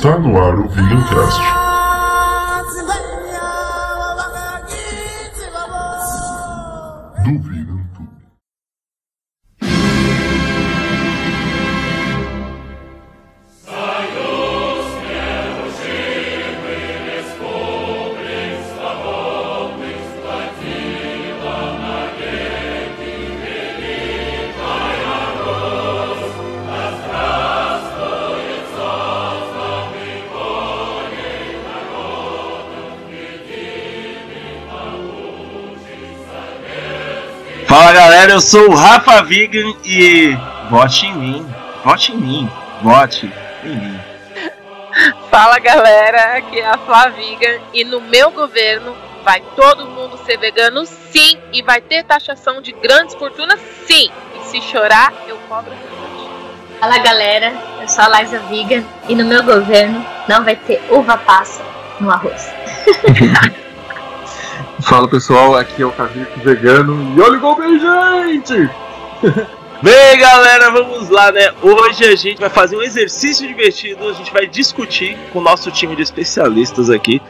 Está no ar o Vegancast. Eu sou o Rafa Vegan e vote em mim, vote em mim, vote em mim. Fala galera, aqui é a Flaviga e no meu governo vai todo mundo ser vegano sim e vai ter taxação de grandes fortunas sim. E se chorar, eu cobro. Fala galera, eu sou a Liza Viga e no meu governo não vai ter uva passa no arroz. Fala pessoal, aqui é o Cavico Vegano e olha igual bem, gente! Bem galera, vamos lá né? Hoje a gente vai fazer um exercício divertido, a gente vai discutir com o nosso time de especialistas aqui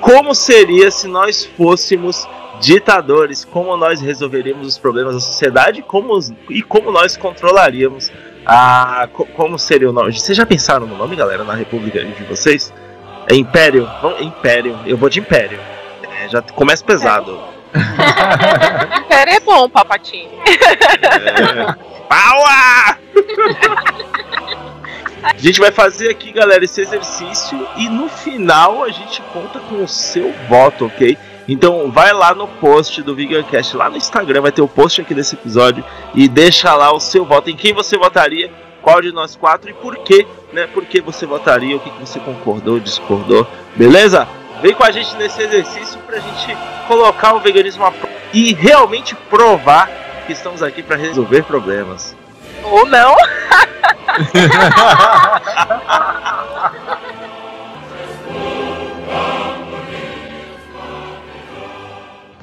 como seria se nós fôssemos ditadores, como nós resolveríamos os problemas da sociedade como, e como nós controlaríamos a. co- Como seria o nome? Vocês já pensaram no nome, galera, na república de vocês? É Império? Império, eu vou de Império. É, já começa pesado. Império é bom, papatinho. É. Power! A gente vai fazer aqui, galera, esse exercício e no final a gente conta com o seu voto, ok? Então vai lá no post do Vegancast, lá no Instagram, vai ter o post aqui desse episódio e deixa lá o seu voto, em quem você votaria, qual de nós quatro e por quê, né? Por que você votaria, o que, que você concordou, discordou, beleza? Vem com a gente nesse exercício pra gente colocar o veganismo à prova e realmente provar que estamos aqui para resolver problemas. Ou não.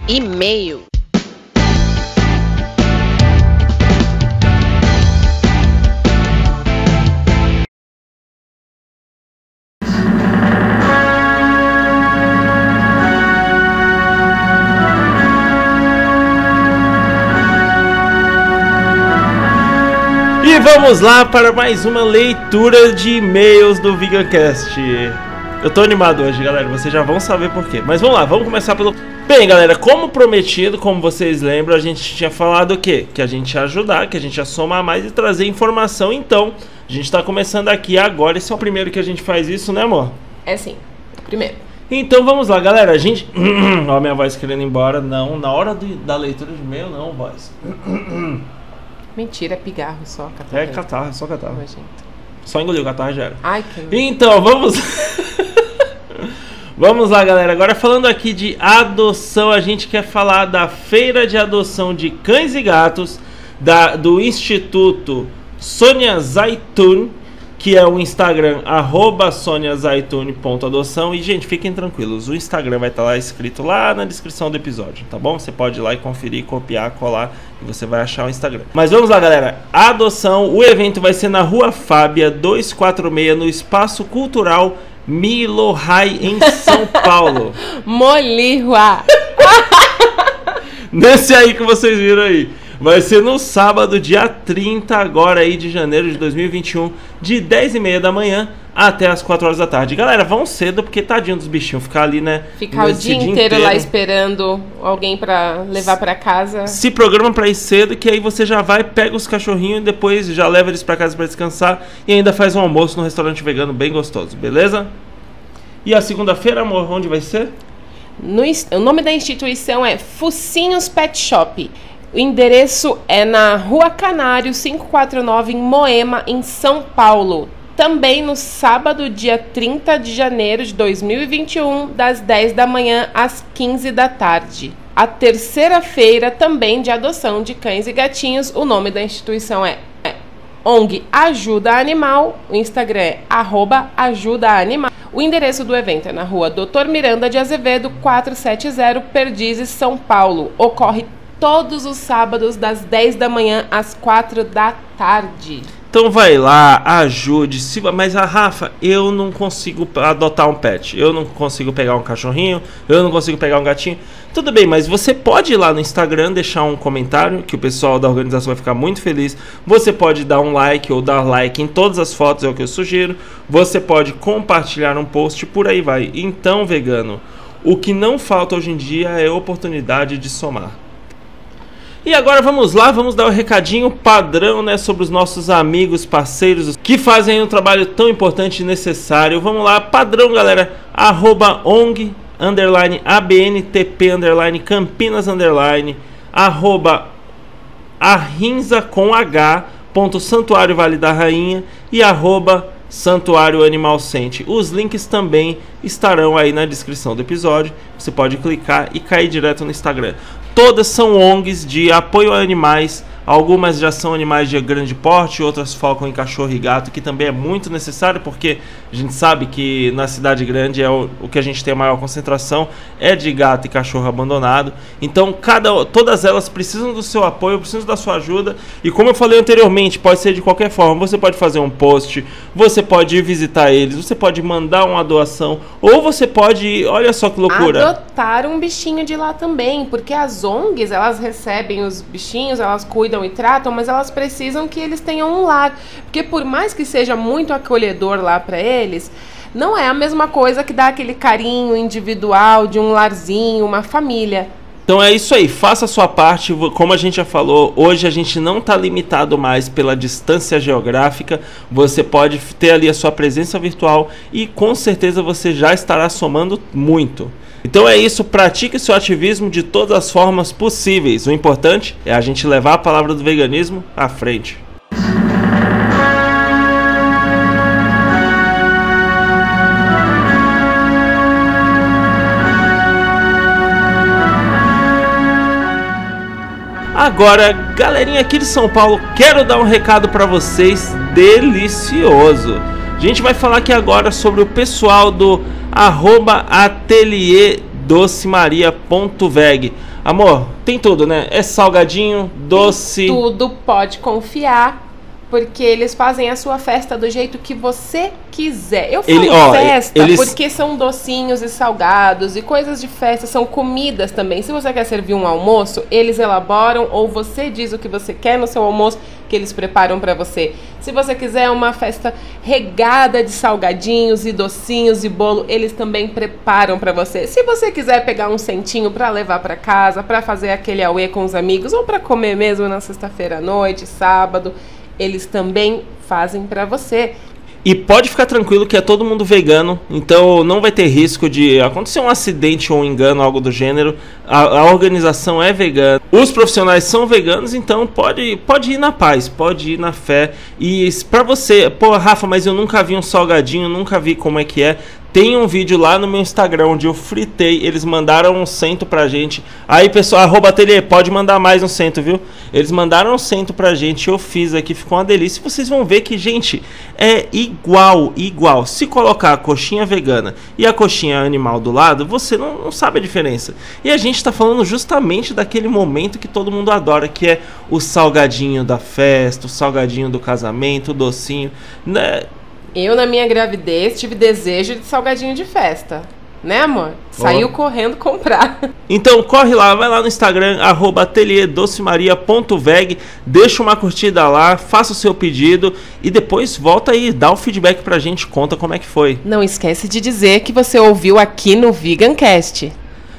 E-mail. Vamos lá para mais uma leitura de e-mails do Vegancast. Eu tô animado hoje, galera, vocês já vão saber por quê. Mas vamos lá, vamos começar pelo. Bem, galera, como prometido, como vocês lembram, a gente tinha falado o quê? Que a gente ia ajudar, que a gente ia somar mais e trazer informação. Então, a gente tá começando aqui agora. Esse é o primeiro que a gente faz isso, né, amor? É sim. Primeiro. Então vamos lá, galera. A gente. Ó, minha voz querendo ir embora. Não, na hora de- da leitura de e-mail, não, voz. Mentira, é pigarro só, catarro. É catarro, só catarro. Nojento. Só engoliu o catarro já era. Ai, que. Então, vamos. vamos lá, galera. Agora falando aqui de adoção, a gente quer falar da feira de adoção de cães e gatos da, do Instituto Sônia Zaitun, que é o Instagram soniazaitune.adoção. E, gente, fiquem tranquilos, o Instagram vai estar lá escrito lá na descrição do episódio, tá bom? Você pode ir lá e conferir, copiar, colar e você vai achar o Instagram. Mas vamos lá, galera. A adoção, o evento vai ser na Rua Fábia 246, no Espaço Cultural Milohai, em São Paulo. Molirua! Nesse aí que vocês viram aí. Vai ser no sábado, dia 30 agora aí de janeiro de 2021, de 10 e meia da manhã até as 4 horas da tarde. Galera, vão cedo, porque tadinho dos bichinhos ficar ali, né? Ficar o esse dia inteiro, lá esperando alguém pra levar pra casa. Se programa pra ir cedo, que aí você já vai, pega os cachorrinhos e depois já leva eles pra casa pra descansar e ainda faz um almoço no restaurante vegano bem gostoso, beleza? E a segunda-feira, amor, onde vai ser? No o nome da instituição é Focinhos Pet Shop. O endereço é na Rua Canário 549, em Moema, em São Paulo. Também no sábado, dia 30 de janeiro de 2021, das 10 da manhã às 15 da tarde. A terceira feira também de adoção de cães e gatinhos. O nome da instituição é é ONG Ajuda Animal. O Instagram é arroba Ajuda Animal. O endereço do evento é na rua Doutor Miranda de Azevedo, 470, Perdizes, São Paulo. Ocorre todos os sábados, das 10 da manhã às 4 da tarde. Então vai lá, ajude. Mas a Rafa, eu não consigo adotar um pet. Eu não consigo pegar um cachorrinho. Eu não consigo pegar um gatinho. Tudo bem, mas você pode ir lá no Instagram deixar um comentário que o pessoal da organização vai ficar muito feliz. Você pode dar um like ou dar like em todas as fotos, é o que eu sugiro. Você pode compartilhar um post, por aí vai. Então, vegano, o que não falta hoje em dia é oportunidade de somar. E agora vamos lá, vamos dar o um recadinho padrão, né, sobre os nossos amigos, parceiros que fazem um trabalho tão importante e necessário. Vamos lá, padrão, galera, arroba ONG, underline ABNTP, underline Campinas, underline, arroba arrinza com H, ponto Santuário Vale da Rainha e arroba Santuário Animal Sente. Os links também estarão aí na descrição do episódio. Você pode clicar e cair direto no Instagram. Todas são ONGs de apoio a animais Algumas já são animais de grande porte, outras focam em cachorro e gato, que também é muito necessário, porque a gente sabe que na cidade grande é o, o que a gente tem a maior concentração é de gato e cachorro abandonado. Então, cada, todas elas precisam do seu apoio, precisam da sua ajuda. E como eu falei anteriormente, pode ser de qualquer forma. Você pode fazer um post, você pode ir visitar eles, você pode mandar uma doação, ou você pode, olha só que loucura. Adotar um bichinho de lá também, porque as ONGs, elas recebem os bichinhos, elas cuidam cuidam e tratam, mas elas precisam que eles tenham um lar. Porque por mais que seja muito acolhedor lá para eles, não é a mesma coisa que dar aquele carinho individual de um larzinho, uma família. Então é isso aí, faça a sua parte. Como a gente já falou, hoje a gente não está limitado mais pela distância geográfica. Você pode ter ali a sua presença virtual e com certeza você já estará somando muito. Então é isso, pratique seu ativismo de todas as formas possíveis. O importante é a gente levar a palavra do veganismo à frente. Agora, galerinha aqui de São Paulo, quero dar um recado para vocês delicioso. A gente vai falar aqui agora sobre o pessoal do arroba. Amor, tem tudo, né? É salgadinho, doce. Tem tudo, pode confiar. Porque eles fazem a sua festa do jeito que você quiser. Eu falo Ele, ó, festa eles... porque são docinhos e salgados e coisas de festa, são comidas também. Se você quer servir um almoço, eles elaboram ou você diz o que você quer no seu almoço que eles preparam para você. Se você quiser uma festa regada de salgadinhos e docinhos e bolo, eles também preparam para você. Se você quiser pegar um centinho para levar para casa, para fazer aquele auê com os amigos ou para comer mesmo na sexta-feira à noite, sábado, eles também fazem para você. E pode ficar tranquilo que é todo mundo vegano, então não vai ter risco de acontecer um acidente ou um engano, algo do gênero. A, a, organização é vegana, os profissionais são veganos, então pode, pode ir na paz, pode ir na fé. E para você, pô, Rafa, mas eu nunca vi um salgadinho, nunca vi como é que é. Tem um vídeo lá no meu Instagram onde eu fritei, eles mandaram um cento pra gente. Aí, pessoal, arroba ateliê, pode mandar mais um cento, viu? Eles mandaram um cento pra gente, eu fiz aqui, ficou uma delícia. Vocês vão ver que, gente, é igual, igual. Se colocar a coxinha vegana e a coxinha animal do lado, você não, não sabe a diferença. E a gente tá falando justamente daquele momento que todo mundo adora, que é o salgadinho da festa, o salgadinho do casamento, o docinho, né? Eu, na minha gravidez, tive desejo de salgadinho de festa. Né, amor? Saiu oh. correndo comprar. Então corre lá, vai lá no Instagram, arroba atelierDocemaria.veg, deixa uma curtida lá, faça o seu pedido e depois volta aí, dá o feedback pra gente, conta como é que foi. Não esquece de dizer que você ouviu aqui no Vegancast.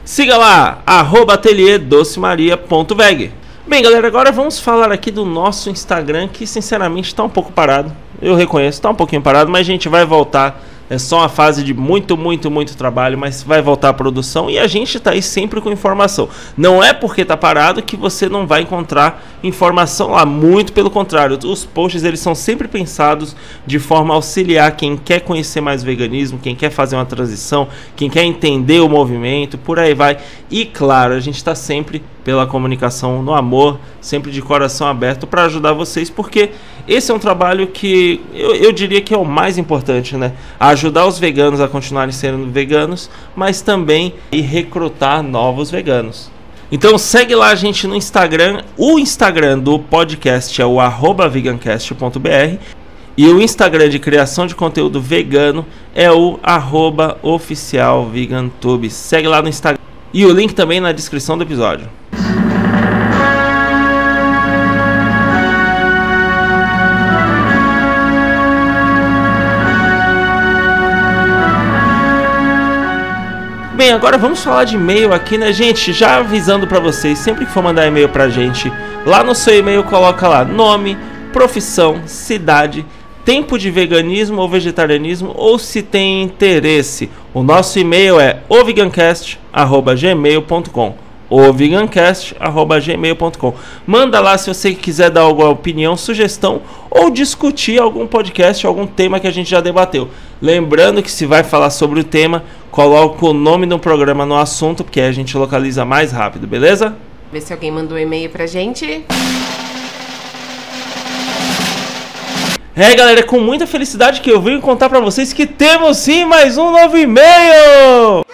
Siga lá, arroba atelierDocemaria.veg. Bem, galera, agora vamos falar aqui do nosso Instagram, que sinceramente está um pouco parado eu reconheço, está um pouquinho parado, mas a gente vai voltar. É só uma fase de muito, muito, muito trabalho, mas vai voltar a produção e a gente está aí sempre com informação. Não é porque está parado que você não vai encontrar informação lá, muito pelo contrário. Os posts eles são sempre pensados de forma a auxiliar quem quer conhecer mais veganismo, quem quer fazer uma transição, quem quer entender o movimento, por aí vai. E claro, a gente está sempre pela comunicação no amor, sempre de coração aberto para ajudar vocês, porque esse é um trabalho que eu, eu, diria que é o mais importante, né? Ajudar os veganos a continuarem sendo veganos, mas também e recrutar novos veganos. Então segue lá a gente no Instagram. O Instagram do podcast é o vegancast.br e o Instagram de criação de conteúdo vegano é o arroba oficial vegantube. Segue lá no Instagram. E o link também na descrição do episódio. Bem, agora vamos falar de e-mail aqui, né, gente? Já avisando para vocês, sempre que for mandar e-mail pra gente, lá no seu e-mail coloca lá nome, profissão, cidade, tempo de veganismo ou vegetarianismo ou se tem interesse. O nosso e-mail é ovegancast@gmail.com ovegancast.gmail.com Manda lá se você quiser dar alguma opinião, sugestão ou discutir algum podcast, algum tema que a gente já debateu. Lembrando que se vai falar sobre o tema, coloca o nome do programa no assunto, porque a gente localiza mais rápido, beleza? Ver se alguém mandou um e-mail pra gente. É, galera, é com muita felicidade que eu venho contar para vocês que temos sim mais um novo e-mail!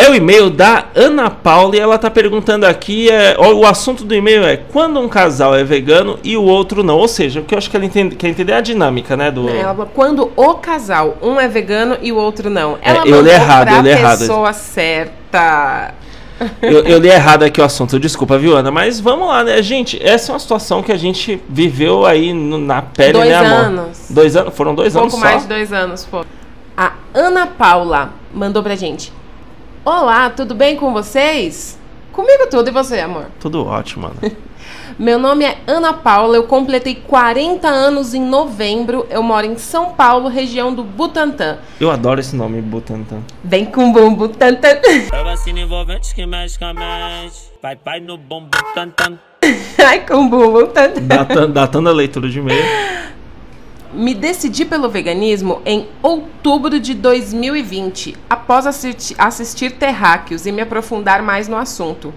É o e-mail da Ana Paula e ela tá perguntando aqui, é, o assunto do e-mail é quando um casal é vegano e o outro não. Ou seja, o que eu acho que ela entende, quer entender é a dinâmica, né? Do... Ela, quando o casal, um é vegano e o outro não. Ela É, eu li errado, eu li errado. pessoa certa. eu, eu li errado aqui o assunto, desculpa, viu, Ana? Mas vamos lá, né? Gente, essa é uma situação que a gente viveu aí no- na pele, Dois né, amor? anos. Dois anos? Foram dois Um anos pouco só? mais de dois anos, pô. A Ana Paula mandou pra gente. Olá, tudo bem com vocês? Comigo tudo, e você, amor? Tudo ótimo, Ana. Meu nome é Ana Paula, eu completei 40 anos em novembro. Eu moro em São Paulo, região do Butantã. Eu adoro esse nome, Butantan. Vem com bum Butantã. É vacina envolvente que mexe com a mente. Vai, vai no bumbum tan tan. Ai, com bum Butantã. Datando, datando a leitura de e-mail. Me decidi pelo veganismo em outubro de 2020, após assisti- assistir Terráqueos e me aprofundar mais no assunto.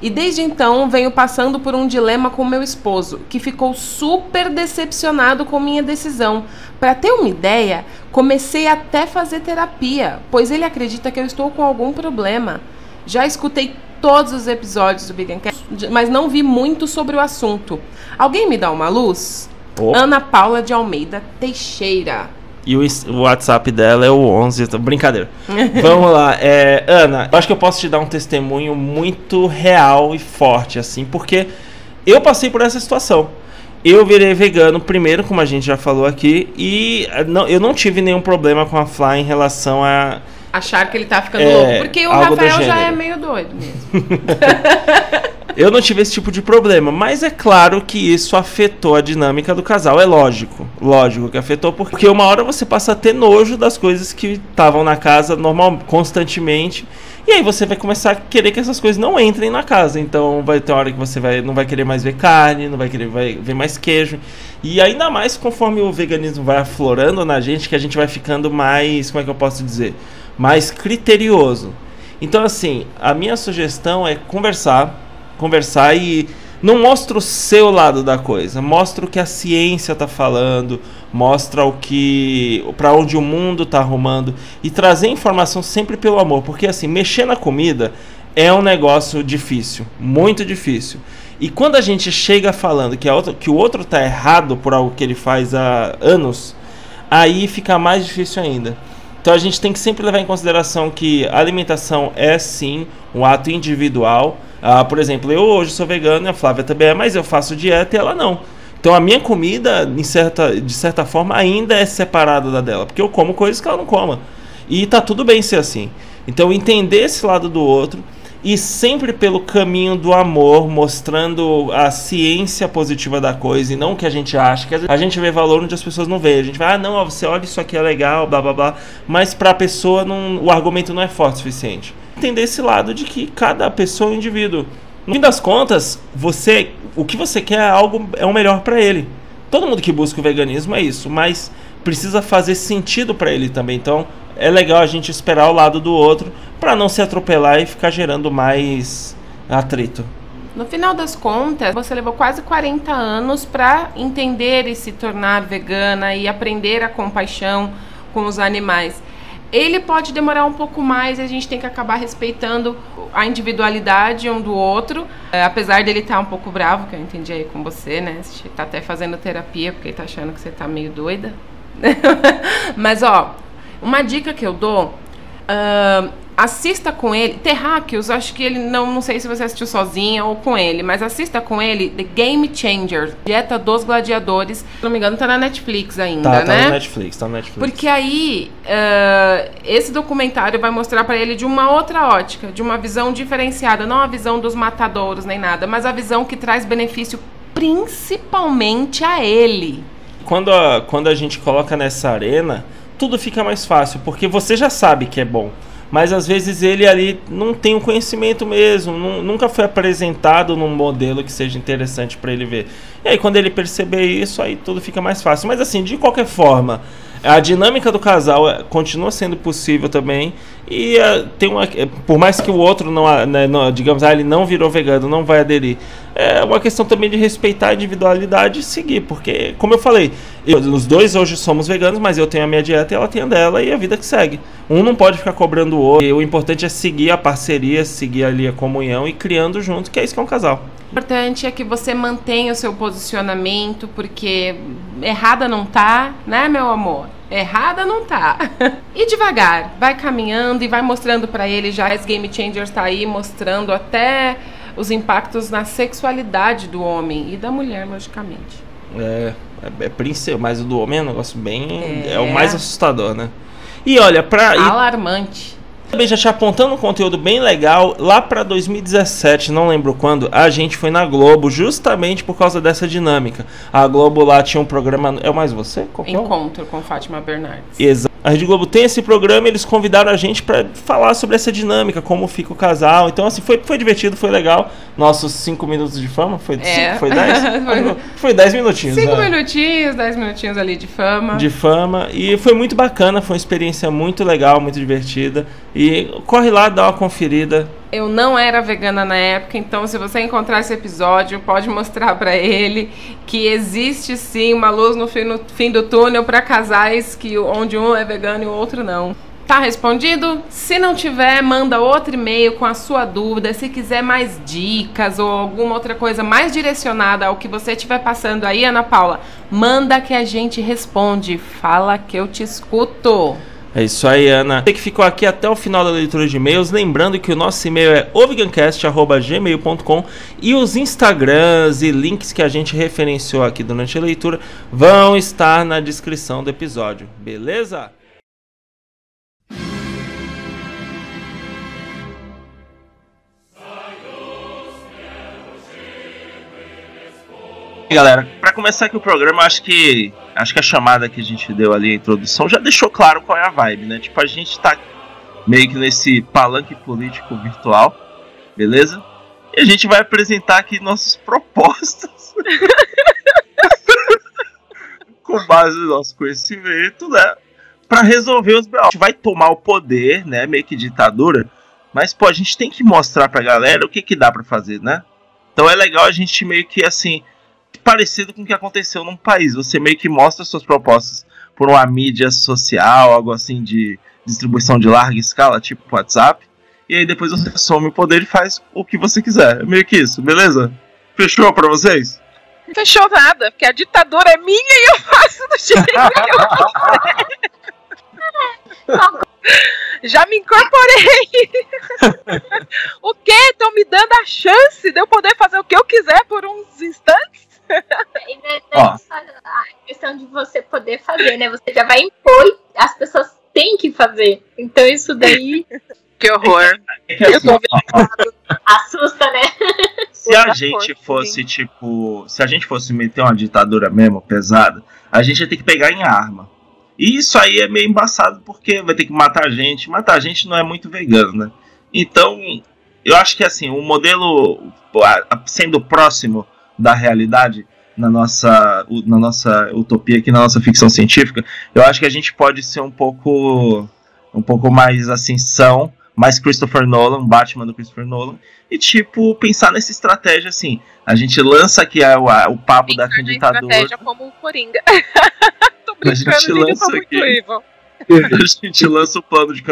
E desde então venho passando por um dilema com meu esposo, que ficou super decepcionado com minha decisão. Para ter uma ideia, comecei até fazer terapia, pois ele acredita que eu estou com algum problema. Já escutei todos os episódios do Vegancast, mas não vi muito sobre o assunto. Alguém me dá uma luz? Pô. Ana Paula de Almeida Teixeira. E o, WhatsApp dela é o 11. tá- Brincadeira. Vamos lá. É, Ana, eu acho que eu posso te dar um testemunho muito real e forte, assim, porque eu passei por essa situação. Eu virei vegano primeiro, como a gente já falou aqui, e eh, não, eu não tive nenhum problema com a Fly em relação a. Achar que ele tá ficando É, louco. Porque o Rafael já é meio doido mesmo. Eu não tive esse tipo de problema, mas é claro que isso afetou a dinâmica do casal, é lógico. Lógico que afetou, porque uma hora você passa a ter nojo das coisas que estavam na casa normal, constantemente. E aí você vai começar a querer que essas coisas não entrem na casa. Então vai ter hora que você vai, não vai querer mais ver carne, não vai querer vai, ver mais queijo. E ainda mais conforme o veganismo vai aflorando na gente, que a gente vai ficando mais, como é que eu posso dizer? Mais criterioso. Então assim, a minha sugestão é conversar, conversar e não mostra o seu lado da coisa, mostra o que a ciência está falando, mostra o que para onde o mundo está arrumando e trazer informação sempre pelo amor, porque assim, mexer na comida é um negócio difícil, muito difícil. E quando a gente chega falando que, outra, que o outro está errado por algo que ele faz há anos, aí fica mais difícil ainda. Então a gente tem que sempre levar em consideração que a alimentação é sim um ato individual. Ah, por exemplo, eu hoje sou vegano, a Flávia também é, mas eu faço dieta e ela não. Então a minha comida, certa, de certa forma, ainda é separada da dela, porque eu como coisas que ela não coma. E tá tudo bem ser assim. Então entender esse lado do outro e sempre pelo caminho do amor, mostrando a ciência positiva da coisa e não o que a gente acha. Que a gente vê valor onde as pessoas não veem. A gente vai, ah, não, ó, você olha isso aqui é legal, blá blá blá. Mas pra pessoa não, o argumento não é forte o suficiente. Entender esse lado de que cada pessoa é um indivíduo. No fim das contas, você, o que você quer é algo é o melhor pra ele. Todo mundo que busca o veganismo é isso, mas precisa fazer sentido pra ele também. Então, é legal a gente esperar o lado do outro para não se atropelar e ficar gerando mais atrito. No final das contas, você levou quase 40 anos para entender e se tornar vegana e aprender a compaixão com os animais. Ele pode demorar um pouco mais e a gente tem que acabar respeitando a individualidade um do outro. É, apesar dele estar um pouco bravo, que eu entendi aí com você, né? Você tá até fazendo terapia porque ele tá achando que você tá meio doida. Mas, ó, uma dica que eu dou. ah, assista com ele. Terráqueos, acho que ele não, não sei se você assistiu sozinha ou com ele, mas assista com ele The Game Changer, Dieta dos Gladiadores. Se não me engano, tá na Netflix ainda, Tá, tá né? no Netflix, tá no Netflix. Porque aí, ah, esse documentário vai mostrar pra ele de uma outra ótica, de uma visão diferenciada, não a visão dos matadouros nem nada, mas a visão que traz benefício principalmente a ele. Quando a, quando a gente coloca nessa arena, tudo fica mais fácil, porque você já sabe que é bom. Mas às vezes ele ali não tem o conhecimento mesmo, nu- nunca foi apresentado num modelo que seja interessante para ele ver. E aí quando ele perceber isso, aí tudo fica mais fácil. Mas assim, de qualquer forma, a dinâmica do casal eh, continua sendo possível também. E eh, tem uma, eh, por mais que o outro não, né, não- digamos, ah, ele não virou vegano, não vai aderir. É uma questão também de respeitar a individualidade e seguir, porque, como eu falei, eu- os dois hoje somos veganos, mas eu tenho a minha dieta e ela tem a dela e a vida que segue. Um não pode ficar cobrando o outro. O importante é seguir a parceria, seguir ali a comunhão e criando junto, que é isso que é um casal. O importante é que você mantenha o seu posicionamento, porque errada não tá, né, meu amor? Errada não tá. E devagar, vai caminhando e vai mostrando pra ele já esse Game Changers tá aí mostrando até os impactos na sexualidade do homem e da mulher, logicamente. É, é, é mas o do homem é um negócio bem. É, É. o mais assustador, né? E olha, pra. Alarmante. Também já te apontando um conteúdo bem legal, lá pra 2017, não lembro quando, a gente foi na Globo, justamente por causa dessa dinâmica. A Globo lá tinha um programa. É o mais você? Qual é Encontro com Fátima Bernardes. Exato. A Rede Globo tem esse programa e eles convidaram a gente pra falar sobre essa dinâmica, como fica o casal. Então, assim, foi, foi divertido, foi legal. Nossos cinco minutos de fama, foi É. cinco, foi dez? Foi- foi dez minutinhos. Cinco né? minutinhos, dez minutinhos ali de fama. de fama e foi muito bacana, foi uma experiência muito legal, muito divertida e corre lá, dá uma conferida. Eu não era vegana na época, então se você encontrar esse episódio, pode mostrar pra ele que existe sim uma luz no fim, no fim do túnel pra casais que onde um é vegano e o outro não. Tá respondido? Se não tiver, manda outro e-mail com a sua dúvida. Se quiser mais dicas ou alguma outra coisa mais direcionada ao que você estiver passando aí, Ana Paula, manda que a gente responde. Fala que eu te escuto. É isso aí, Ana. Você que ficou aqui até o final da leitura de e-mails, lembrando que o nosso e-mail é ovegancast.gmail.com e os Instagrams e links que a gente referenciou aqui durante a leitura vão estar na descrição do episódio, beleza? Galera, para começar aqui o programa, acho que acho que a chamada que a gente deu ali, a introdução, já deixou claro qual é a vibe, né? Tipo, a gente tá meio que nesse palanque político virtual, beleza? E a gente vai apresentar aqui nossas propostas com base no nosso conhecimento, né? Pra resolver os BO. A gente vai tomar o poder, né? Meio que ditadura. Mas, pô, a gente tem que mostrar pra galera o que que dá pra fazer, né? Então é legal a gente meio que assim parecido com o que aconteceu num país. Você meio que mostra suas propostas por uma mídia social, algo assim de distribuição de larga escala, tipo WhatsApp, e aí depois você assume o poder e faz o que você quiser. É meio que isso, beleza? Fechou pra vocês? Fechou nada, porque a ditadura é minha e eu faço do jeito que eu quiser. Já me incorporei. o quê? Estão me dando a chance de eu poder fazer o que eu quiser por uns instantes? E não é- é só a questão de você poder fazer, né? Você já vai impor as pessoas têm que fazer. Então isso daí Que horror. É que assim, ó, ó, assusta, né? se a gente força, fosse, tipo, se a gente fosse meter uma ditadura mesmo, pesada, a gente ia ter que pegar em arma. E isso aí é meio embaçado, porque vai ter que matar gente. Matar gente não é muito vegano, né? Então, eu acho que assim, o modelo sendo próximo da realidade na nossa, na nossa utopia aqui, na nossa ficção científica, eu acho que a gente pode ser um pouco um pouco mais assim, são, mais Christopher Nolan, Batman do Christopher Nolan, e tipo, pensar nessa estratégia assim. A gente lança aqui a- o, a- o papo da Pensar ditadura. estratégia como o Coringa. Tô A gente brincando, gente, eu lança tô muito aqui. a gente lança o plano de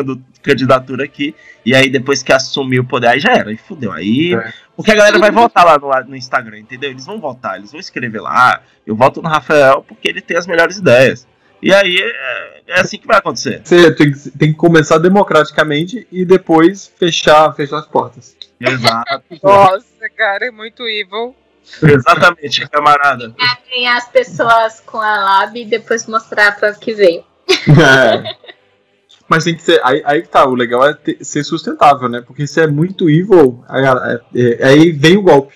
candidatura aqui, e aí depois que assumir o poder, aí já era, aí fudeu. Aí. É. Porque a galera vai votar lá no, no Instagram, entendeu? Eles vão votar, eles vão escrever lá, ah, eu voto no Rafael porque ele tem as melhores ideias. E aí é, é assim que vai acontecer. Você tem que, tem que começar democraticamente e depois fechar, fechar as portas. Exato. Nossa, cara, é muito evil. Exatamente, camarada. Ganhar as pessoas com a lab e depois mostrar para o que veio. É. Mas tem que ser. Aí, aí que tá, o legal é ter- ser sustentável, né? Porque se é muito evil, aí, é- é- aí vem o golpe.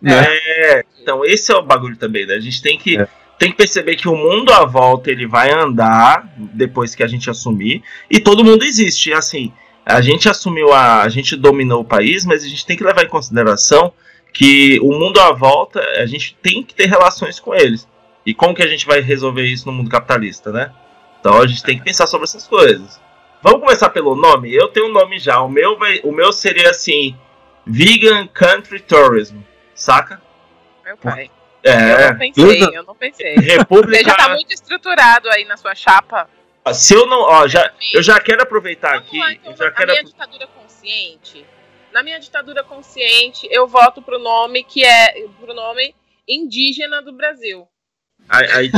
Né? É, então esse é o bagulho também, né? A gente tem que, É. tem que perceber que o mundo à volta ele vai andar depois que a gente assumir e todo mundo existe. Assim, a gente assumiu a, a gente dominou o país, mas a gente tem que levar em consideração que o mundo à volta a gente tem que ter relações com eles. E como que a gente vai resolver isso no mundo capitalista, né? Então a gente tem que pensar sobre essas coisas. Vamos começar pelo nome? Eu tenho um nome já. O meu, vai, o meu seria assim: Vegan Country Tourism. Saca? Meu pai. É. Eu não pensei, eu não pensei. República. Você já tá muito estruturado aí na sua chapa. Se eu não. Ó, já, eu já quero aproveitar Vamos aqui. lá, então, eu já na quero. minha ditadura consciente, na minha ditadura consciente, eu voto pro nome que é pro nome indígena do Brasil. Aí, aí,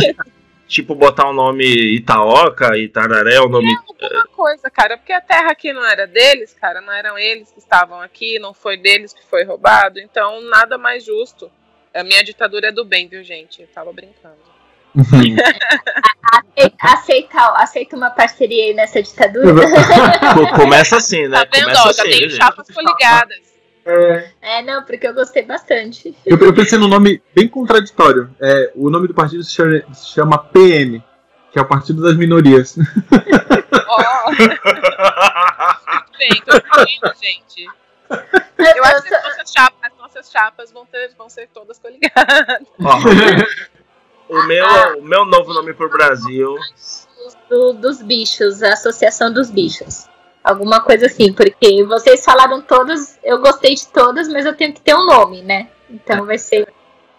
tipo, botar o nome Itaoca, Itararé, o nome. Alguma coisa, cara, porque a terra aqui não era deles, cara, não eram eles que estavam aqui, não foi deles que foi roubado, então nada mais justo. A minha ditadura é do bem, viu, gente? Eu tava brincando. Aceita, aceita uma parceria aí nessa ditadura? Co- Começa assim, né? Tá vendo? Começa Ó, já assim, tenho gente. chapas coligadas. É, É, não, porque eu gostei bastante. eu, eu pensei num nome bem contraditório. É, o nome do partido se chama, se chama PM, que é o Partido das Minorias. Ó. Bem, tô entendendo, gente. Eu acho que as nossas chapas, as nossas chapas vão, ter, vão ser todas coligadas. Ó, o, meu, o meu novo nome pro Brasil. Do- dos bichos, a Associação dos Bichos. Alguma coisa assim, porque vocês falaram todas, eu gostei de todas, mas eu tenho que ter um nome, né? Então vai ser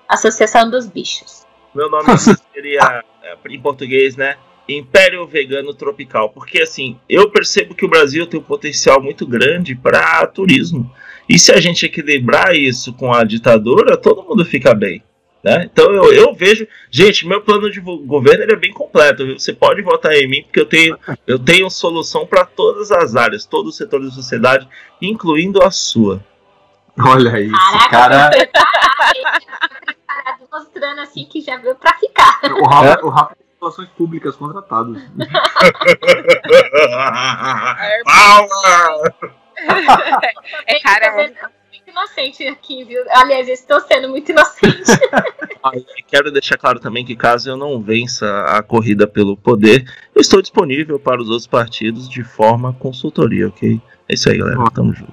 Associação dos Bichos. Meu nome seria, é, em português, né? Império Vegano Tropical. Porque, assim, eu percebo que o Brasil tem um potencial muito grande para turismo. E se a gente equilibrar isso com a ditadura, todo mundo fica bem. Né? Então eu, eu vejo. Gente, meu plano de governo ele é bem completo. viu? Você pode votar em mim, porque eu tenho, eu tenho solução para todas as áreas, todos os setores da sociedade, incluindo a sua. Olha esse cara. Preparado, mostrando assim que já veio pra ficar. O Rafa, o Rafa tem relações públicas contratados. Power! É, cara, Tá inocente aqui, viu? Aliás, eu estou sendo muito inocente. E quero deixar claro também que caso eu não vença a corrida pelo poder, eu estou disponível para os outros partidos de forma consultoria, ok? É isso aí, galera. Tamo junto.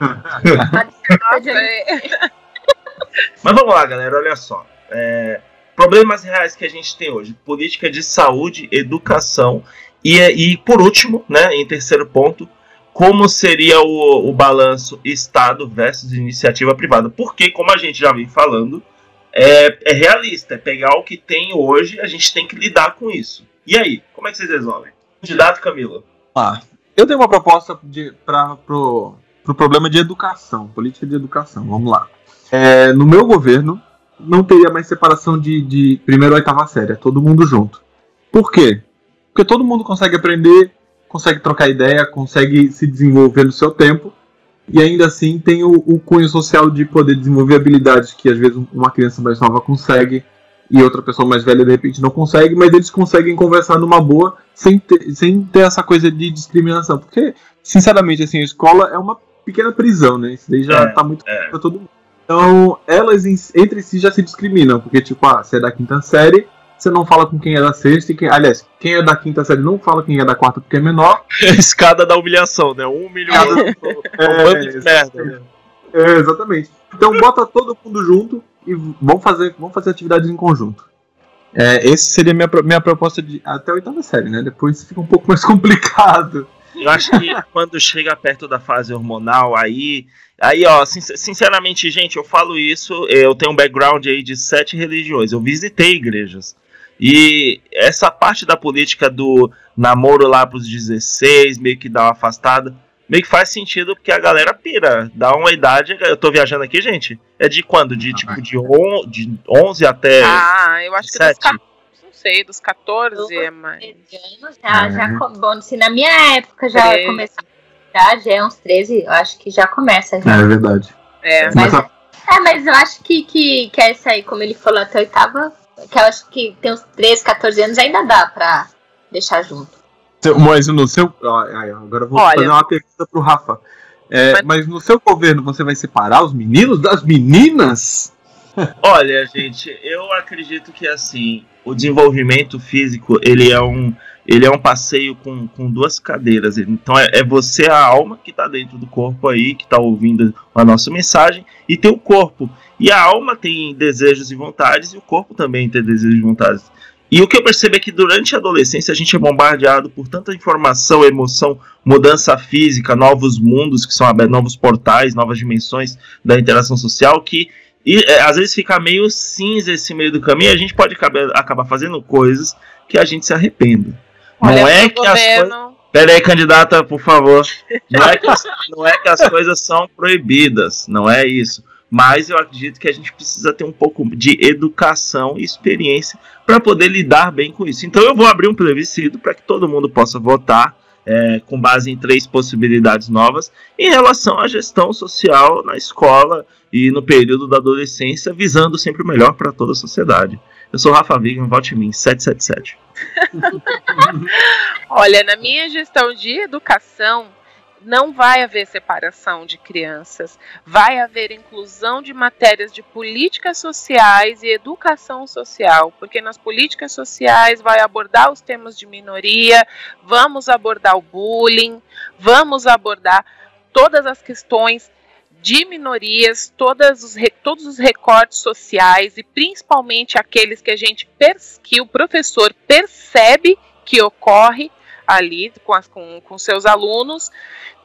Mas vamos lá, galera. Olha só. É, problemas reais que a gente tem hoje: política de saúde, educação e, e por último, né, em terceiro ponto, como seria o, o balanço Estado versus iniciativa privada? Porque, como a gente já vem falando, é, é realista. É pegar o que tem hoje, a gente tem que lidar com isso. E aí, como é que vocês resolvem? Candidato Camila. Ah, eu tenho uma proposta para pro, pro problema de educação, política de educação. Vamos lá. É, no meu governo, não teria mais separação de, de primeira ou oitava série, é todo mundo junto. Por quê? Porque todo mundo consegue aprender, consegue trocar ideia, consegue se desenvolver no seu tempo, e ainda assim tem o, o cunho social de poder desenvolver habilidades que às vezes uma criança mais nova consegue e outra pessoa mais velha de repente não consegue, mas eles conseguem conversar numa boa sem ter, sem ter essa coisa de discriminação. Porque, sinceramente, assim, a escola é uma pequena prisão, né? Isso daí já É, tá muito é. pra todo mundo. Então, elas entre si já se discriminam, porque, tipo, ah, você é da quinta série, você não fala com quem é da sexta, e quem, aliás, quem é da quinta série não fala quem é da quarta porque é menor. Escada da humilhação, né? Um milhão. É, Um bando de merda. né? É, exatamente. Então bota todo mundo junto e vamos fazer, vamos fazer atividades em conjunto. É, esse seria minha, minha proposta de até a oitava série, né? Depois fica um pouco mais complicado. Eu acho que quando chega perto da fase hormonal, aí. Aí, ó, sin- sinceramente, gente, eu falo isso. Eu tenho um background aí de sete religiões. Eu visitei igrejas. E essa parte da política do namoro lá pros 16, meio que dá uma afastada, meio que faz sentido porque a galera pira. Dá uma idade. Eu tô viajando aqui, gente. É de quando? De tipo de, on, de 11 até. Ah, eu acho que dos 7. 14, não sei, dos 14 é mais. 13 anos já, já com- bom, se na minha época já começou já, já é uns 13, eu acho que já começa já. É verdade. É. Mas, Mas a- é, mas eu acho que, que, que essa aí, como ele falou até a oitava, que eu acho que tem uns 13, 14 anos ainda dá pra deixar junto. Seu- Mas no seu. Agora eu vou Olha. fazer uma pergunta pro Rafa. É, Mas- mas no seu governo você vai separar os meninos das meninas? Olha, gente, eu acredito que assim, o desenvolvimento físico, ele é um, ele é um passeio com, com duas cadeiras. Então é, é você a alma que tá dentro do corpo aí, que tá ouvindo a nossa mensagem, e tem o corpo. E a alma tem desejos e vontades, e o corpo também tem desejos e vontades. E o que eu percebo é que durante a adolescência a gente é bombardeado por tanta informação, emoção, mudança física, novos mundos que são abertos, novos portais, novas dimensões da interação social, que e é, às vezes fica meio cinza esse meio do caminho e a gente pode acabar, acabar fazendo coisas que a gente se arrependa. Olha, não é que as coisas. Pera aí, candidata, por favor. Não é, que as, não é que as coisas são proibidas, não é isso. Mas eu acredito que a gente precisa ter um pouco de educação e experiência para poder lidar bem com isso. Então eu vou abrir um plebiscito para que todo mundo possa votar é, com base em três possibilidades novas em relação à gestão social na escola e no período da adolescência, visando sempre o melhor para toda a sociedade. Eu sou Rafa Vigan, vote em mim, 777. Olha, na minha gestão de educação, não vai haver separação de crianças. Vai haver inclusão de matérias de políticas sociais e educação social, porque nas políticas sociais vai abordar os temas de minoria, vamos abordar o bullying, vamos abordar todas as questões de minorias, todas os, todos os recortes sociais e principalmente aqueles que a gente que o professor percebe que ocorre ali com, as, com, com seus alunos,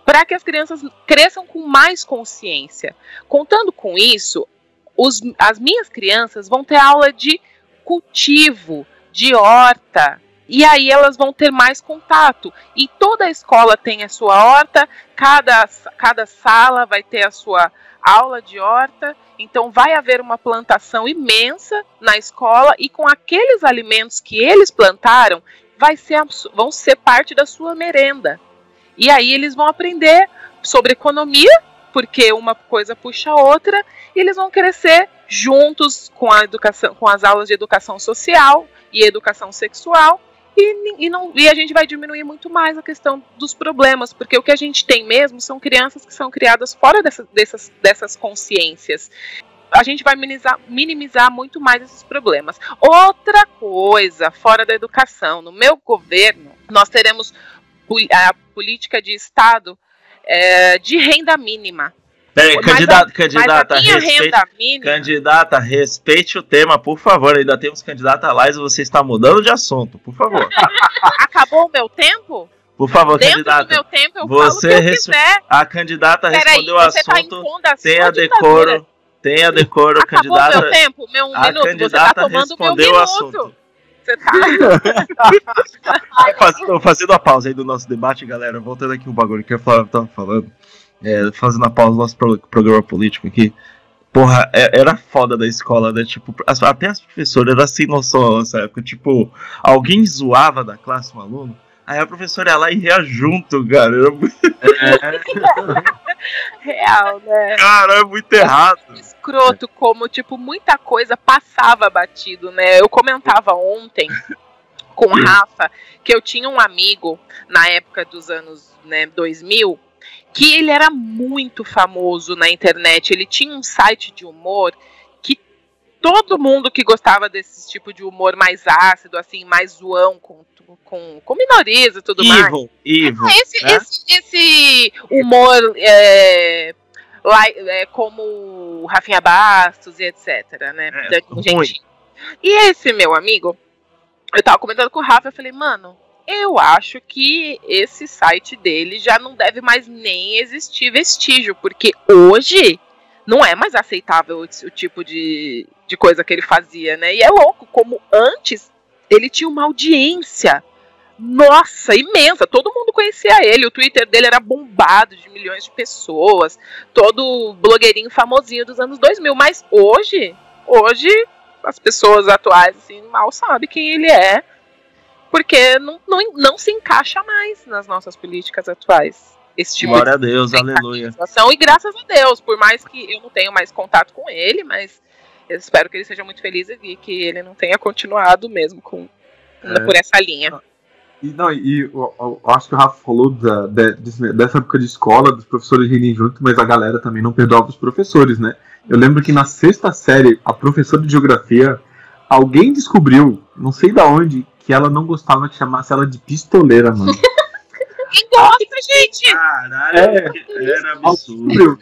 para que as crianças cresçam com mais consciência. Contando com isso, os- as minhas crianças vão ter aula de cultivo, de horta. E aí elas vão ter mais contato. E toda a escola tem a sua horta, cada, cada sala vai ter a sua aula de horta. Então vai haver uma plantação imensa na escola e com aqueles alimentos que eles plantaram, vai ser, vão ser parte da sua merenda. E aí eles vão aprender sobre economia, porque uma coisa puxa a outra, e eles vão crescer juntos com a educação, com as aulas de educação social e educação sexual. E, e não, e a gente vai diminuir muito mais a questão dos problemas, porque o que a gente tem mesmo são crianças que são criadas fora dessas, dessas, dessas consciências. A gente vai minimizar, minimizar muito mais esses problemas. Outra coisa, fora da educação, no meu governo, nós teremos a política de Estado é, de renda mínima. Peraí, candidata, candidata, a minha respeite, mínima. candidata, respeite o tema, por favor. Ainda temos candidata Laís, você está mudando de assunto, por favor. Acabou o meu tempo? Por favor, Dentro do candidata. meu tempo eu você res-. A candidata Peraí, respondeu o tá assunto. a tenha decoro, tenha decoro, Acabou candidata. meu tempo, meu um a minuto. Você tá candidata tomando o meu respondeu o minuto. assunto. Tá. Fazendo a pausa aí do nosso debate, galera. Voltando aqui o bagulho que eu fal- tava falando. É, fazendo a pausa do nosso pro- programa político aqui. Porra, é- era foda da escola, né? Tipo, até as professoras eram sem noção nessa época. Tipo, alguém zoava da classe um aluno, aí a professora ia lá e ria junto, cara. Muito, Real, né? cara, é muito errado. escroto como, tipo, muita coisa passava batido, né? Eu comentava ontem com o Rafa que eu tinha um amigo na época dos anos né, 2000 que ele era muito famoso na internet. Ele tinha um site de humor todo mundo que gostava desse tipo de humor mais ácido, assim, mais zoão, com, com, com minorias e tudo mais. Evil, evil. Esse, né? esse, esse humor é, é, como o Rafinha Bastos e etc, né? É, gente. E esse meu amigo, eu tava comentando com o Rafa, eu falei, mano, eu acho que esse site dele já não deve mais nem existir vestígio, porque hoje não é mais aceitável o tipo de, de coisa que ele fazia, né? E é louco, como antes ele tinha uma audiência nossa, imensa. Todo mundo conhecia ele. O Twitter dele era bombado de milhões de pessoas. Todo blogueirinho famosinho dos anos 2000. Mas hoje, hoje, as pessoas atuais assim, mal sabem quem ele é. Porque não, não, não se encaixa mais nas nossas políticas atuais. Esse tipo Glória de a Deus, aleluia. situação. E graças a Deus, por mais que eu não tenha mais contato com ele, mas eu espero que ele seja muito feliz e que ele não tenha continuado mesmo com, É. por essa linha. E, não, e eu, eu acho que o Rafa falou da- de- dessa época de escola, dos professores rirem junto, mas a galera também não perdoava os professores, né? Eu lembro que na sexta série, a professora de geografia, alguém descobriu, não sei da onde, que ela não gostava que chamasse ela de pistoleira, mano. Gosta, gente? Caralho, É. era absurdo.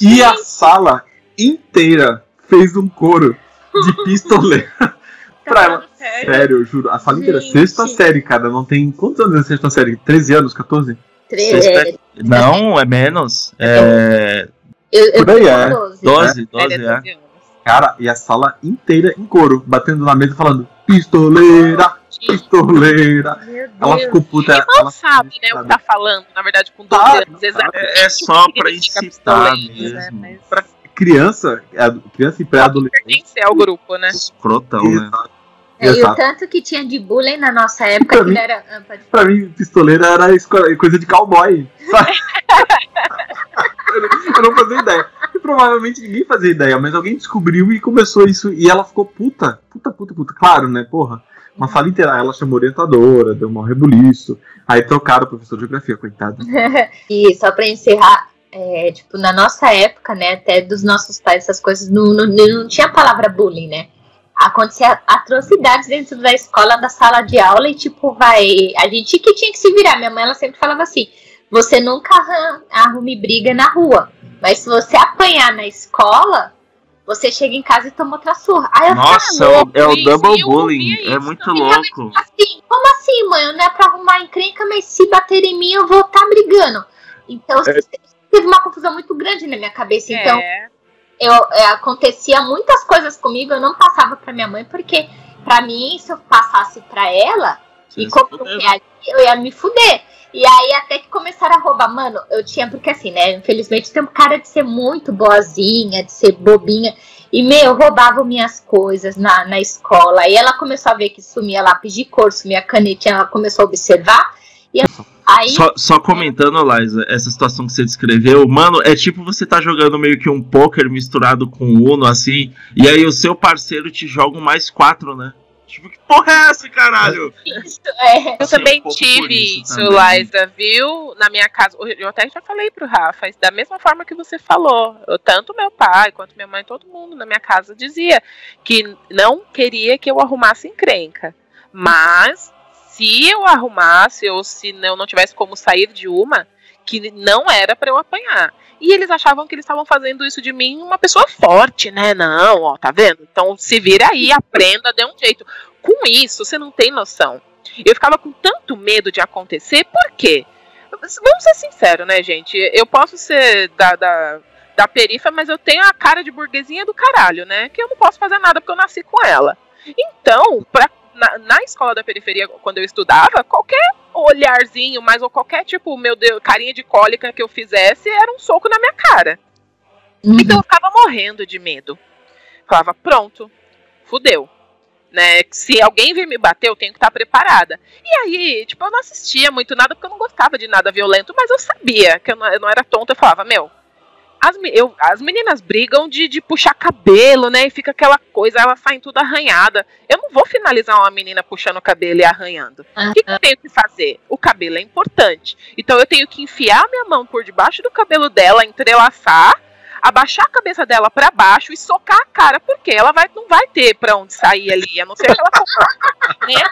E a sala inteira fez um coro de pistoleira pra ela. Sério, eu juro. A sala inteira. Sexta série, cara. Não tem. Quantos anos é sexta série? 13 anos, 14? Tre- Sexta- é, Não, é menos. É. eu, eu Por aí, tenho é. 12. 12, Ele 12, é é. 12 anos. Cara, e a sala inteira em coro, batendo na mesa falando: pistoleira, pistoleira. Meu Ela ficou puta. E mal ela sabe, né, o que tá falando, na verdade, com 12 Sabe, anos. Exatamente. É, é só o que pra incitar pistoleiros, né, mesmo. mas- Pra criança, é, criança e pré-adolescente. pertencer ao grupo, né? Escrotão, né? É, e o tanto que tinha de bullying na nossa época Pra que mim- não era. ah, pode Pra mim, pistoleira era coisa de cowboy. sabe? eu, não, eu não fazia ideia. E provavelmente ninguém fazia ideia, mas alguém descobriu e começou isso. E ela ficou puta, puta, puta, puta. Claro, né, porra. Uma sala inteira. Ela chamou orientadora, deu um rebuliço. Aí trocaram o professor de geografia, coitado. E só pra encerrar, é, tipo, na nossa época, né, até dos nossos pais, essas coisas, não, não, não tinha a palavra bullying, né? Acontecia atrocidades dentro da escola, da sala de aula, e tipo, vai. A gente que tinha que se virar. Minha mãe, ela sempre falava assim: você nunca arrume briga na rua, mas se você apanhar na escola, você chega em casa e toma outra surra. Aí eu Nossa, Tá louco, é o isso, double bullying. É muito louco. assim, como assim, mãe? Não é pra arrumar encrenca, mas se bater em mim, eu vou estar brigando. Então, teve uma confusão muito grande na minha cabeça. Então, É. eu, é, acontecia muitas coisas comigo, eu não passava pra minha mãe, porque pra mim, se eu passasse pra ela, e Você como reagir, eu ia me fuder. E aí, até que começaram a roubar. Mano, eu tinha, porque assim, né? Infelizmente, tem um cara de ser muito boazinha, de ser bobinha. E, meu, roubavam minhas coisas na, na escola. Aí ela começou a ver que sumia lápis de cor, sumia canetinha, ela começou a observar. E aí. Só, só comentando, Liza, essa situação que você descreveu, mano, é tipo você tá jogando meio que um poker misturado com Uno, assim, e aí o seu parceiro te joga um mais quatro, né? Tipo, que porra é essa, caralho? Isso, é. Eu Sim, também um tive isso também. Liza, viu? Na minha casa. Eu até já falei pro Rafa, da mesma forma que você falou. Eu, tanto meu pai quanto minha mãe, todo mundo na minha casa dizia que não queria que eu arrumasse encrenca. Mas se eu arrumasse, ou se eu não tivesse como sair de uma, que não era pra eu apanhar. E eles achavam que eles estavam fazendo isso de mim uma pessoa forte, né? Não, ó, tá vendo? Então se vira aí, aprenda, dê um jeito. Com isso, você não tem noção. Eu ficava com tanto medo de acontecer, por quê? Vamos ser sinceros, né, gente? Eu posso ser da, da, da perifa, mas eu tenho a cara de burguesinha do caralho, né? Que eu não posso fazer nada porque eu nasci com ela. Então, pra, na, na escola da periferia, quando eu estudava, qualquer olharzinho, mas ou qualquer tipo, meu Deus, carinha de cólica que eu fizesse, era um soco na minha cara. Então eu ficava morrendo de medo. Falava, pronto, fudeu. Né? Se alguém vir me bater, eu tenho que estar preparada. E aí, tipo, eu não assistia muito nada porque eu não gostava de nada violento, mas eu sabia que eu não, eu não era tonta. Eu falava, meu, as, eu- as meninas brigam de, de puxar cabelo, né? E fica aquela coisa, elas saem tudo arranhada. Eu não vou finalizar uma menina puxando o cabelo e arranhando. O que, que eu tenho que fazer? O cabelo é importante. Então eu tenho que enfiar minha mão por debaixo do cabelo dela, entrelaçar, abaixar a cabeça dela pra baixo e socar a cara, porque ela vai, não vai ter pra onde sair ali, a não ser que ela né?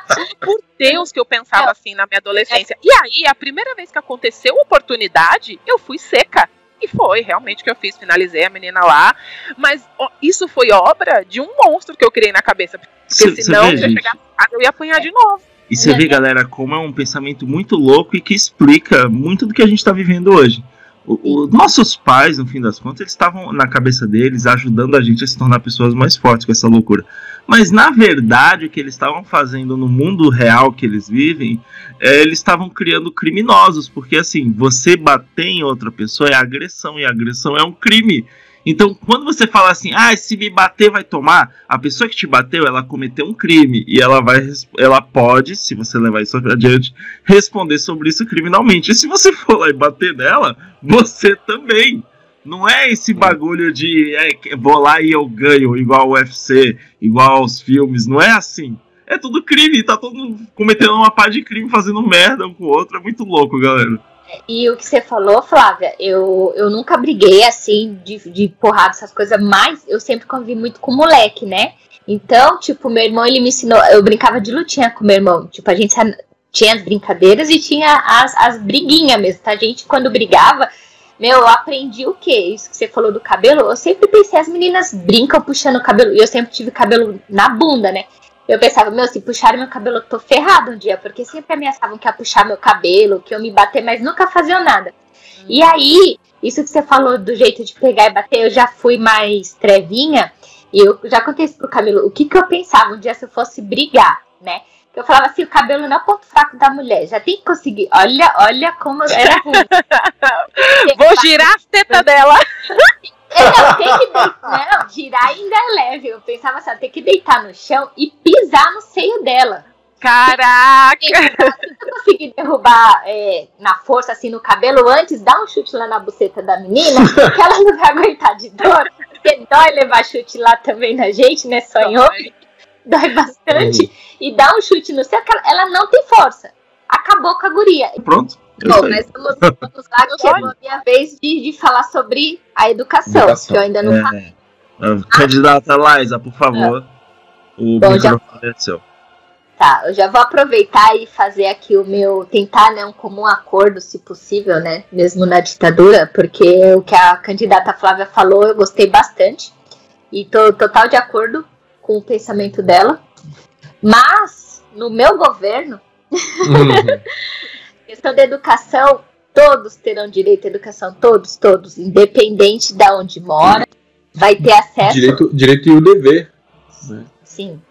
Por Deus que eu pensava assim na minha adolescência. E aí, a primeira vez que aconteceu a oportunidade, eu fui seca. E foi realmente o que eu fiz, finalizei a menina lá. Mas ó, isso foi obra de um monstro que eu criei na cabeça. Porque Cê- cê senão, vê, se eu em casa, eu ia apanhar de novo. E você vê, galera, como é um pensamento muito louco e que explica muito do que a gente tá vivendo hoje. O- o- nossos pais, no fim das contas, eles estavam na cabeça deles ajudando a gente a se tornar pessoas mais fortes com essa loucura. Mas na verdade, o que eles estavam fazendo no mundo real que eles vivem, é, eles estavam criando criminosos, porque assim, você bater em outra pessoa é agressão, e agressão é um crime. Então, quando você fala assim, ah, se me bater vai tomar, a pessoa que te bateu, ela cometeu um crime e ela vai, ela pode, se você levar isso adiante, responder sobre isso criminalmente. E se você for lá e bater nela, você também. Não é esse bagulho de é, vou lá e eu ganho, igual o UFC, igual aos filmes. Não é assim. É tudo crime, tá todo mundo cometendo uma pá de crime, fazendo merda um com o outro. É muito louco, galera. E o que você falou, Flávia, eu, eu nunca briguei assim de, de porrada, essas coisas, mas eu sempre convivi muito com moleque, né? Então, tipo, meu irmão, ele me ensinou. Eu brincava de lutinha com meu irmão. Tipo, a gente tinha as brincadeiras e tinha as, as briguinhas mesmo, tá? A gente, quando brigava, meu, eu aprendi o quê? Isso que você falou do cabelo. Eu sempre pensei, as meninas brincam puxando o cabelo. E eu sempre tive cabelo na bunda, né? Eu pensava, meu, se puxarem meu cabelo, eu tô ferrado um dia, porque sempre ameaçavam que ia puxar meu cabelo, que eu me bater, mas nunca faziam nada. E aí, isso que você falou do jeito de pegar e bater, eu já fui mais trevinha, e eu já contei isso pro Camilo. O que que eu pensava um dia se eu fosse brigar, né? Eu falava assim, o cabelo não é o ponto fraco da mulher, já tem que conseguir. Olha, olha como era ruim. Vou girar as tetas dela. É, não, tem que deitar, não, girar ainda é leve. Eu pensava assim, tem que deitar no chão e pisar no seio dela. Caraca! Se eu conseguir derrubar é, na força, assim, no cabelo antes, dá um chute lá na buceta da menina, que ela não vai aguentar de dor. Porque dói levar chute lá também na gente, né? Só em homem. Dói bastante. E dá um chute no céu, ela não tem força. Acabou com a guria. Pronto. É Bom, mas vamos, lá, que chegou a minha vez de, de falar sobre a educação, Educação. que eu ainda não falei. É. Ah, Candidata Liza, por favor. O Bom, já- microfone é seu. Tá, eu já vou aproveitar e fazer aqui o meu. tentar, né, um comum acordo, se possível, né? Mesmo na ditadura, porque o que a candidata Flávia falou eu gostei bastante. E tô total de acordo com o pensamento dela. Mas, no meu governo, Uhum. questão da educação, todos terão direito à educação, todos, todos, independente de onde mora, vai ter acesso. direito, direito e o dever. sim,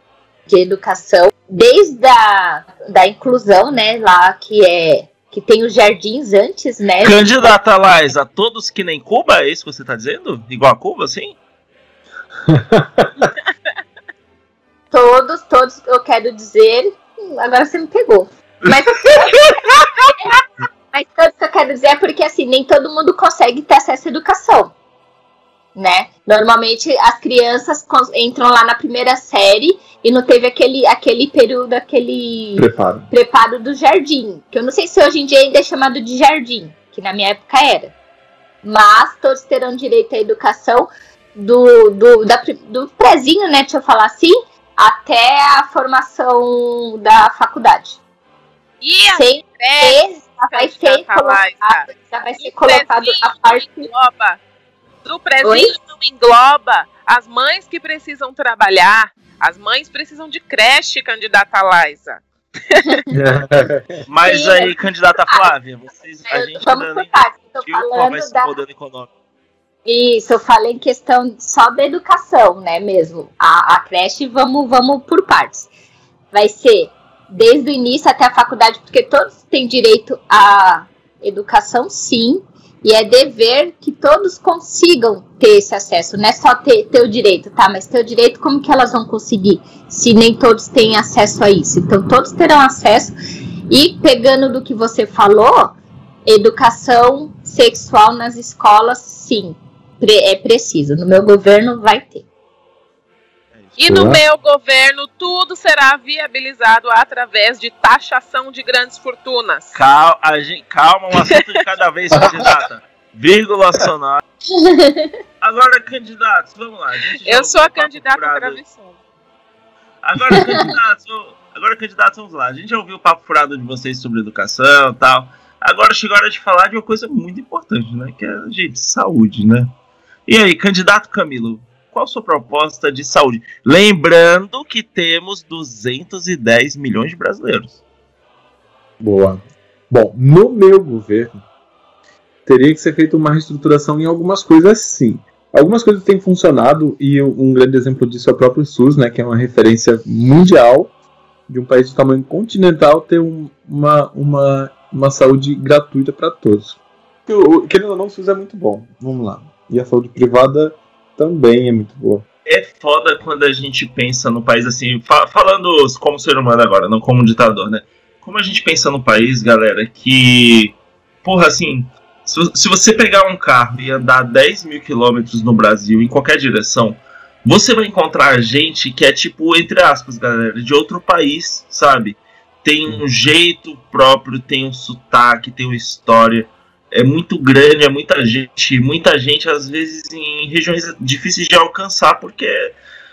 de educação, desde a da inclusão, né, lá que é que tem os jardins antes, né? Candidata Liza, todos que nem Cuba, é isso que você tá dizendo? Igual a Cuba, assim? Todos, todos, eu quero dizer, agora você me pegou. Mas Mas todos que eu quero dizer é porque assim, nem todo mundo consegue ter acesso à educação. Né? Normalmente as crianças entram lá na primeira série e não teve aquele, aquele período, aquele Preparo. preparo do jardim. Que eu não sei se hoje em dia ainda é chamado de jardim, que na minha época era. Mas todos terão direito à educação do, do, da, do prezinho, né? Deixa eu falar assim, até a formação da faculdade. E a Sem já vai ser Laisa? colocado, já vai ser colocado a parte. engloba. Do Oi? não engloba as mães que precisam trabalhar. As mães precisam de creche, candidata Liza. Mas Sim. aí, candidata Flávia, vocês, a gente Vamos nem partes. Discutiu qual vai falando ser o modelo econômico. Isso, eu falei em questão só da educação, né, mesmo. A, a creche, vamos, vamos por partes. Vai ser desde o início até a faculdade, porque todos têm direito à educação, sim, e é dever que todos consigam ter esse acesso. Não é só ter, ter o direito, tá? Mas ter o direito, como que elas vão conseguir, se nem todos têm acesso a isso? Então, todos terão acesso. E pegando do que você falou, educação sexual nas escolas, sim, é preciso. No meu governo vai ter. E no Boa. meu governo, tudo será viabilizado através de taxação de grandes fortunas. Calma, a gente, calma, um assunto de cada vez, candidata. Vírgula sonora. Agora, candidatos, vamos lá. a gente já Eu sou a candidata travessona. Agora, candidatos, agora, candidatos, vamos lá. A gente já ouviu o papo furado de vocês sobre educação e tal. Agora chegou a hora de falar de uma coisa muito importante, né? Que é, gente, saúde, né? E aí, candidato Camilo, qual a sua proposta de saúde? Lembrando que temos 210 milhões de brasileiros. Boa. Bom, no meu governo, teria que ser feita uma reestruturação em algumas coisas sim. Algumas coisas têm funcionado e um grande exemplo disso é o próprio SUS, né, que é uma referência mundial de um país de tamanho continental ter um, uma, uma, uma saúde gratuita para todos. Querendo ou não, o SUS é muito bom. Vamos lá. E a saúde privada também é muito boa. É foda quando a gente pensa no país assim, fa falando como ser humano agora, não como ditador, né? Como a gente pensa no país, galera, que. Porra, assim, se, se você pegar um carro e andar 10 mil quilômetros no Brasil, em qualquer direção, você vai encontrar gente que é tipo, entre aspas, galera, de outro país, sabe? Tem um jeito próprio, tem um sotaque, tem uma história é muito grande, é muita gente, muita gente às vezes em regiões difíceis de alcançar, porque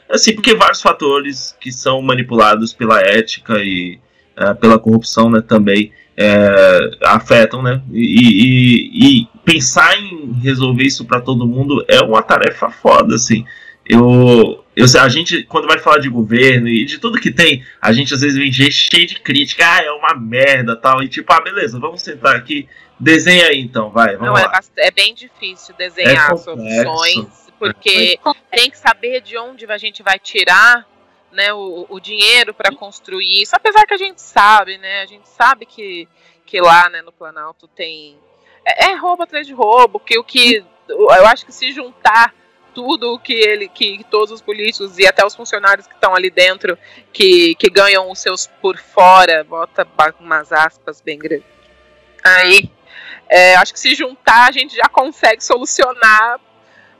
assim, porque vários fatores que são manipulados pela ética e uh, pela corrupção, né, também é, afetam, né? E, e, e, pensar em resolver isso para todo mundo é uma tarefa foda, assim. Eu, eu, a gente, quando vai falar de governo e de tudo que tem, a gente às vezes vem cheio de crítica, ah, é uma merda tal, e tipo, ah, beleza, vamos sentar aqui Desenha aí então, vai. Não, é, é, bem difícil desenhar é soluções, porque tem que saber de onde a gente vai tirar né, o, o dinheiro para construir isso. Apesar que a gente sabe, né? A gente sabe que, que lá né, no Planalto tem. É, é roubo atrás de roubo, que o que. Eu acho que se juntar tudo o que ele que todos os políticos e até os funcionários que estão ali dentro que, que ganham os seus por fora bota umas aspas bem grandes aí é, acho que se juntar, a gente já consegue solucionar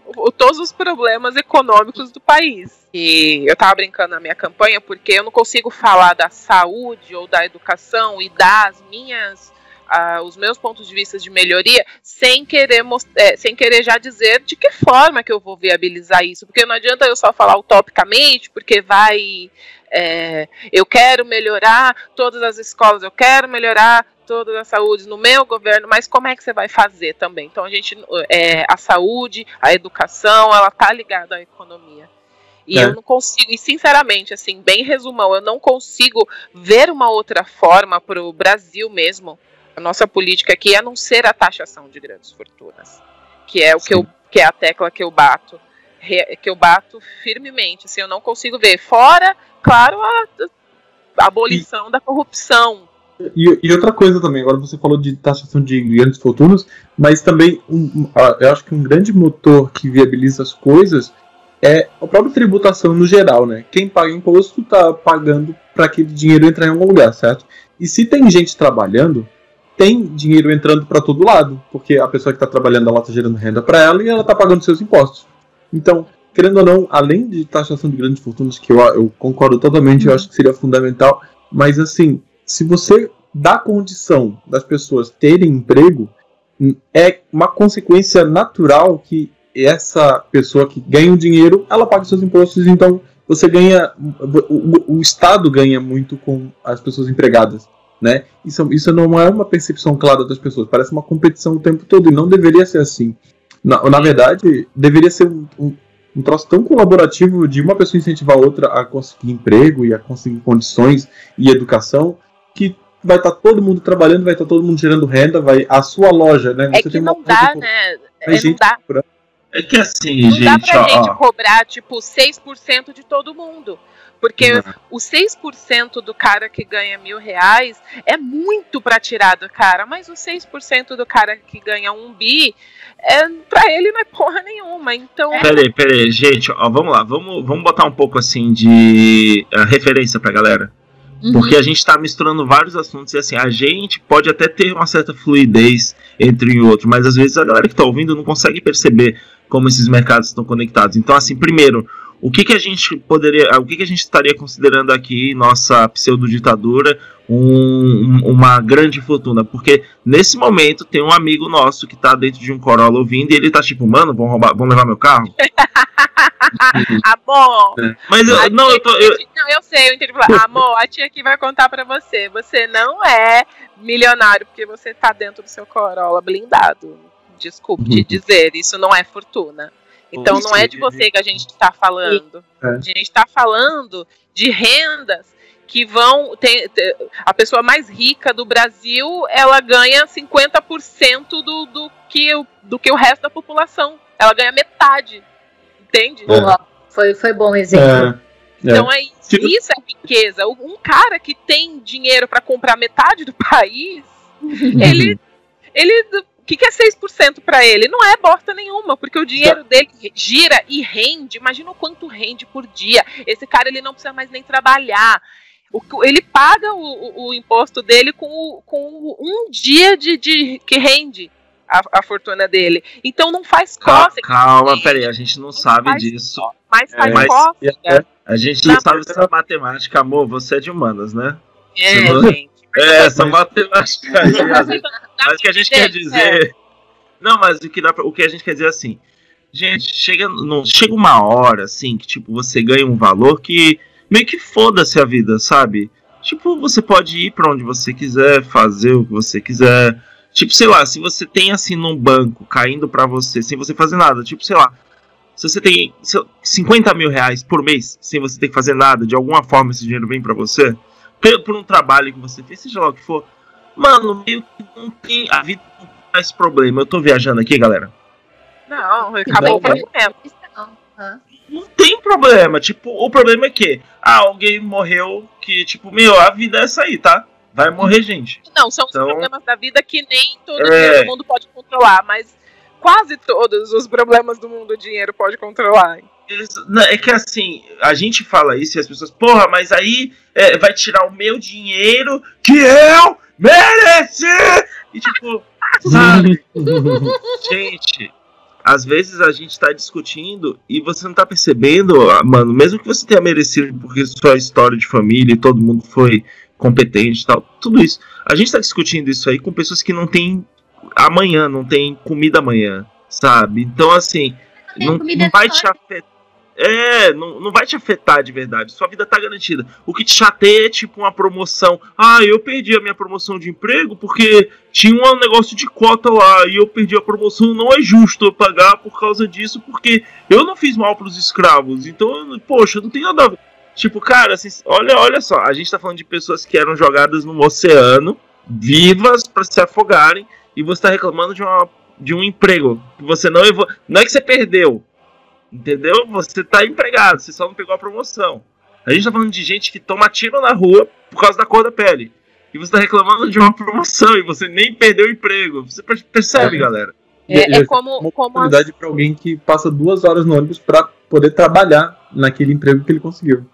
o, todos os problemas econômicos do país. E eu tava brincando na minha campanha porque eu não consigo falar da saúde ou da educação e das minhas Uh, os meus pontos de vista de melhoria sem querer, é, sem querer já dizer de que forma que eu vou viabilizar isso. Porque não adianta eu só falar utopicamente, porque vai. É, eu quero melhorar todas as escolas, eu quero melhorar toda a saúde no meu governo, mas como é que você vai fazer também? Então a gente, é, a saúde, a educação, ela tá ligada à economia. E é. eu não consigo, e sinceramente, assim, bem resumão, eu não consigo ver uma outra forma para o Brasil mesmo, a nossa política aqui, a não ser a taxação de grandes fortunas, que é o que eu, que é a tecla que eu bato, que eu bato firmemente, assim, eu não consigo ver. Fora, claro, a, a abolição e... da corrupção, e, e, outra coisa também, agora você falou de taxação de grandes fortunas, mas também um, eu acho que um grande motor que viabiliza as coisas é a própria tributação no geral, né? Quem paga imposto está pagando para aquele dinheiro entrar em algum lugar, certo? E se tem gente trabalhando, tem dinheiro entrando para todo lado, porque a pessoa que está trabalhando ela está gerando renda para ela e ela está pagando seus impostos. Então, querendo ou não, além de taxação de grandes fortunas, que eu, eu concordo totalmente, eu acho que seria fundamental, mas assim, se você dá condição das pessoas terem emprego, é uma consequência natural que essa pessoa que ganha o dinheiro, ela paga seus impostos, então você ganha, o, o, Estado ganha muito com as pessoas empregadas, né? Isso, isso não é uma percepção clara das pessoas, parece uma competição o tempo todo e não deveria ser assim. Na, na verdade, deveria ser um, um, um troço tão colaborativo de uma pessoa incentivar a outra a conseguir emprego e a conseguir condições e educação, que vai estar tá todo mundo trabalhando, vai estar tá todo mundo gerando renda, vai a sua loja, né? É você é que não dá, né? É, não dá. É que assim, não gente. Não dá pra ó, gente ó. cobrar, tipo, 6% de todo mundo. Porque uhum. o 6% do cara que ganha mil reais é muito pra tirar do cara, mas o 6% do cara que ganha um bi, é, pra ele não é porra nenhuma. Então. Peraí, peraí, gente, ó, vamos lá, vamos, vamos botar um pouco assim de uh, referência pra galera. Uhum. Porque a gente está misturando vários assuntos e assim, a gente pode até ter uma certa fluidez entre um e outro, mas às vezes a galera que está ouvindo não consegue perceber como esses mercados estão conectados. Então, assim, primeiro, o que, que a gente poderia, o que, que a gente estaria considerando aqui nossa pseudo-ditadura um, uma grande fortuna? Porque nesse momento tem um amigo nosso que está dentro de um Corolla ouvindo e ele está tipo, mano, vão roubar, vão levar meu carro? Amor. É. Mas eu, não, eu tô. Eu... Não, eu sei, eu entendi. Amor, a tia aqui vai contar pra você. Você não é milionário porque você tá dentro do seu Corolla blindado. Desculpe te uhum. dizer, isso não é fortuna. Então não é de você que a gente está falando. É. A gente está falando de rendas que vão. Tem, a pessoa mais rica do Brasil ela ganha 50% do, do, que, do que o resto da população. Ela ganha metade. Entende? É. Foi, foi bom exemplo. É, é. Então é isso, Tipo- isso é riqueza. Um cara que tem dinheiro para comprar metade do país, ele. ele o que, que é 6% para ele? Não é bosta nenhuma, porque o dinheiro dele gira e rende. Imagina o quanto rende por dia. Esse cara ele não precisa mais nem trabalhar. O que- ele paga o, o- o imposto dele com, com um dia de, de- que rende a, a fortuna dele. Então não faz cócega, calma, peraí, a gente não sabe faz disso. mas faz mas- cócega. A gente Não, não sabe essa matemática, amor. Você é de humanas, né? É, Senão- gente. É, essa matemática aí. Mas o que a gente quer É, dizer. Não, mas o que, dá pra- o que a gente quer dizer é assim. Gente, chega, não, chega uma hora, assim, que tipo, você ganha um valor que meio que foda-se a vida, sabe? Tipo, você pode ir pra onde você quiser, fazer o que você quiser. Tipo, sei lá, se você tem assim num banco caindo pra você sem você fazer nada, tipo, sei lá, se você tem sei lá, 50 mil reais por mês sem você ter que fazer nada, de alguma forma esse dinheiro vem pra você, por, por um trabalho que você fez, seja lá o que for, mano, meio que não tem. A vida não faz problema. Eu tô viajando aqui, galera. Não, acabou o problema. Não tem problema. Tipo, o problema é que ah, alguém morreu que, tipo, meu, a vida é essa aí, tá? Vai morrer gente. Não, são Então- os problemas da vida que nem todo É. todo mundo pode controlar, mas quase todos os problemas do mundo o dinheiro pode controlar. É que assim, a gente fala isso e as pessoas, porra, mas aí é, vai tirar o meu dinheiro que eu mereci! E tipo, sabe? gente, às vezes a gente tá discutindo e você não tá percebendo, ah, mano, mesmo que você tenha merecido porque sua história de família e todo mundo foi competente e tal, tudo isso. A gente tá discutindo isso aí com pessoas que não têm amanhã, não tem comida amanhã, sabe? Então, assim, não, não vai te afetar. É, não, não vai te afetar de verdade. Sua vida tá garantida. O que te chateia é tipo uma promoção. Ah, eu perdi a minha promoção de emprego porque tinha um negócio de cota lá e eu perdi a promoção. Não é justo eu pagar por causa disso porque eu não fiz mal pros escravos. Então, poxa, não tem nada a ver. Tipo, cara, assim, olha, olha só. A gente tá falando de pessoas que eram jogadas no oceano, vivas pra se afogarem, e você tá reclamando de, uma, de um emprego que você não evo... Não é que você perdeu, Entendeu? Você tá empregado, você só não pegou a promoção. A gente tá falando de gente que toma tiro na rua por causa da cor da pele. E você tá reclamando de uma promoção e você nem perdeu o emprego. Você per- percebe, É. galera? É, é como, uma como as- oportunidade para alguém que passa duas horas no ônibus para poder trabalhar naquele emprego que ele conseguiu.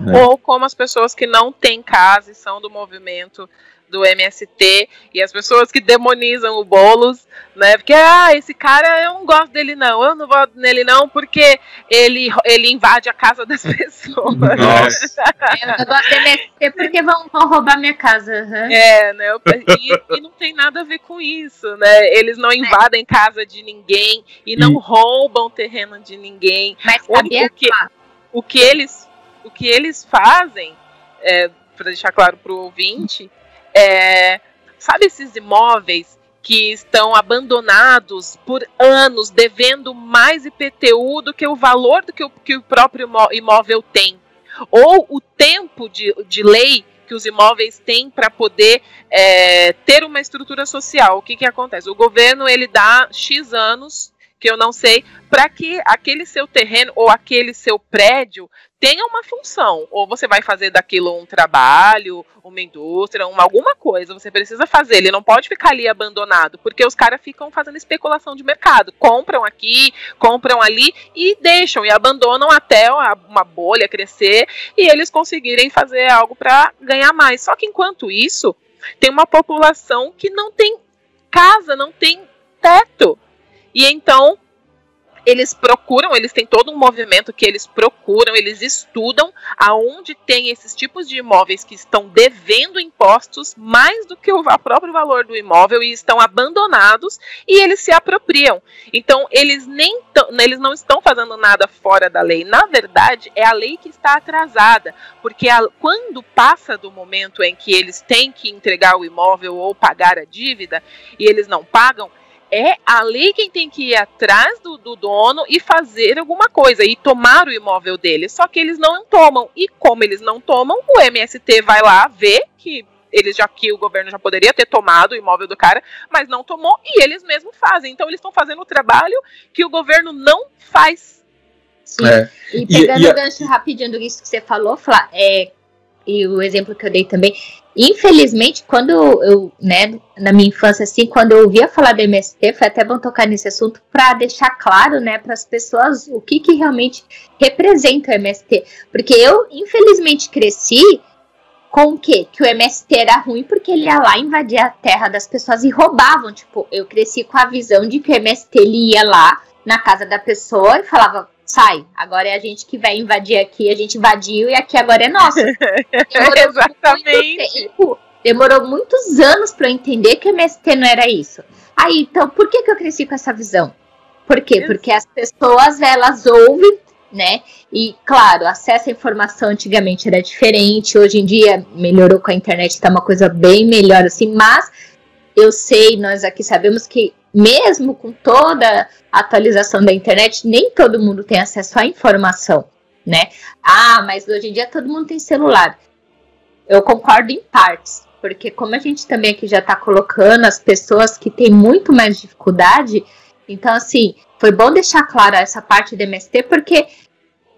É. ou como as pessoas que não têm casa e são do movimento do MST e as pessoas que demonizam o Boulos, né? Porque ah, esse cara eu não gosto dele não, eu não voto nele não porque ele ele invade a casa das pessoas. Nossa. Eu não gosto de MST porque vão, vão roubar minha casa. aham. É, né? eu- E, e não tem nada a ver com isso, né? Eles não invadem casa de ninguém e não E- roubam terreno de ninguém. Mas O único que, o que eles o que eles fazem, é, para deixar claro para o ouvinte, é, sabe esses imóveis que estão abandonados por anos, devendo mais IPTU do que o valor do que o, que o próprio imó- imóvel tem, ou o tempo de, de lei que os imóveis têm para poder é, ter uma estrutura social. O que, que acontece? O governo ele dá x anos que eu não sei, para que aquele seu terreno ou aquele seu prédio tenha uma função. Ou você vai fazer daquilo um trabalho, uma indústria, uma, alguma coisa. Você precisa fazer. Ele não pode ficar ali abandonado, porque os caras ficam fazendo especulação de mercado. Compram aqui, compram ali e deixam e abandonam até uma bolha crescer e eles conseguirem fazer algo para ganhar mais. Só que enquanto isso, tem uma população que não tem casa, não tem teto. E então eles procuram, eles têm todo um movimento que eles procuram, eles estudam aonde tem esses tipos de imóveis que estão devendo impostos mais do que o próprio valor do imóvel e estão abandonados e eles se apropriam. Então eles nem eles não estão fazendo nada fora da lei. Na verdade, é a lei que está atrasada, porque a- quando passa do momento em que eles têm que entregar o imóvel ou pagar a dívida e eles não pagam, é ali quem tem que ir atrás do, do dono e fazer alguma coisa e tomar o imóvel dele. Só que eles não tomam. E como eles não tomam, o MST vai lá ver que eles já que o governo já poderia ter tomado o imóvel do cara, mas não tomou e eles mesmos fazem. Então eles estão fazendo o trabalho que o governo não faz. Sim. É. E E- pegando e a- o gancho rapidinho do isso que você falou, Flá, é, e o exemplo que eu dei também, infelizmente, quando eu, né, na minha infância, assim, quando eu ouvia falar do MST, foi até bom tocar nesse assunto para deixar claro, né, para as pessoas o que, que realmente representa o MST. Porque eu, infelizmente, cresci com o quê? Que o MST era ruim porque ele ia lá invadir a terra das pessoas e roubavam. Tipo, eu cresci com a visão de que o MST ele ia lá na casa da pessoa e falava: sai, agora é a gente que vai invadir aqui, a gente invadiu e aqui agora é nosso. Demorou Exatamente. muito tempo, demorou muitos anos pra eu entender que o MST não era isso. Aí, então, por que, que eu cresci com essa visão? Por quê? Isso. Porque as pessoas, elas ouvem, né? E, claro, acesso à informação antigamente era diferente, hoje em dia melhorou com a internet, tá uma coisa bem melhor assim, mas eu sei, nós aqui sabemos que mesmo com toda a atualização da internet, nem todo mundo tem acesso à informação, né? Ah, mas hoje em dia todo mundo tem celular. Eu concordo em partes, porque como a gente também aqui já tá colocando as pessoas que têm muito mais dificuldade, então assim, foi bom deixar clara essa parte do MST, porque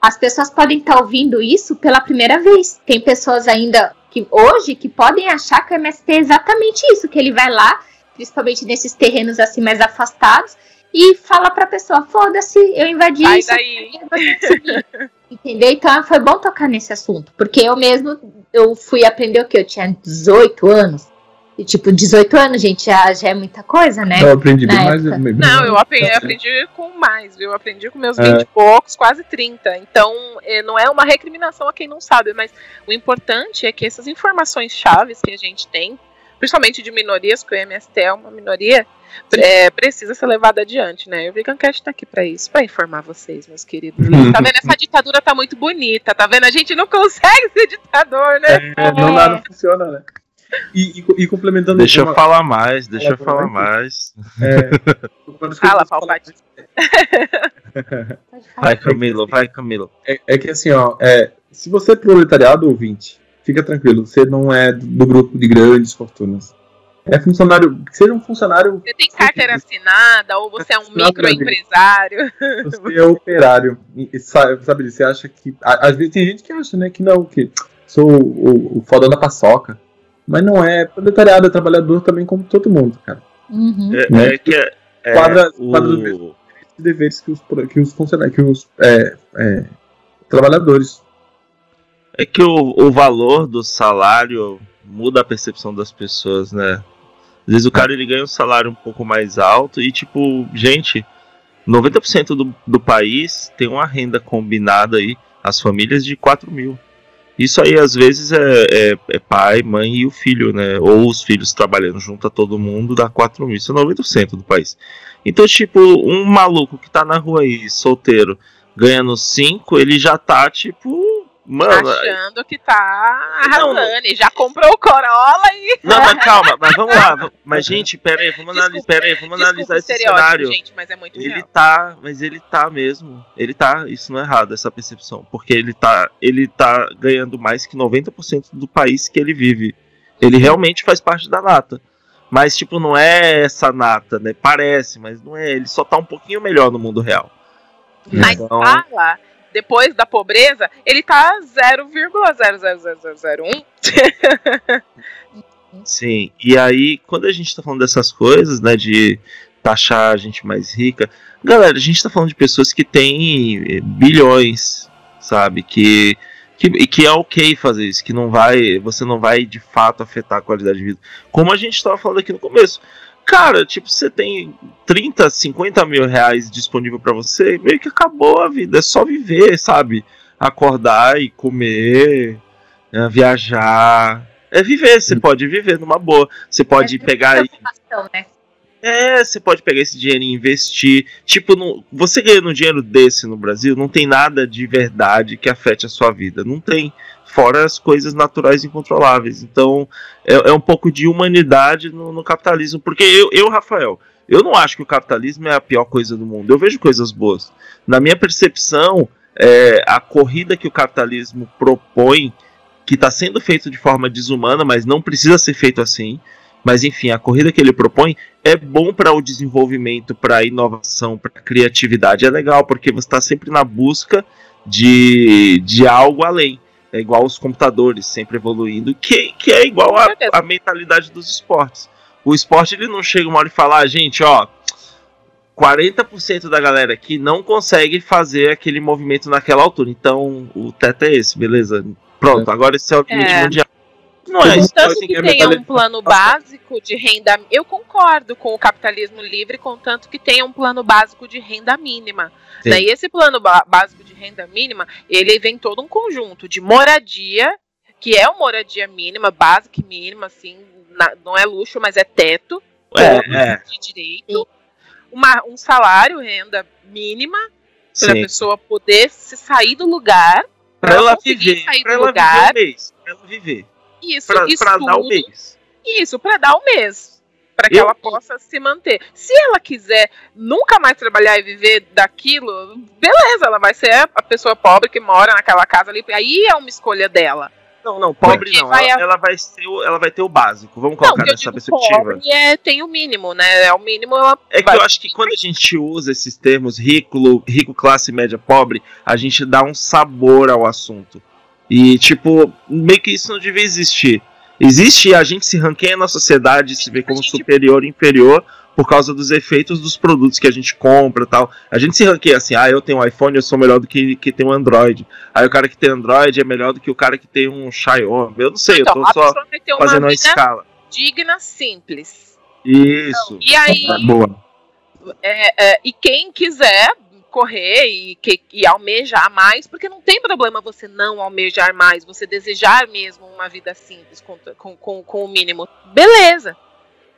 as pessoas podem estar ouvindo isso pela primeira vez. Tem pessoas ainda que hoje que podem achar que o MST é exatamente isso, que ele vai lá, principalmente nesses terrenos assim mais afastados, e fala pra pessoa, foda-se, eu invadi Sai isso daí. Entendeu? Então foi bom tocar nesse assunto, porque eu mesmo eu fui aprender o que eu tinha 18 anos. E tipo, 18 anos, gente, já, já é muita coisa, né? Eu aprendi bem mais. bem- Não, eu aprendi, aprendi com mais, viu? Eu aprendi com meus É. 20 e poucos, quase 30. Então, eh, não é uma recriminação a quem não sabe, mas o importante é que essas informações chaves que a gente tem, principalmente de minorias, que o MST é uma minoria, é, precisa ser levada adiante, né? E o Vegancast tá aqui pra isso, pra informar vocês, meus queridos. Tá vendo? Essa ditadura tá muito bonita, tá vendo? A gente não consegue ser ditador, né? É, não, nada funciona, né? E, e, e complementando Deixa eu uma- falar mais, deixa eu Fala, falar mais. é, Fala, Palpatine. Pode falar. Vai, Camilo, vai, Camilo. É, é que assim, ó, é, se você é proletariado ouvinte, fica tranquilo, você não é do, grupo de grandes fortunas. É funcionário, que seja um funcionário, Você tem carteira assinada, ou você é um microempresário. você é operário. E, sabe, sabe, você acha que. Às vezes tem gente que acha, né, que não, que sou o, o, o fodão da paçoca. Mas não é, proletariado é trabalhador também como todo mundo, cara. Uhum. É, Né? é que é, é, Quadra- o- quadra deveres que os, que os funcionários, que os é, é, trabalhadores. É que o, o valor do salário muda a percepção das pessoas, né? Às vezes o cara ele ganha um salário um pouco mais alto e, tipo, gente, 90% do, do país tem uma renda combinada aí, as famílias de 4 mil. Isso aí, às vezes, é, é- é pai, mãe e o filho, né? Ou os filhos trabalhando junto a todo mundo, dá 4 mil. Isso é 90% do país. Então, tipo, um maluco que tá na rua aí, solteiro, ganhando 5, ele já tá, tipo. Mano, achando que tá arrasando. E já comprou o Corolla e. não, mas calma, mas vamos lá. Mas, gente, pera aí, vamos analisar, pera aí, vamos analisar esse cenário. gente, mas é muito Ele real. tá, mas ele tá mesmo. Ele tá, isso não é errado, essa percepção. Porque ele tá, ele tá ganhando mais que 90% do país que ele vive. Ele realmente faz parte da nata. Mas, tipo, não é essa nata, né? Parece, mas não é. Ele só tá um pouquinho melhor no mundo real. Mas Então- fala, depois da pobreza, ele tá 0,00001. Sim, e aí, quando a gente tá falando dessas coisas, né, de taxar a gente mais rica, galera, a gente tá falando de pessoas que têm eh, bilhões, sabe, que, que, que é ok fazer isso, que não vai, você não vai de fato afetar a qualidade de vida. Como a gente tava falando aqui no começo. Cara, tipo, você tem 30, 50 mil reais disponível pra você, meio que acabou a vida, é só viver, sabe? Acordar e comer, né, viajar. É viver, você pode viver numa boa. Você pode É pegar e né? é, você pode pegar esse dinheiro e investir. Tipo, no, você ganhando um dinheiro desse no Brasil, não tem nada de verdade que afete a sua vida. Não tem. Fora as coisas naturais incontroláveis. Então, é, é um pouco de humanidade no, no capitalismo. Porque eu, eu, Rafael, Eu não acho que o capitalismo é a pior coisa do mundo. Eu vejo coisas boas. Na minha percepção, é, a corrida que o capitalismo propõe, que está sendo feito de forma desumana, mas não precisa ser feito assim. Mas enfim, a corrida que ele propõe é bom para o desenvolvimento, para a inovação, para a criatividade. É legal porque você está sempre na busca de, de algo além. É igual os computadores, sempre evoluindo, que, que é igual a, a mentalidade dos esportes. O esporte ele não chega uma hora e fala, ah, gente, ó, 40% da galera aqui não consegue fazer aquele movimento naquela altura. Então o teto é esse, beleza? Pronto, agora esse é o limite É. mundial. Não é isso. Contanto assim, que a tenha um plano básico de renda. Eu concordo com o capitalismo livre, contanto que tenha um plano básico de renda mínima. Né? E esse plano básico renda mínima, ele vem todo um conjunto de moradia, que é uma moradia mínima, básica e mínima, assim, na- não é luxo, mas é teto É, é, de direito. Uma, um salário, renda mínima, para a pessoa poder se sair do lugar. Pra ela viver, sair pra do ela lugar. viver o mês. Pra ela viver. Isso, pra dar o tudo. mês. Isso, para dar o mês. Para que Eu- ela possa se manter. Se ela quiser nunca mais trabalhar e viver daquilo, beleza, ela vai ser a pessoa pobre que mora naquela casa ali. Aí é uma escolha dela. Não, não, pobre Porque não. vai ela, a- ela vai ter o, ela vai ter o básico. Vamos Não, colocar eu nessa perspectiva. pobre é, tem o mínimo, né? É o mínimo É que eu acho que quando a gente usa esses termos rico, rico, classe média, pobre, a gente dá um sabor ao assunto. E, tipo, meio que isso não devia existir. Existe a gente se ranqueia na sociedade, se vê como superior e inferior por causa dos efeitos dos produtos que a gente compra tal. A gente se ranqueia assim, ah, eu tenho um iPhone, eu sou melhor do que que tem um Android. Aí o cara que tem Android é melhor do que o cara que tem um Xiaomi. Eu não sei, então, eu tô só uma fazendo uma escala. digna, simples. Isso. E aí, Boa. é, é, e quem quiser correr e, que, e almejar mais, porque não tem problema você não almejar mais, você desejar mesmo uma vida simples com, com, com, com o mínimo. Beleza.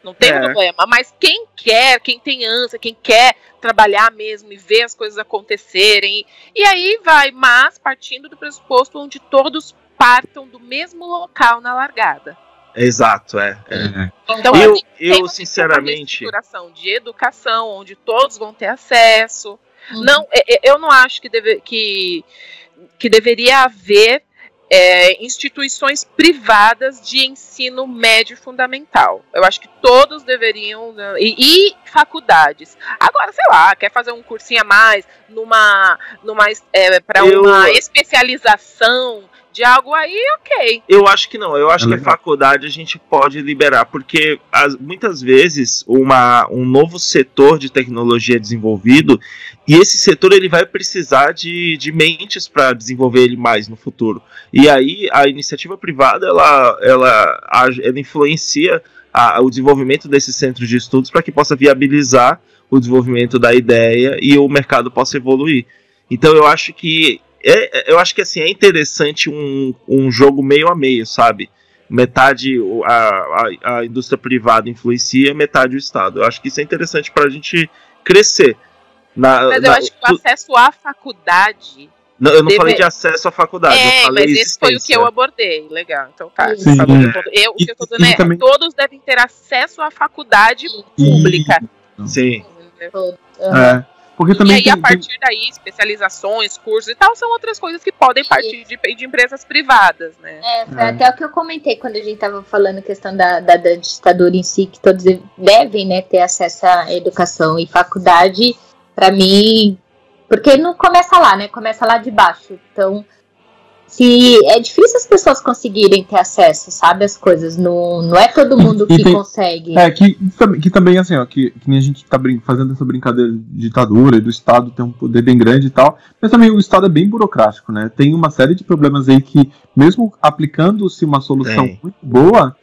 Não tem É. problema. Mas quem quer, quem tem ânsia, quem quer trabalhar mesmo e ver as coisas acontecerem. E aí vai, mas partindo do pressuposto onde todos partam do mesmo local na largada. Exato, é. é. É. Então, eu, assim, eu uma sinceramente. estruturação de educação, onde todos vão ter acesso. Uhum. Não, é- é- eu não acho que, deve- que, que deveria haver é, instituições privadas de ensino médio fundamental. Eu acho que todos deveriam. né, E, e faculdades. Agora, sei lá, quer fazer um cursinho a mais numa. numa é, para Eu- uma especialização de algo aí, ok. Eu acho que não, eu acho É que a faculdade a gente pode liberar, porque as- muitas vezes uma, um novo setor de tecnologia desenvolvido e esse setor ele vai precisar de, de mentes para desenvolver ele mais no futuro. E aí a iniciativa privada ela, ela, ela influencia a- o desenvolvimento desses centros de estudos para que possa viabilizar o desenvolvimento da ideia e o mercado possa evoluir. Então eu acho que é, eu acho que assim é interessante um, um jogo meio a meio, sabe? Metade a, a, a indústria privada influencia, metade o Estado. Eu acho que isso é interessante para a gente crescer. Na, Mas eu na- acho que o acesso à faculdade. não, eu não deve- falei de acesso à faculdade, eu É, falei mas esse foi o que eu abordei. Legal, então tá. Sim. de todo- Eu, o E- que eu tô e dizendo é, também- todos devem ter acesso à faculdade pública. Sim. É. Porque E também aí, tem, a partir daí, especializações, cursos e tal, são outras coisas que podem partir de, de empresas privadas, né? É, foi É. até o que eu comentei quando a gente tava falando a questão da, da, da ditadura em si, que todos devem né, ter acesso à educação e faculdade, pra mim, porque não começa lá, né? Começa lá de baixo. Então, se é difícil as pessoas conseguirem ter acesso, sabe, às coisas. Não, não é todo mundo E que tem- consegue. É, que, que também- assim, ó, que, que nem a gente tá brin- fazendo essa brincadeira de ditadura e do Estado ter um poder bem grande e tal, mas também o Estado é bem burocrático, né? Tem uma série de problemas aí que, mesmo aplicando-se uma solução Tem. muito boa,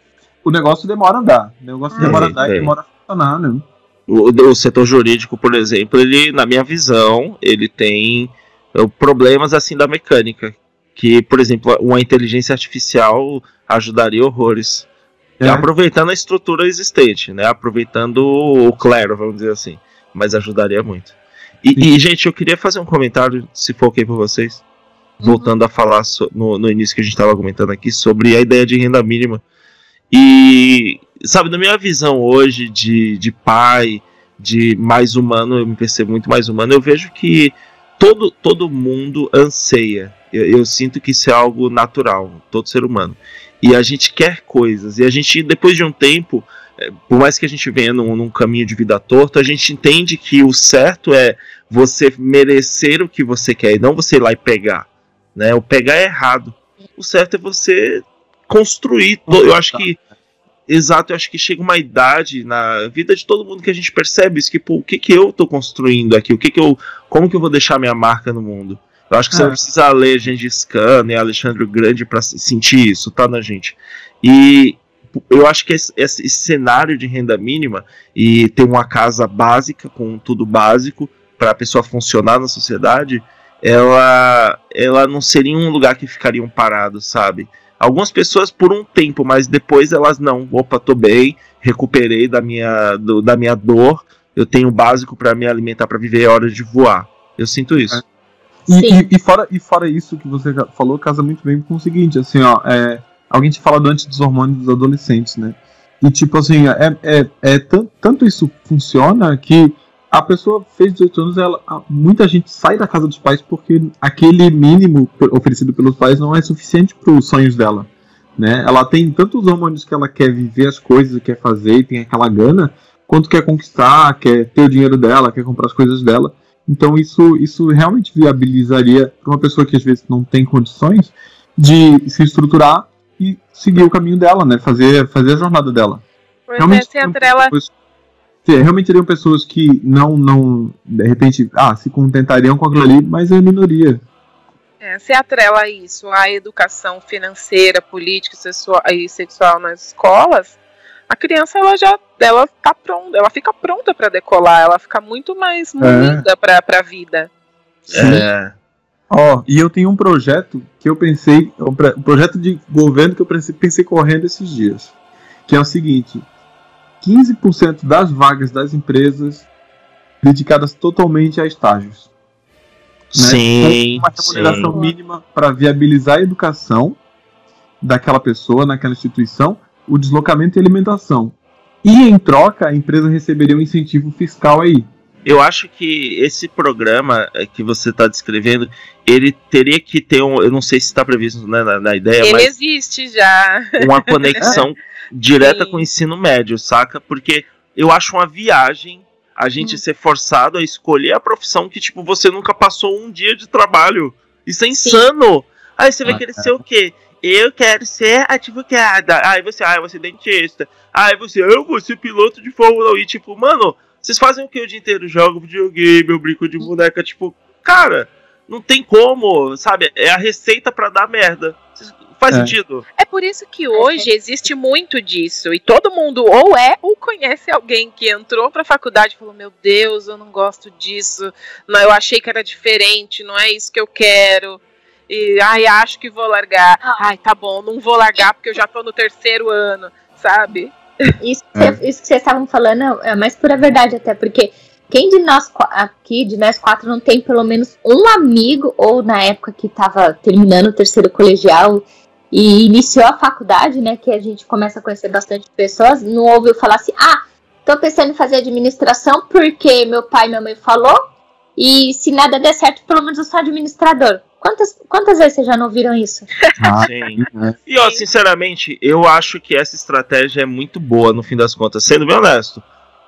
o negócio demora a andar. O negócio Tem, demora a andar tem. e demora a funcionar, né? O, o setor jurídico, por exemplo, ele, na minha visão, ele tem eh, problemas assim da mecânica. Que, por exemplo, uma inteligência artificial ajudaria horrores. É. Aproveitando a estrutura existente, né? Aproveitando o clero, vamos dizer assim. Mas ajudaria muito. E, e, gente, eu queria fazer um comentário, se for ok por vocês. Voltando a falar so- no, no início que a gente estava comentando aqui sobre a ideia de renda mínima. E, sabe, na minha visão hoje de, de pai, de mais humano, eu me percebo muito mais humano, eu vejo que todo, todo mundo anseia. Eu, eu sinto que isso é algo natural, todo ser humano. E a gente quer coisas, e a gente, depois de um tempo, é, por mais que a gente venha num, num caminho de vida torto, a gente entende que o certo é você merecer o que você quer e não você ir lá e pegar. Né? O pegar é errado. O certo é você construir. Eu acho que. Exato, eu acho que chega uma idade na vida de todo mundo que a gente percebe isso, que, pô, o que, que eu tô construindo aqui? O que que eu. Como que eu vou deixar minha marca no mundo? Eu acho que você É. não precisa ler Gengis Khan e Alexandre o Grande se- sentir isso, tá na gente. E eu acho que esse, esse- esse cenário de renda mínima e ter uma casa básica com tudo básico para a pessoa funcionar na sociedade, ela, ela não seria um lugar que ficariam parados, sabe? Algumas pessoas por um tempo, mas depois elas não. Opa, tô bem, recuperei da minha, do- da minha dor, eu tenho o básico para me alimentar, para viver, é hora de voar. Eu sinto isso. E, Sim. e- e fora, e fora isso que você já falou, casa muito bem com o seguinte, assim, ó, é, alguém te falado antes dos hormônios dos adolescentes, né? E tipo assim, é, é, é tan- tanto isso funciona que a pessoa fez 18 anos, ela, muita gente sai da casa dos pais porque aquele mínimo oferecido pelos pais não é suficiente para os sonhos dela. Né? Ela tem tantos hormônios que ela quer viver as coisas, quer fazer, e tem aquela gana, quanto quer conquistar, quer ter o dinheiro dela, quer comprar as coisas dela. Então isso, isso realmente viabilizaria para uma pessoa que às vezes não tem condições de se estruturar e seguir o caminho dela, né? Fazer, fazer a jornada dela. Pois é, se teriam atrela. Sim, realmente teriam pessoas que não, não, de repente, ah, se contentariam com aquilo ali, mas é minoria. É, se atrela isso à educação financeira, política sexual, e sexual nas escolas, a criança ela já ela tá pronta, ela fica pronta para decolar, ela fica muito mais munida para para a vida. É, Ó, e eu tenho um projeto que eu pensei, um um projeto de governo que eu pensei, pensei correndo esses dias, que é o seguinte: 15% das vagas das empresas dedicadas totalmente a estágios. né? Sim, Com uma remuneração sim. mínima para viabilizar a educação daquela pessoa naquela instituição, o deslocamento e alimentação. E em troca, a empresa receberia um incentivo fiscal aí. Eu acho que esse programa eh, que você está descrevendo, ele teria que ter um. Eu não sei se está previsto né, na, na ideia, Ele mas existe já. uma conexão direta Sim. com o ensino médio, saca? Porque eu acho uma viagem a gente ser forçado a escolher a profissão que, tipo, você nunca passou um dia de trabalho. Isso é insano! Aí você vai Ah, querer ser o quê? Eu quero ser advogada. Aí você, ah, eu vou ser dentista. Aí você, eu vou ser piloto de Fórmula 1. E tipo, mano, vocês fazem o que o dia inteiro? Jogo videogame, eu brinco de boneca. Tipo, cara, não tem como, sabe? É a receita pra dar merda. Faz É. sentido? É por isso que hoje existe muito disso. E todo mundo ou é ou conhece alguém que entrou pra faculdade e falou: Meu Deus, eu não gosto disso. Não, eu achei que era diferente, não é isso que eu quero. E ai, acho que vou largar. Ai, tá bom, não vou largar porque eu já tô no terceiro ano, sabe? Isso, que cê- isso que vocês estavam falando é mais pura verdade, até porque quem de nós aqui, de nós quatro, não tem pelo menos um amigo, ou na época que estava terminando o terceiro colegial e iniciou a faculdade, né? Que a gente começa a conhecer bastante pessoas, não ouviu falar assim, ah, tô pensando em fazer administração porque meu pai e minha mãe falou, e se nada der certo, pelo menos eu sou administrador. Quantas, quantas vezes vocês já não ouviram isso? Ah, Sim. E ó, sinceramente, eu acho que essa estratégia é muito boa no fim das contas, sendo bem honesto.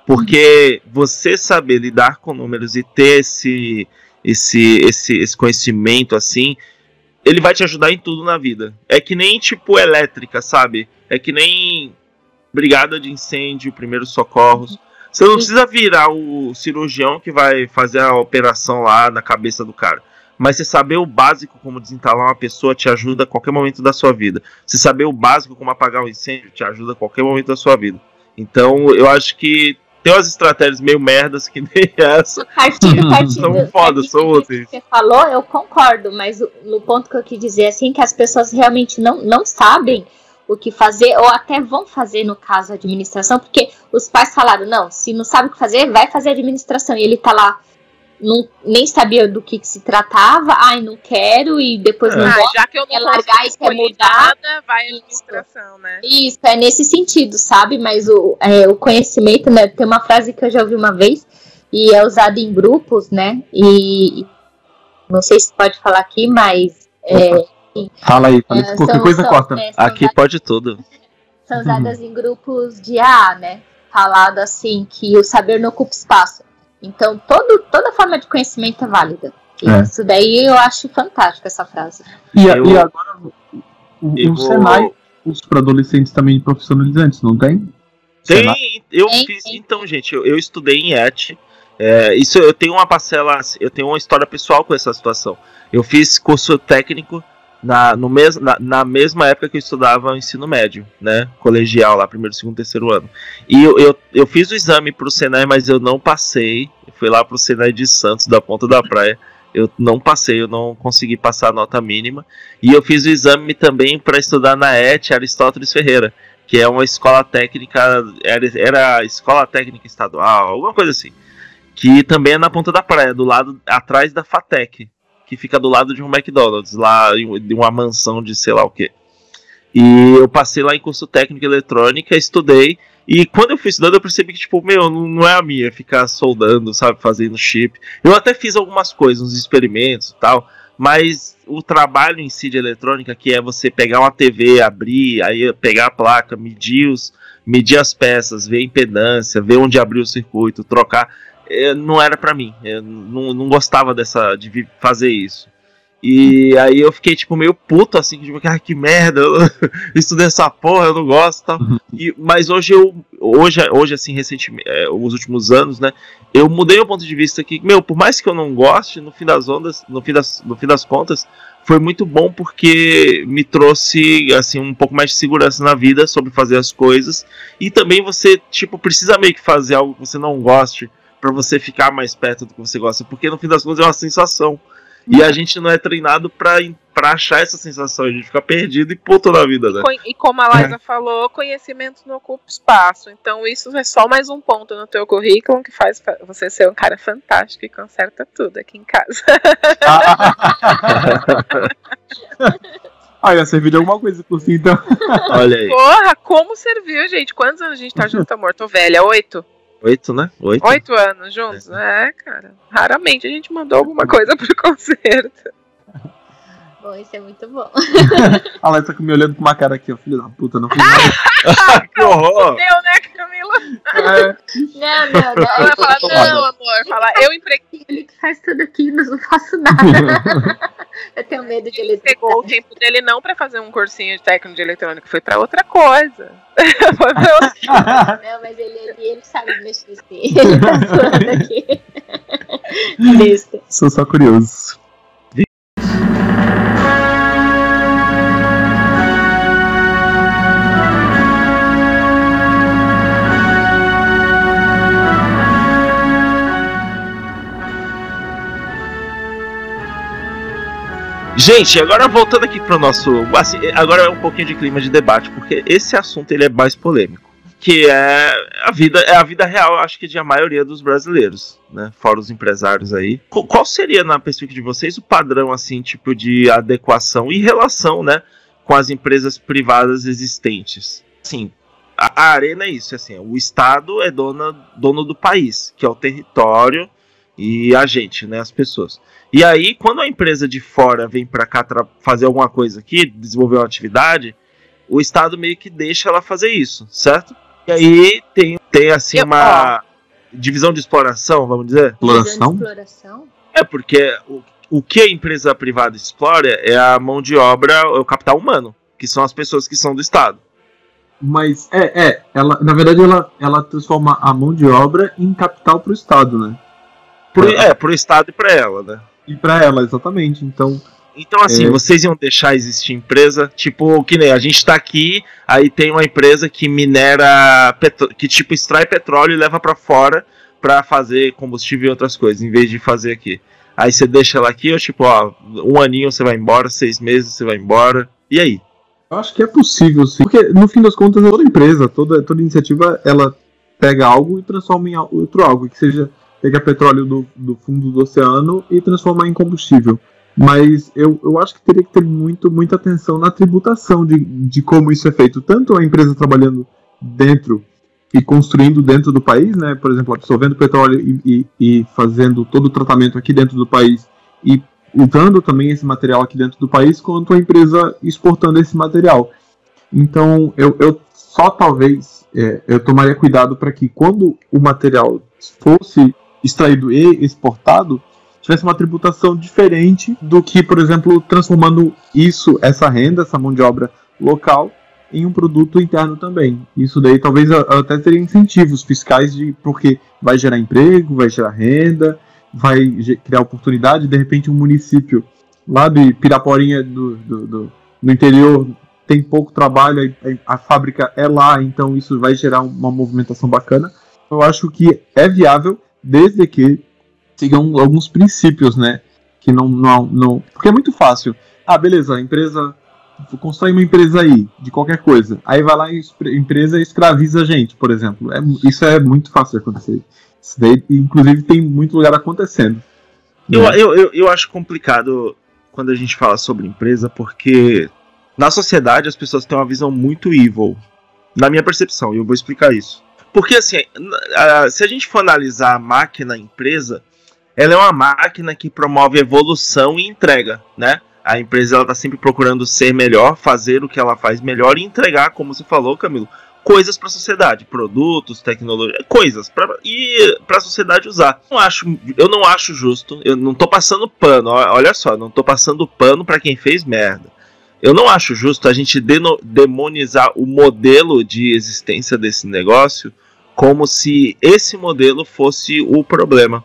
Porque você saber lidar com números e ter esse, esse, esse, esse conhecimento assim, ele vai te ajudar em tudo na vida. É que nem tipo elétrica, sabe? É que nem brigada de incêndio, primeiros socorros. Você não precisa virar o cirurgião que vai fazer a operação lá na cabeça do cara. Mas você saber o básico como desentalar uma pessoa te ajuda a qualquer momento da sua vida. Você saber o básico como apagar um incêndio te ajuda a qualquer momento da sua vida. Então eu acho que tem umas estratégias meio merdas que nem essa. Partindo, partindo. São foda, são úteis. Você falou, eu concordo, mas no ponto que eu quis dizer assim, que as pessoas realmente não, não sabem o que fazer, ou até vão fazer no caso a administração, porque os pais falaram, não, se não sabe o que fazer, vai fazer administração. E ele tá lá não, nem sabia do que, que se tratava, ai, não quero, e depois É. não Ah, gosto. já que eu não quer largar e quer mudar. nada, vai a Isso. administração, né? Isso, é nesse sentido, sabe? Mas o, é, o conhecimento, né? Tem uma frase que eu já ouvi uma vez e é usada em grupos, né? E não sei se pode falar aqui, mas é, Fala aí, fala é, aí. qualquer são- coisa são- corta. é, são Aqui pode tudo. são usadas em grupos de AA, né? Falado assim que o saber não ocupa espaço. Então, todo, toda forma de conhecimento é válida. É. Isso daí eu acho fantástico essa frase. E, a- Eu- e agora o, o, Eu o vou- Senai, os para adolescentes também profissionalizantes, não tem? Senai. Tem, eu Tem, fiz. tem. Então, gente, eu, eu estudei em ET. É, isso eu tenho uma parcela, eu tenho uma história pessoal com essa situação. Eu fiz curso técnico na, no mes, na, na mesma época que eu estudava ensino médio, né? Colegial, lá, primeiro, segundo, terceiro ano. E eu, eu, eu fiz o exame pro Senai, mas eu não passei. Eu fui lá pro Senai de Santos, da ponta da praia. Eu não passei, eu não consegui passar a nota mínima. E eu fiz o exame também para estudar na ET Aristóteles Ferreira que é uma escola técnica, era, era escola técnica estadual, alguma coisa assim, que também é na ponta da praia, do lado, atrás da Fatec, que fica do lado de um McDonald's, lá de uma mansão de sei lá o que. E eu passei lá em curso técnico de eletrônica, estudei, e quando eu fui estudando eu percebi que, tipo, meu, não, é a minha ficar soldando, sabe, fazendo chip. Eu até fiz algumas coisas, uns experimentos e tal, mas o trabalho em si de eletrônica, que é você pegar uma TV, abrir, aí pegar a placa, medir, os, medir as peças, ver a impedância, ver onde abrir o circuito, trocar, não era pra mim. Eu não, não gostava dessa de fazer isso. E aí eu fiquei tipo meio puto assim, tipo, ah, que merda, eu estudei essa porra, eu não gosto, e tal. E, mas hoje eu hoje hoje assim recentemente, eh, os últimos anos, né, eu mudei o ponto de vista que, meu, por mais que eu não goste, no fim das ondas, no fim das, no fim das contas, foi muito bom porque me trouxe assim um pouco mais de segurança na vida sobre fazer as coisas e também você tipo precisa meio que fazer algo que você não goste pra você ficar mais perto do que você gosta, porque no fim das contas é uma sensação. E a gente não é treinado pra, pra achar essa sensação, a gente fica perdido e puto na vida, né? E como a Liza falou, conhecimento não ocupa espaço. Então isso é só mais um ponto no teu currículo que faz fa- você ser um cara fantástico e conserta tudo aqui em casa. Ah, ia servir de alguma coisa por si, então. Olha aí. Porra, como serviu, gente? Quantos anos a gente tá junto, amor? Tô velha, oito? Oito, né? Oito. Oito anos juntos? É, cara. Raramente a gente mandou alguma coisa pro concerto. Bom, isso é muito bom. A Alexa tá me olhando com uma cara aqui, ó, filho da puta, não fiz nada. que horror! Deu, né, Camila? É, Não, não, não. Ela vai falar, Tomada. não, amor. Fala, eu empreguei. Ele que faz tudo aquilo, eu não faço nada. eu tenho medo de ele Pegou o tempo dele não pra fazer um cursinho de técnico de eletrônica, foi pra outra coisa. foi pra outra... Não, mas ele, ele, ele sabe mexer sim. Ele tá zoando aqui. Sou só curioso. Gente, agora voltando aqui pro nosso. Assim, agora é um pouquinho de clima de debate, porque esse assunto ele é mais polêmico. Que é a vida, é a vida real, acho que de a maioria dos brasileiros, né? Fora os empresários aí. Qu- Qual seria, na perspectiva de vocês, o padrão, assim, tipo, de adequação e relação, né? Com as empresas privadas existentes? Assim, a, a arena é isso, assim, o Estado é dona, dono do país, que é o território e a gente, né? As pessoas. E aí, quando a empresa de fora vem para cá fazer alguma coisa aqui, desenvolver uma atividade, o Estado meio que deixa ela fazer isso, certo? E aí tem, tem assim, Eu- uma divisão de exploração, vamos dizer? Exploração? Exploração? É, porque o, o que a empresa privada explora é a mão de obra, é o capital humano, que são as pessoas que são do Estado. Mas, é, é, ela, na verdade ela, ela transforma a mão de obra em capital pro Estado, né? Pro, é, pro Estado e pra ela, né? E pra ela, exatamente. Então, Então, assim, É. vocês iam deixar existir empresa, tipo, que nem a gente tá aqui, aí tem uma empresa que minera, petro- que tipo, extrai petróleo e leva pra fora pra fazer combustível e outras coisas, em vez de fazer aqui. Aí você deixa ela aqui, ou tipo, ó, um aninho você vai embora, seis meses você vai embora, e aí? eu acho que é possível, sim. Porque, no fim das contas, toda empresa, toda, toda iniciativa, ela pega algo e transforma em outro algo. Que seja pegar petróleo do, do fundo do oceano e transformar em combustível. Mas eu, eu acho que teria que ter muito, muita atenção na tributação de, de como isso é feito. Tanto a empresa trabalhando dentro e construindo dentro do país, né? Por exemplo, absorvendo petróleo e, e, e fazendo todo o tratamento aqui dentro do país e usando também esse material aqui dentro do país, quanto a empresa exportando esse material. Então, eu, eu só talvez é, eu tomaria cuidado para que quando o material fosse extraído e exportado, tivesse uma tributação diferente do que, por exemplo, transformando isso, essa renda, essa mão de obra local, em um produto interno também. Isso daí talvez até teria incentivos fiscais de porque vai gerar emprego, vai gerar renda, vai criar oportunidade, de repente um município lá de Piraporinha do, do, do no interior tem pouco trabalho, a, a fábrica é lá, então isso vai gerar uma movimentação bacana. Eu acho que é viável desde que sigam alguns princípios, né? Que não, não, não. Porque é muito fácil. Ah, beleza, a empresa. Constrói uma empresa aí, de qualquer coisa. Aí vai lá e a empresa escraviza a gente, por exemplo. É, isso é muito fácil de acontecer. Isso daí, inclusive, tem muito lugar acontecendo. Eu, né? eu, eu, eu acho complicado quando a gente fala sobre empresa, porque na sociedade as pessoas têm uma visão muito evil. Na minha percepção, e eu vou explicar isso. Porque assim, se a gente for analisar a máquina a empresa, ela é uma máquina que promove evolução e entrega, né? A empresa ela tá sempre procurando ser melhor, fazer o que ela faz melhor e entregar, como você falou, Camilo, coisas para a sociedade, produtos, tecnologia, coisas e para a sociedade usar. Eu não acho, eu não acho justo. Eu não tô passando pano. Olha só, não tô passando pano para quem fez merda. Eu não acho justo a gente demonizar o modelo de existência desse negócio como se esse modelo fosse o problema.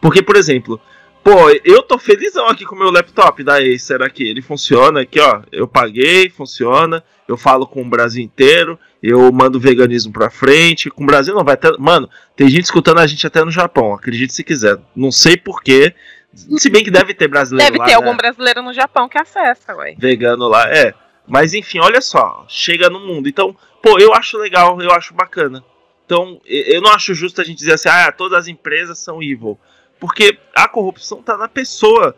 Porque, por exemplo, pô, eu tô felizão aqui com o meu laptop da Acer aqui. Ele funciona aqui, ó. Eu paguei, funciona. Eu falo com o Brasil inteiro. Eu mando veganismo pra frente. Com o Brasil não vai ter. Mano, tem gente escutando a gente até no Japão, acredite se quiser. Não sei porquê. Se bem que deve ter brasileiro Deve lá, ter né? algum brasileiro no Japão que acessa, ué. Vegano lá, é. Mas enfim, olha só. Chega no mundo. Então, pô, eu acho legal, eu acho bacana. Então, eu não acho justo a gente dizer assim, ah, todas as empresas são evil. Porque a corrupção tá na pessoa.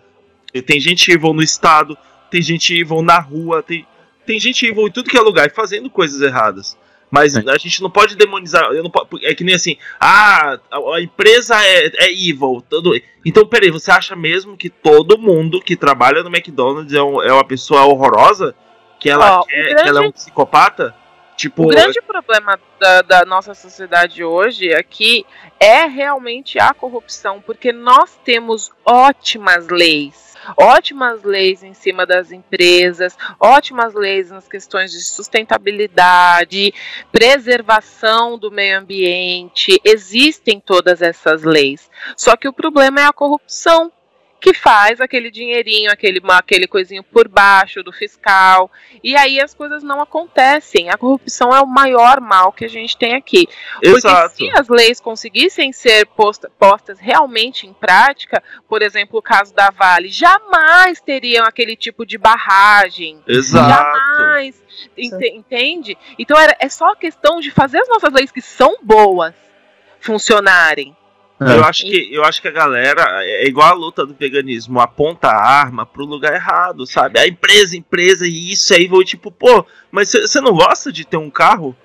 E Tem gente evil no Estado, tem gente evil na rua, tem, tem gente evil em tudo que é lugar, fazendo coisas erradas. Mas a gente não pode demonizar. Eu não po- é que nem assim, ah, a, empresa é, é evil. Todo, então, peraí, você acha mesmo que todo mundo que trabalha no McDonald's é, um- é uma pessoa horrorosa? Que ela, Ó, o quer- que ela é um grande- psicopata? Tipo, O grande problema da, da nossa sociedade hoje aqui é realmente a corrupção, porque nós temos ótimas leis. Ótimas leis em cima das empresas, ótimas leis nas questões de sustentabilidade, preservação do meio ambiente, existem todas essas leis. Só que o problema é a corrupção, que faz aquele dinheirinho, aquele, aquele coisinho por baixo do fiscal, e aí as coisas não acontecem. A corrupção é o maior mal que a gente tem aqui. Porque exato. se as leis conseguissem ser posta- postas realmente em prática, por exemplo, o caso da Vale, jamais teriam aquele tipo de barragem. Exato. Jamais. Ente- entende? Então era, é só questão de fazer as nossas leis que são boas funcionarem. É. Eu acho que eu acho que a galera é igual a luta do veganismo, aponta a arma pro lugar errado, sabe? A empresa, empresa e isso aí vou tipo, pô, mas você não gosta de ter um carro?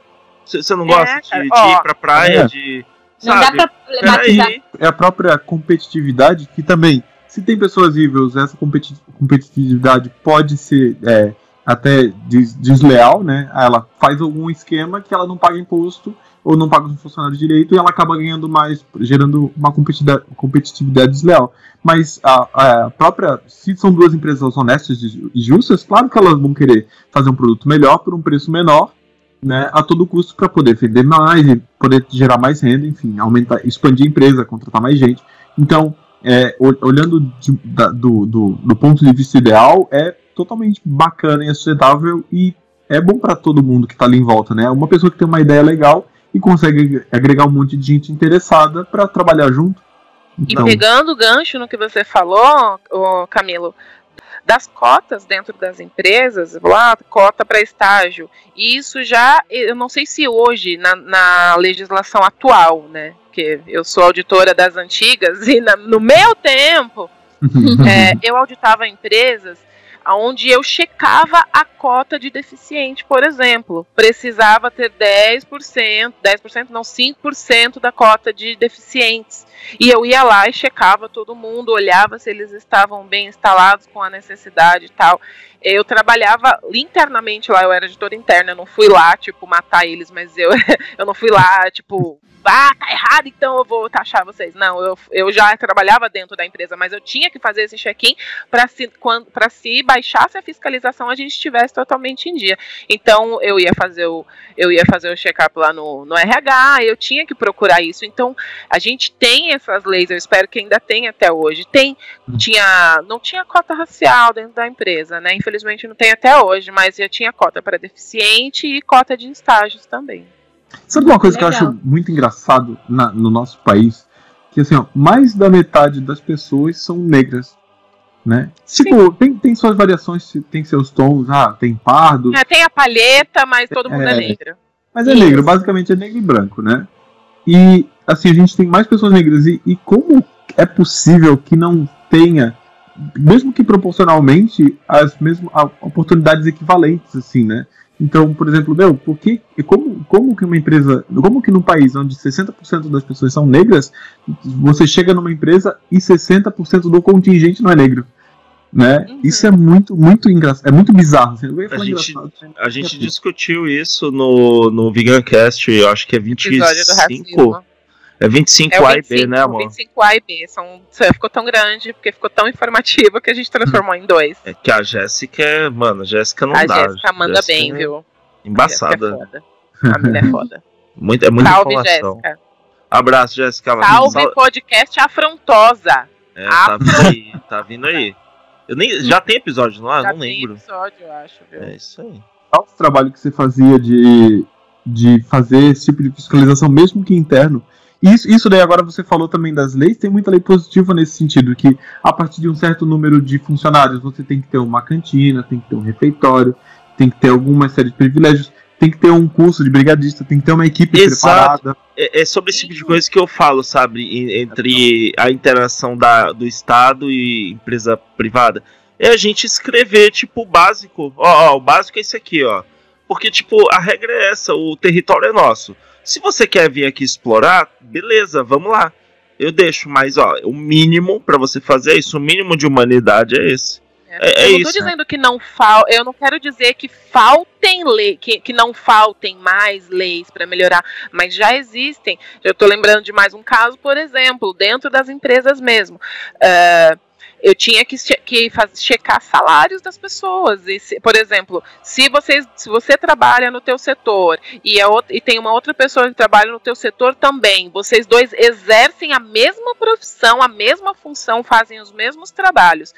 Você não É, gosta de, cara, de ó, ir pra praia, é. de Não dá sabe? pra problematizar. Peraí. é a própria competitividade que também, se tem pessoas evils, essa competi- competitividade pode ser é, até des- desleal, né? Ela faz algum esquema que ela não paga imposto ou não paga os funcionários direito e ela acaba ganhando mais, gerando uma competitividade, desleal. Mas a, a própria, se são duas empresas honestas e justas, claro que elas vão querer fazer um produto melhor por um preço menor, né, a todo custo para poder vender mais e poder gerar mais renda, enfim, aumentar, expandir a empresa, contratar mais gente. Então, é, ol- olhando de- da- do, do, do ponto de vista ideal, é totalmente bacana e sustentável e é bom para todo mundo que tá ali em volta, né? Uma pessoa que tem uma ideia legal e consegue agregar um monte de gente interessada para trabalhar junto. E Então, pegando o gancho no que você falou, Camilo, das cotas dentro das empresas, lá, cota para estágio. E isso já, eu não sei se hoje, na, na legislação atual, né? Porque eu sou auditora das antigas e na, no meu tempo é, eu auditava empresas onde eu checava a cota de deficiente, por exemplo. Precisava ter 10%, 10% não, 5% da cota de deficientes. E eu ia lá e checava todo mundo, olhava se eles estavam bem instalados com a necessidade e tal. Eu trabalhava internamente lá, eu era editora interna, eu não fui lá, tipo, matar eles, mas eu, eu não fui lá, tipo, ah, tá errado, então eu vou taxar vocês. Não, eu, eu já trabalhava dentro da empresa, mas eu tinha que fazer esse check-in para se, quando, se baixasse a fiscalização a gente estivesse totalmente em dia. Então eu ia fazer o, eu ia fazer o check-up lá no, no RH, eu tinha que procurar isso. Então a gente tem essas leis, eu espero que ainda tenha até hoje. Tem, hum. tinha, não tinha cota racial dentro da empresa, né? Infelizmente não tem até hoje, mas já tinha cota para deficiente e cota de estágios também. Sabe uma coisa Legal. que eu acho muito engraçado na, no nosso país? Que assim, ó, mais da metade das pessoas são negras. Né? Tipo, tem, tem suas variações, tem seus tons, ah, tem pardo. É, tem a palheta, mas todo mundo é, é negro. Mas é Isso. negro, basicamente é negro e branco, né? E assim, a gente tem mais pessoas negras. E, e como é possível que não tenha, mesmo que proporcionalmente, as mesmas oportunidades equivalentes, assim, né? Então, por exemplo, meu, por que, como, como que uma empresa, como que num país onde 60% das pessoas são negras, você chega numa empresa e 60% do contingente não é negro? Né? Uhum. Isso é muito, muito engraçado, é muito bizarro. Assim. a gente, a gente discutiu isso no, no Vegancast, eu acho que é 25. É 25 é A e B, né, amor? 25 A e B. São, ficou tão grande, porque ficou tão informativo que a gente transformou em dois. É que a Jéssica é. Mano, a Jéssica não a dá. A Jéssica manda bem, é viu? Embaçada. A, é mina é foda. Muito, é muita Salve, informação. Jéssica. Abraço, Jéssica. Salve, Sal... podcast afrontosa. É, tá vindo aí. Tá vindo aí. Eu nem, já tem episódio, não? Já não lembro. Tem episódio, eu acho. Viu? É isso aí. Qual o trabalho que você fazia de, de fazer esse tipo de fiscalização, mesmo que interno, isso, isso daí agora você falou também das leis, tem muita lei positiva nesse sentido, que a partir de um certo número de funcionários você tem que ter uma cantina, tem que ter um refeitório, tem que ter alguma série de privilégios, tem que ter um curso de brigadista, tem que ter uma equipe Exato. preparada. É, é sobre esse tipo de coisa que eu falo, sabe, entre a interação da, do Estado e empresa privada. É a gente escrever, tipo, o básico. Ó, ó, o básico é esse aqui, ó. Porque, tipo, a regra é essa, o território é nosso. Se você quer vir aqui explorar, beleza, vamos lá. Eu deixo, mas ó, o mínimo para você fazer isso, o mínimo de humanidade é esse. É, é, eu não tô dizendo que não fal, eu não quero dizer que faltem lei, que, que não faltem mais leis para melhorar, mas já existem. Eu tô lembrando de mais um caso, por exemplo, dentro das empresas mesmo. Uh, eu tinha que, que faz, checar salários das pessoas. E se, por exemplo, se, vocês, se você trabalha no teu setor e, e tem uma outra pessoa que trabalha no teu setor também, vocês dois exercem a mesma profissão, a mesma função, fazem os mesmos trabalhos.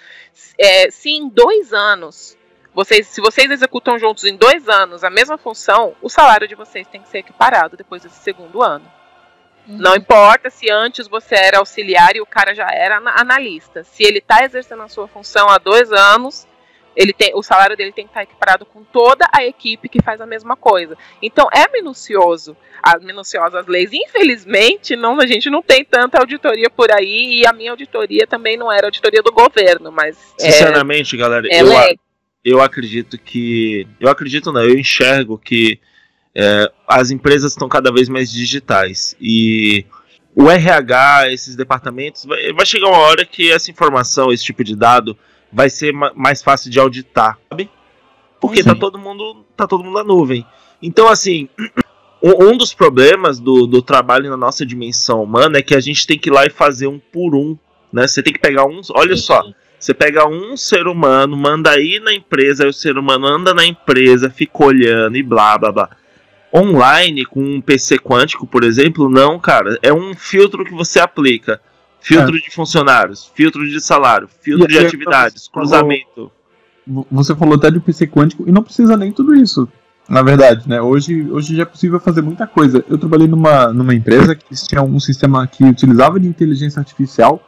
É, se em dois anos vocês, se vocês executam juntos em dois anos a mesma função, o salário de vocês tem que ser equiparado depois desse segundo ano. Uhum. Não importa se antes você era auxiliar e o cara já era analista. Se ele está exercendo a sua função há dois anos, ele tem, o salário dele tem que estar equiparado com toda a equipe que faz a mesma coisa. Então é minucioso, as minuciosas leis. Infelizmente, não, a gente não tem tanta auditoria por aí e a minha auditoria também não era auditoria do governo, mas é sinceramente, é, galera, eu, eu acredito que eu acredito não, eu enxergo que é, as empresas estão cada vez mais digitais e o RH, esses departamentos, vai, vai, chegar uma hora que essa informação, esse tipo de dado, vai ser ma mais fácil de auditar, sabe? Porque tá todo mundo tá todo mundo na nuvem. Então, assim, um, dos problemas do, do trabalho na nossa dimensão humana é que a gente tem que ir lá e fazer um por um, né? Você tem que pegar um, olha só, você pega um ser humano, manda aí na empresa, aí o ser humano anda na empresa, fica olhando e blá blá blá online com um PC quântico, por exemplo, não, cara. É um filtro que você aplica. Filtro é. de funcionários, filtro de salário, filtro e de atividades, cruzamento. Você falou até de PC quântico e não precisa nem tudo isso. Na verdade, né? Hoje, hoje já é possível fazer muita coisa. Eu trabalhei numa, numa empresa que tinha um sistema que utilizava de inteligência artificial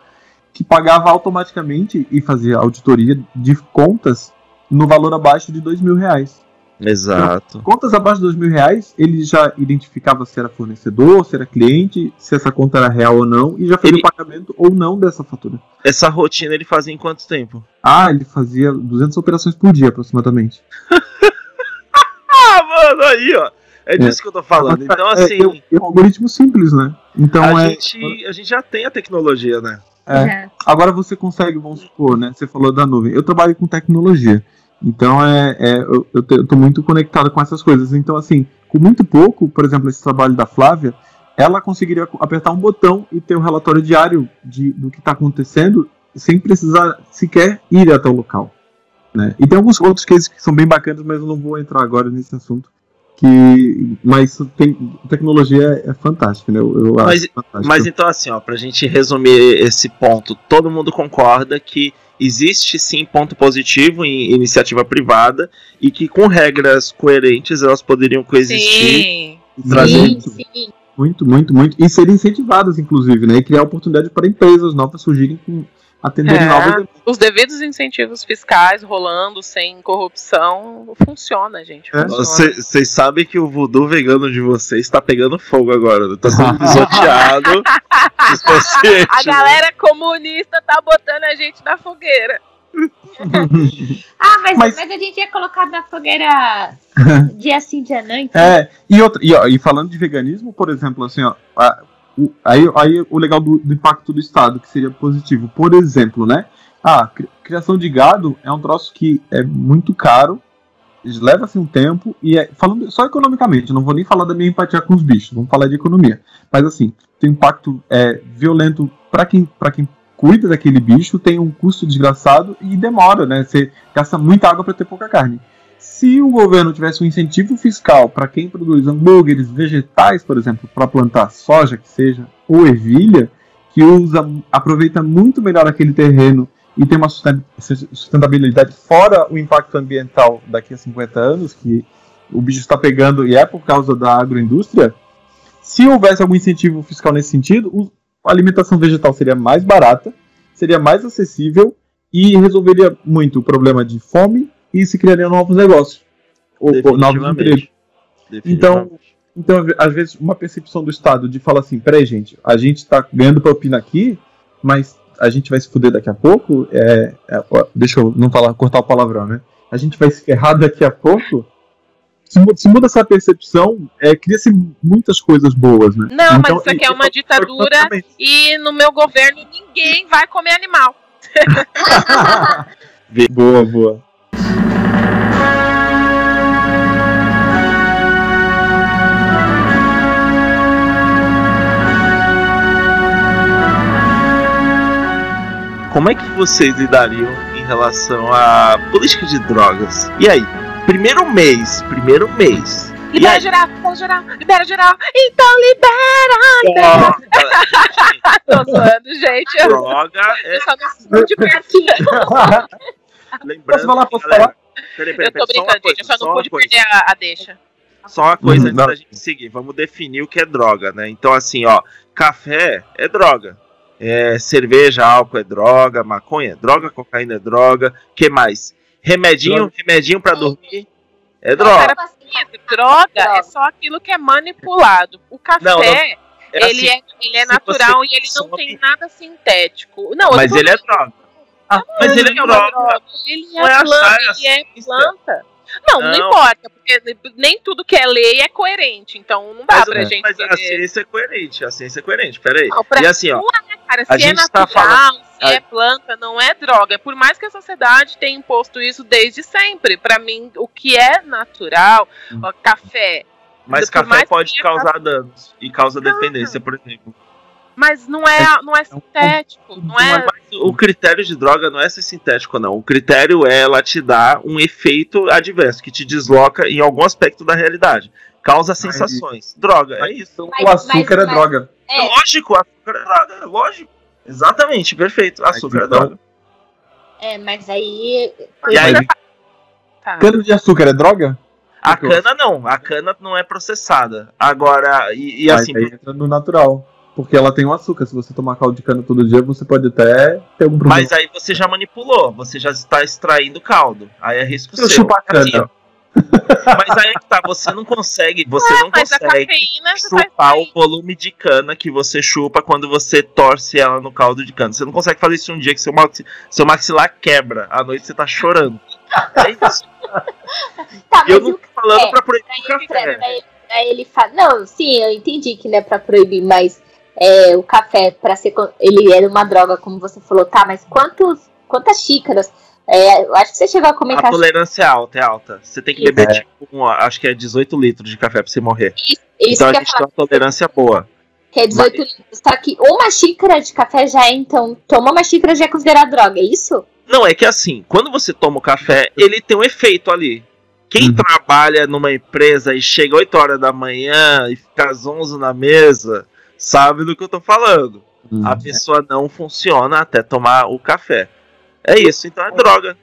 que pagava automaticamente e fazia auditoria de contas no valor abaixo de dois mil reais. Exato. Contas abaixo de dois mil reais, ele já identificava se era fornecedor, se era cliente, se essa conta era real ou não, e já fazia Ele- o pagamento ou não dessa fatura. Essa rotina ele fazia em quanto tempo? Ah, ele fazia 200 operações por dia, aproximadamente. Ah, mano, aí, ó. É disso que eu tô falando. Então, É, assim, é, um- é um algoritmo simples, né? Então a, é. gente, a gente já tem a tecnologia, né? É. Agora você consegue, vamos supor, né? Você falou da nuvem. Eu trabalho com tecnologia. Então é, é eu, tô muito conectado com essas coisas. Então, assim, com muito pouco, por exemplo, esse trabalho da Flávia, ela conseguiria apertar um botão e ter um relatório diário de, do que está acontecendo sem precisar sequer ir até o local. Né? E tem alguns outros cases que são bem bacanas, mas eu não vou entrar agora nesse assunto. Que, mas tem, tecnologia é, é fantástica, né? Eu, eu Mas- acho fantástico. Mas então, assim, ó, pra gente resumir esse ponto, todo mundo concorda que existe sim ponto positivo em iniciativa privada e que com regras coerentes elas poderiam coexistir Sim. e trazer. Sim, sim. Muito, muito, muito. E serem incentivadas, inclusive, né? E criar oportunidade para empresas novas surgirem com atenderem É. novas. Os devidos incentivos fiscais rolando sem corrupção funciona, gente. É. Vocês sabem que o voodoo vegano de vocês tá pegando fogo agora, né? Tá sendo pisoteado. A né? galera comunista tá botando a gente na fogueira. Ah, mas, Mas- mas... a gente ia colocar na fogueira dia sim, dia não. Então. É, e, outra, e, ó, e falando de veganismo, por exemplo, assim, ó, a- o- aí, aí o legal do, do impacto do Estado, que seria positivo. Por exemplo, né? Ah, cri- criação de gado é um troço que é muito caro, leva-se um tempo, e é, falando só economicamente, não vou nem falar da minha empatia com os bichos, vamos falar de economia. Mas assim, tem um impacto é, violento para quem, pra quem cuida daquele bicho, tem um custo desgraçado e demora, né? Você gasta muita água para ter pouca carne. Se o governo tivesse um incentivo fiscal para quem produz hambúrgueres vegetais, por exemplo, para plantar soja, que seja, ou ervilha, que usa, aproveita muito melhor aquele terreno e tem uma susten- sustentabilidade fora o impacto ambiental daqui a 50 anos, que o bicho está pegando e é por causa da agroindústria, se houvesse algum incentivo fiscal nesse sentido, a alimentação vegetal seria mais barata, seria mais acessível e resolveria muito o problema de fome e se criariam novos negócios. Ou, ou novos empregos. Então, então, às vezes, uma percepção do Estado de falar assim, peraí, gente, a gente tá ganhando propina aqui, mas a gente vai se fuder daqui a pouco, é, é, deixa eu não falar, cortar o palavrão, né? A gente vai se ferrar daqui a pouco. Se, se muda essa percepção, é, cria-se muitas coisas boas, né? Não, Então, mas isso aqui é uma ditadura e no meu governo ninguém vai comer animal. boa, boa. Como é que vocês lidariam em relação à política de drogas? E aí? Primeiro mês, primeiro mês. Libera aí? geral, libera geral, libera geral. Então libera! Tô zoando, gente. Eu Droga é. só não de pertinho. Lembrando, Posso falar? Posso falar? Peraí, peraí, Eu tô brincando, coisa, gente. Eu só só não pude coisa. perder a, a deixa. Só uma coisa Uhum, antes não. da gente seguir. Vamos definir o que é droga, né? Então, assim, ó, café é droga. É, cerveja, álcool é droga, maconha é droga, cocaína é droga. que mais? Remedinho, Droga. remedinho pra dormir é Droga. droga. Isso, droga é só aquilo que é manipulado. O café, Não, não, É ele, assim, é, ele é natural e ele não tem nada sintético. Não, eu mas tô ele é droga. Ah, mas ele é é droga. Ele é é planta, é ele é planta. Não, não, Não. importa, porque nem tudo que é lei é coerente, então não dá Mas, pra gente mas a querer- ciência é coerente, a ciência é coerente, peraí. Não, pra- E assim, ó, é, cara, a se é gente tá natural, falando- se a- é planta, não é droga. Por mais que a sociedade tenha imposto isso desde sempre. Pra mim, o que é natural, Hum. ó, café, mas café pode causar danos e causa dependência, por exemplo. Mas não é, não é sintético, não é. Mas o critério de droga não é ser sintético, não. O critério é ela te dar um efeito adverso, que te desloca em algum aspecto da realidade. Causa sensações. Droga, é isso. Então, Mas- o açúcar mas- é droga. É. Lógico, açúcar é droga, lógico. Exatamente, perfeito. Açúcar é então- droga. É, mas aí. E aí, Mas Tá. cana de açúcar é droga? a eu- cana não, a cana não é processada. Agora, e, e Mas assim, aí entra no natural. Porque ela tem o açúcar. Se você tomar caldo de cana todo dia, você pode até ter algum problema. Mas aí você já manipulou, você já está extraindo caldo. Aí é risco Eu seu. Assim, cana. Mas aí é que tá, você não consegue, você não Mas a consegue chupar o volume de cana que você chupa quando você torce ela no caldo de cana. Você não consegue fazer isso um dia que seu, maxi- seu maxilar quebra. À noite você tá chorando. É isso. Tá, eu não tô falando café? pra proibir Pra o ele, café. pra ele, pra ele fa- Não, sim, eu entendi que não é pra proibir, mas é, o café, pra ser. Ele era uma droga, como você falou, tá, mas quantos, quantas xícaras? É, eu acho que você chegou a A comentar tolerância é alta, é alta. Você tem que Isso. beber, tipo, um, acho que é 18 litros de café pra você morrer. isso então a gente falar, tem uma tolerância boa. que é 18 litros. Só que uma xícara de café já é, então, tomar uma xícara já é considerado droga, é isso? Não, é que assim, quando você toma o café, ele tem um efeito ali. Quem Uhum. trabalha numa empresa e chega 8 horas da manhã e fica às 11 na mesa, sabe do que eu tô falando. Hum. A pessoa não funciona até tomar o café. É isso, então é droga.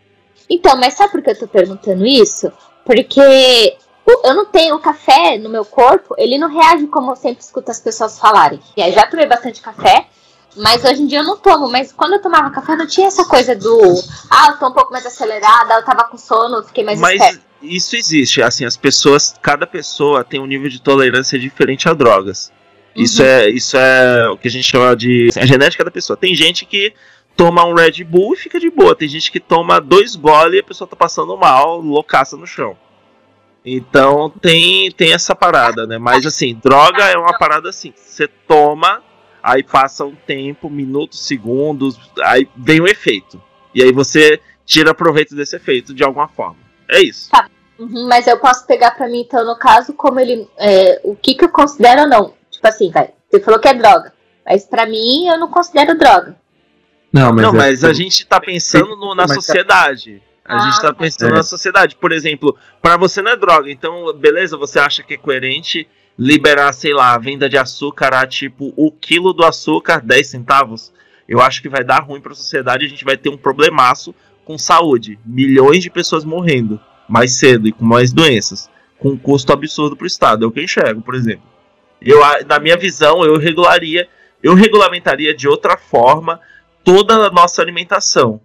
Então, mas sabe por que eu tô perguntando isso? Porque eu não tenho o café no meu corpo, ele não reage como eu sempre escuto as pessoas falarem. E aí já tomei bastante café, mas hoje em dia eu não tomo. Mas quando eu tomava café, não tinha essa coisa do. Ah, eu tô um pouco mais acelerada, eu tava com sono, eu fiquei mais Mas esperta. isso existe, assim, as pessoas, cada pessoa tem um nível de tolerância diferente a drogas. Isso Uhum. é, isso é o que a gente chama de a genética da pessoa. Tem gente que toma um Red Bull e fica de boa. Tem gente que toma dois goles e a pessoa tá passando mal, loucaça no chão. Então tem, tem essa parada, né? Mas assim, droga é uma parada assim. Você toma, aí passa um tempo, minutos, segundos, aí vem o efeito. E aí você tira proveito desse efeito de alguma forma. É isso. Uhum, mas eu posso pegar pra mim, então, no caso, como ele. é, o que, que eu considero ou não. Tipo assim, vai. Você falou que é droga. Mas pra mim, eu não considero droga. Não, mas, não, é- mas a gente tá pensando no- na Mas- sociedade. A Ah, gente tá tá. pensando É. na sociedade. Por exemplo, pra você não é droga. Então, beleza, você acha que é coerente liberar, sei lá, a venda de açúcar a tipo o quilo do açúcar 10 centavos? Eu acho que vai dar ruim pra sociedade. A gente vai ter um problemaço com saúde. Milhões de pessoas morrendo mais cedo e com mais doenças. Com um custo absurdo pro Estado. É o que eu enxergo, por exemplo. Eu, na minha visão, eu regularia, eu regulamentaria de outra forma toda a nossa alimentação.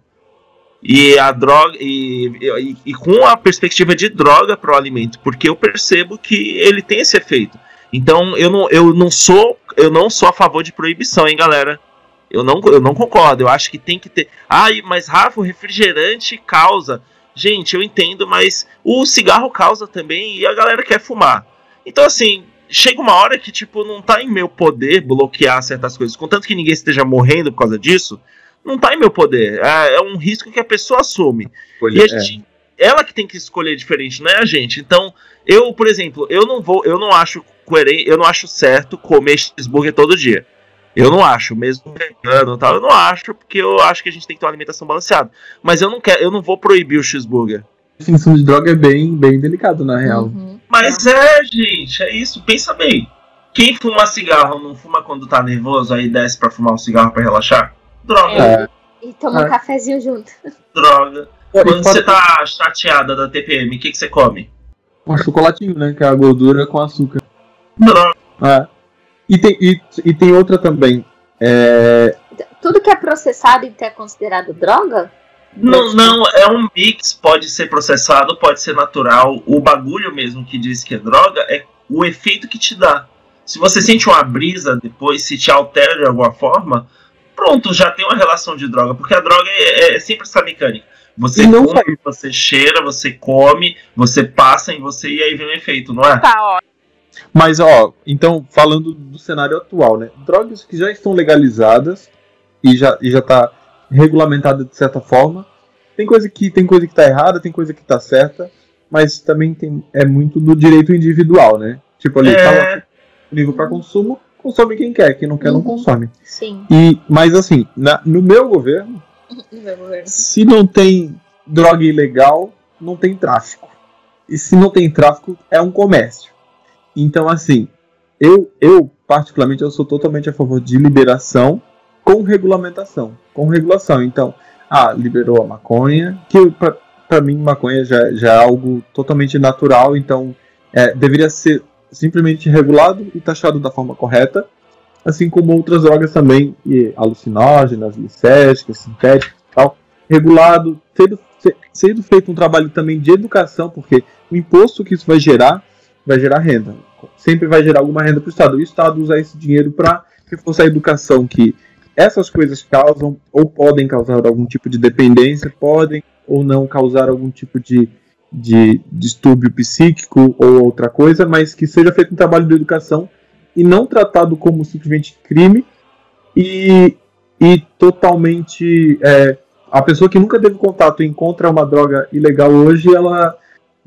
E a droga e, e- e com a perspectiva de droga para o alimento, porque eu percebo que ele tem esse efeito. Então eu não, eu não sou eu não sou a favor de proibição, hein, galera. Eu não, eu não concordo. Eu acho que tem que ter. Ai, mas Rafa, o refrigerante causa. Gente, eu entendo, mas o cigarro causa também e a galera quer fumar. Então, assim, chega uma hora que, tipo, não tá em meu poder bloquear certas coisas. Contanto que ninguém esteja morrendo por causa disso, não tá em meu poder. É, é um risco que a pessoa assume. E a é. gente. Ela que tem que escolher diferente, não é a gente. Então, eu, por exemplo, eu não vou. Eu não acho coerente, eu não acho certo comer cheeseburger todo dia. Eu não acho, mesmo vegano e tal, eu não acho, porque eu acho que a gente tem que ter uma alimentação balanceada. Mas eu não quero, eu não vou proibir o cheeseburger. A definição de droga é bem, bem delicado, na real. Uhum. Mas é, gente, é isso, pensa bem. Quem fuma cigarro não fuma quando tá nervoso, aí desce pra fumar um cigarro pra relaxar? Droga, É. E toma um É. cafezinho junto. droga. E Quando você tá chateada da TPM, o que, que você come? Um chocolatinho, né? Que é a gordura com açúcar. Droga. É. E, tem, e, e tem outra também. É, Tudo que é processado então é considerado droga? Não, não, é um mix, pode ser processado, pode ser natural. O bagulho mesmo que diz que é droga é o efeito que te dá. Se você sente uma brisa depois, se te altera de alguma forma, pronto, já tem uma relação de droga. Porque a droga é, é sempre essa mecânica. Você não come, você cheira, você come, você passa em você e aí vem o efeito, não é? Tá, ó. Mas, ó, então, falando do cenário atual, né? Drogas que já estão legalizadas e já, e já tá regulamentada de certa forma. Tem coisa que tem coisa que tá errada, tem coisa que tá certa, mas também tem, é muito do direito individual, né? Tipo ali, tá É, disponível para consumo, consome quem quer, quem não quer não Uhum. consome. Sim. E, mas assim, na- no meu governo, No meu governo. se não tem droga ilegal, não tem tráfico. E se não tem tráfico, é um comércio. Então, assim, eu, eu particularmente, eu sou totalmente a favor de liberação com regulamentação. Com regulação. Então, ah, liberou a maconha, que pra mim maconha já, já é algo totalmente natural, então é, deveria ser simplesmente regulado e taxado da forma correta. assim como outras drogas também, e alucinógenas, licéticas, sintéticas e tal, regulado, sendo, se- sendo feito um trabalho também de educação, porque o imposto que isso vai gerar, vai gerar renda. Sempre vai gerar alguma renda para o Estado. E o Estado usa esse dinheiro para reforçar a educação, que essas coisas causam ou podem causar algum tipo de dependência, podem ou não causar algum tipo de, de distúrbio psíquico ou outra coisa, mas que seja feito um trabalho de educação e não tratado como simplesmente crime e, e totalmente é, a pessoa que nunca teve contato e encontra uma droga ilegal hoje, ela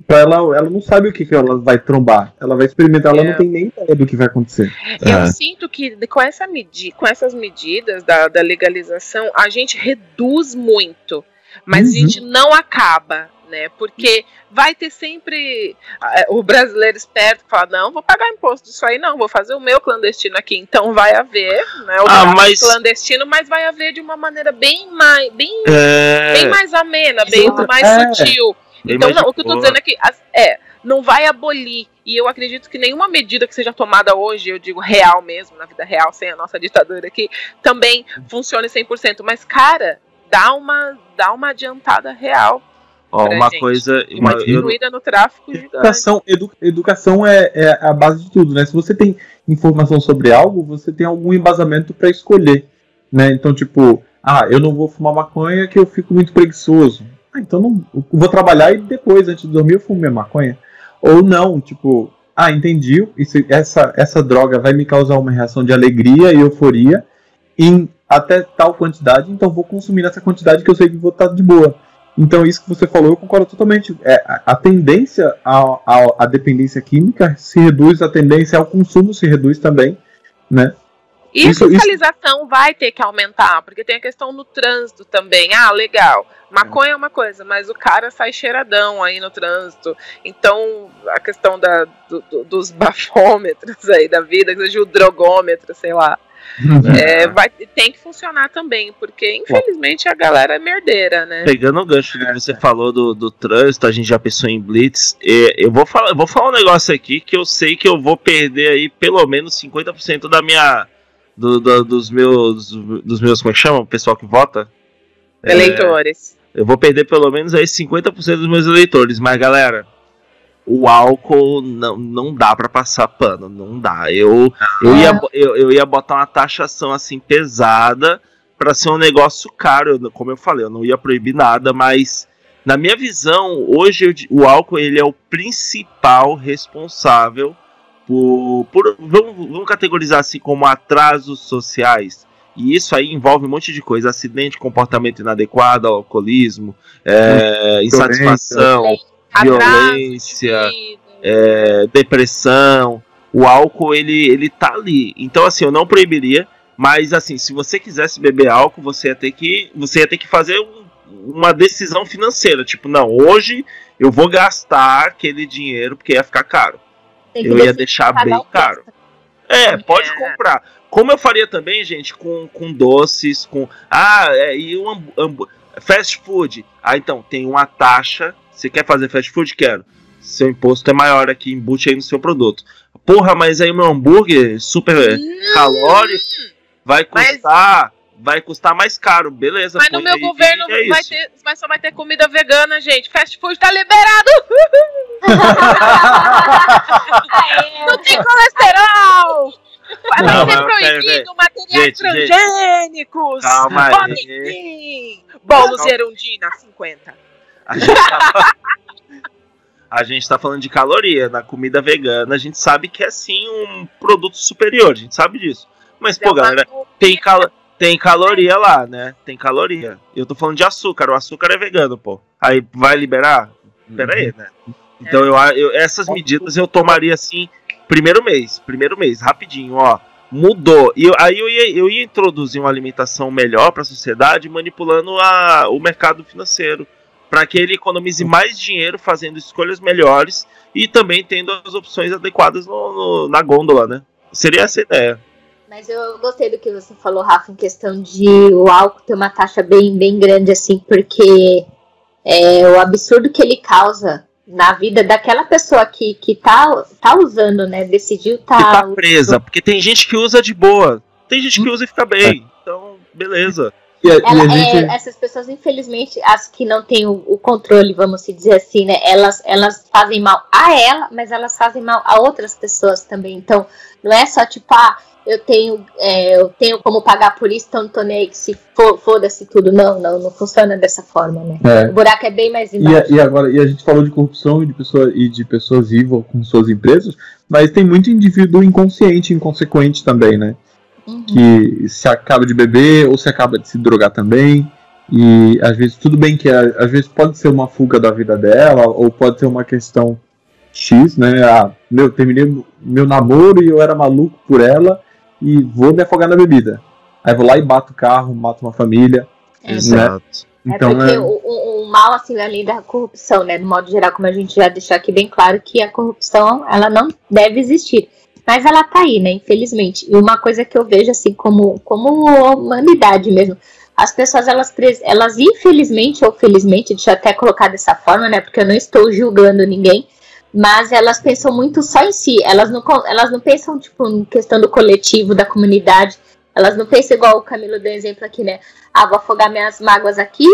pra ela, ela não sabe o que, que ela vai trombar. Ela vai experimentar, ela É. não tem nem ideia do que vai acontecer. Eu É. sinto que com, essa medi com essas medidas da, da legalização, a gente reduz muito, mas a Uhum. gente não acaba, né? Porque vai ter sempre ah, o brasileiro esperto que fala: não, vou pagar imposto disso aí, não, vou fazer o meu clandestino aqui. Então vai haver, né? O Ah, mas- clandestino, mas vai haver de uma maneira bem mais, bem, É, bem mais amena, bem mais é. sutil. Então, não, o que eu tô dizendo é que é, não vai abolir. E eu acredito que nenhuma medida que seja tomada hoje, eu digo real mesmo, na vida real, sem a nossa ditadura aqui, também funcione 100%. Mas, cara, dá uma, dá uma adiantada real. Ó, pra uma gente. coisa. Uma Uma, eu, diminuída no tráfico. Educação, edu- educação é, é a base de tudo, né? Se você tem informação sobre algo, você tem algum embasamento para escolher, né? Então, tipo, ah, eu não vou fumar maconha que eu fico muito preguiçoso. Ah, então não, vou trabalhar e depois, antes de dormir, eu fumo minha maconha. Ou não, tipo, ah, entendi, isso, essa, essa droga vai me causar uma reação de alegria e euforia em até tal quantidade, então vou consumir nessa quantidade que eu sei que vou estar de boa. Então, isso que você falou, eu concordo totalmente. É, a, a tendência à, à, à dependência química se reduz, a tendência ao consumo se reduz também, né? E Isso- a fiscalização vai ter que aumentar, porque tem a questão no trânsito também. Ah, legal. Maconha é uma coisa, mas o cara sai cheiradão aí no trânsito. Então, a questão da, do- do- dos bafômetros aí da vida, que seja o drogômetro, sei lá. É, vai, tem que funcionar também, porque infelizmente a galera é merdeira, né? Pegando o gancho que você falou do, do trânsito, a gente já pensou em blitz. e eu vou falar, eu vou falar um negócio aqui que eu sei que eu vou perder aí pelo menos 50% da minha. Do- do- dos meus. dos meus. Como é que chama? O pessoal que vota? É, Eleitores. eu vou perder pelo menos aí 50% dos meus eleitores, mas galera, o álcool não, não dá pra passar pano, não dá. Eu, eu, ia, bo- eu, eu ia botar uma taxação assim pesada pra ser um negócio caro. Eu- como eu falei, eu não ia proibir nada, mas na minha visão, hoje eu o álcool ele é o principal responsável por, por vamos, vamos categorizar assim como atrasos sociais. E isso aí envolve um monte de coisa: acidente, comportamento inadequado, alcoolismo, é, insatisfação, violência, Atraso é, depressão. O álcool ele, ele tá ali. Então assim, eu não proibiria, mas assim, se você quisesse beber álcool, você ia ter que você ia ter que fazer um- uma decisão financeira, tipo, não, hoje eu vou gastar aquele dinheiro porque ia ficar caro. Eu ia deixar bem um caro. gosta. É, pode É. comprar. Como eu faria também, gente, com, com doces, com. Ah, é, e o hambu- fast food. Ah, então, tem uma taxa. Você quer fazer fast food? Quero. Seu imposto é maior aqui, embute aí no seu produto. Porra, mas aí o meu hambúrguer super calórico vai Mas- custar. Vai custar mais caro, beleza. Mas no meu aí, governo é vai isso. ter, mas só vai ter comida vegana, gente. Fast food tá liberado, não tem colesterol. Vai Não, ser proibido materiais transgênicos. Calma aí. Podem sim. Bolo Calma. Gerundina, 50. A gente, tá... a gente tá falando de caloria. Na comida vegana, a gente sabe que é sim um produto superior, a gente sabe disso. Mas, pô, galera, tem, cal... tem caloria lá, né? Tem caloria. Eu tô falando de açúcar, o açúcar é vegano, pô. Aí vai liberar? Pera aí, né? Então eu, eu- essas medidas eu tomaria assim, primeiro mês, primeiro mês, rapidinho, ó. Mudou. E aí eu ia, eu ia introduzir uma alimentação melhor para a sociedade, manipulando a, o mercado financeiro, para que ele economize mais dinheiro fazendo escolhas melhores e também tendo as opções adequadas no- no- na gôndola, né? Seria essa a ideia. Mas eu gostei do que você falou, Rafa, em questão de o álcool ter uma taxa bem, bem grande, assim, porque é, o absurdo que ele causa na vida daquela pessoa que, que tá, tá usando, né? Decidiu Que tá. tá presa, porque tem gente que usa de boa. Tem gente que usa e fica bem. Então, beleza. E a, e a Ela- gente. é, essas pessoas, infelizmente, as que não têm o, o controle, vamos se dizer assim, né? Elas, elas fazem mal a ela, mas elas fazem mal a outras pessoas também. Então, não é só tipo, ah, eu tenho, é, eu tenho como pagar por isso, então não tô nem aí que se foda-se tudo. Não, não, não funciona dessa forma, né? É. O buraco é bem mais E, embaixo. a- e agora, e a gente falou de corrupção e de, pessoa, e de pessoas evil com suas empresas, mas tem muito indivíduo inconsciente, inconsequente também, né? Uhum. Que se acaba de beber ou se acaba de se drogar também. E às vezes, tudo bem que a- às vezes pode ser uma fuga da vida dela, ou pode ser uma questão X, né? Ah, meu, terminei meu namoro e eu era maluco por ela e vou me afogar na bebida. Aí vou lá e bato o carro, mato uma família. É. Exato. Então, é porque é, o, o- o mal, assim, além da corrupção, né? No modo geral, como a gente já deixou aqui bem claro, que a corrupção, ela não deve existir. Mas ela tá aí, né? Infelizmente. E uma coisa que eu vejo, assim, como, como humanidade mesmo. As pessoas, elas, elas infelizmente ou felizmente, deixa eu até colocar dessa forma, né? Porque eu não estou julgando ninguém. Mas elas pensam muito só em si. Elas não, elas não pensam, tipo, em questão do coletivo, da comunidade. Elas não pensam igual o Camilo deu exemplo aqui, né? Ah, vou afogar minhas mágoas aqui,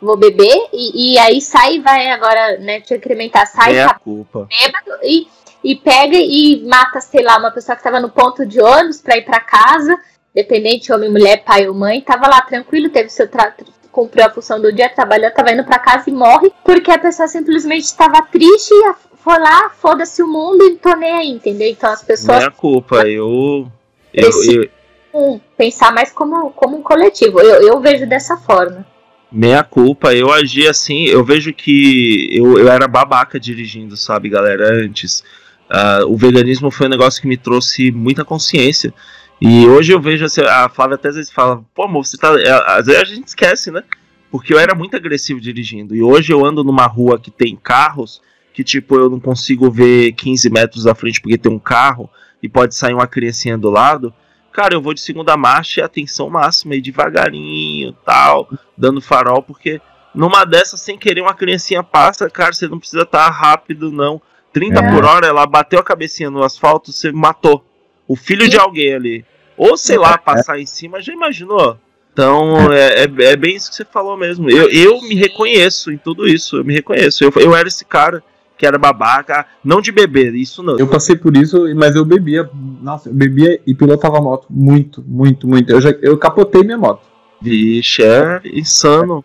vou beber, e, e aí sai e vai agora, né, te incrementar, sai, É a culpa. bêbado e, e pega e mata, sei lá, uma pessoa que estava no ponto de ônibus pra ir pra casa, dependente, homem, mulher, pai ou mãe, tava lá tranquilo, teve seu tra cumpriu a função do dia, trabalhou, tava indo pra casa e morre, porque a pessoa simplesmente estava triste e foi lá, foda-se o mundo e tô nem aí, entendeu? Então as pessoas Não é culpa. Eu. Eu, eu, um, pensar mais como, como um coletivo. Eu, eu vejo dessa forma. Meia culpa, eu agi assim, eu vejo que eu, eu era babaca dirigindo, sabe, galera, antes. Ah, o veganismo foi um negócio que me trouxe muita consciência. E hoje eu vejo assim, a Flávia até às vezes fala, pô, amor, você tá. é, Às vezes a gente esquece, né? Porque eu era muito agressivo dirigindo. E hoje eu ando numa rua que tem carros, que tipo, eu não consigo ver 15 metros à frente porque tem um carro e pode sair uma criancinha do lado. Cara, eu vou de segunda marcha e atenção máxima e devagarinho tal dando farol, porque numa dessas, sem querer, uma criancinha passa, cara, você não precisa estar rápido, não. 30 É. por hora, ela bateu a cabecinha no asfalto, você matou o filho de alguém ali. Ou, sei lá, passar em cima, já imaginou? Então, é, é, é bem isso que você falou mesmo. Eu, eu me reconheço em tudo isso, eu me reconheço. Eu, eu era esse cara que era babaca, não de beber, isso não. Eu passei por isso, mas eu bebia. Nossa, eu bebia e pilotava moto muito, muito, muito. Eu, já, eu capotei minha moto. Vixe, é insano.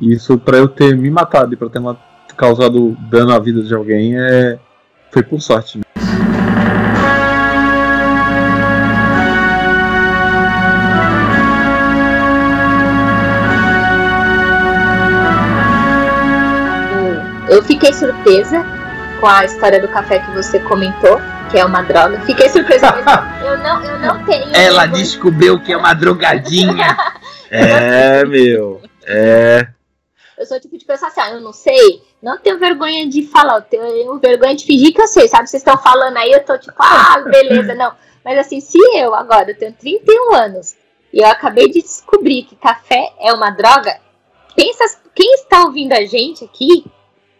Isso pra eu ter me matado e pra ter causado dano à vida de alguém é. Foi por sorte. né? Fiquei surpresa com a história do café que você comentou, que é uma droga. Fiquei surpresa mesmo. Eu não, eu não tenho. Ela vergonha- descobriu que é uma drogadinha. É, meu. É. Eu sou o tipo de pessoa assim, ah, eu não sei, não tenho vergonha de falar, eu tenho vergonha de fingir que eu sei, sabe? Vocês estão falando aí, eu tô tipo, ah, beleza, não. Mas assim, se eu agora, eu tenho 31 anos, e eu acabei de descobrir que café é uma droga, pensa, quem está ouvindo a gente aqui,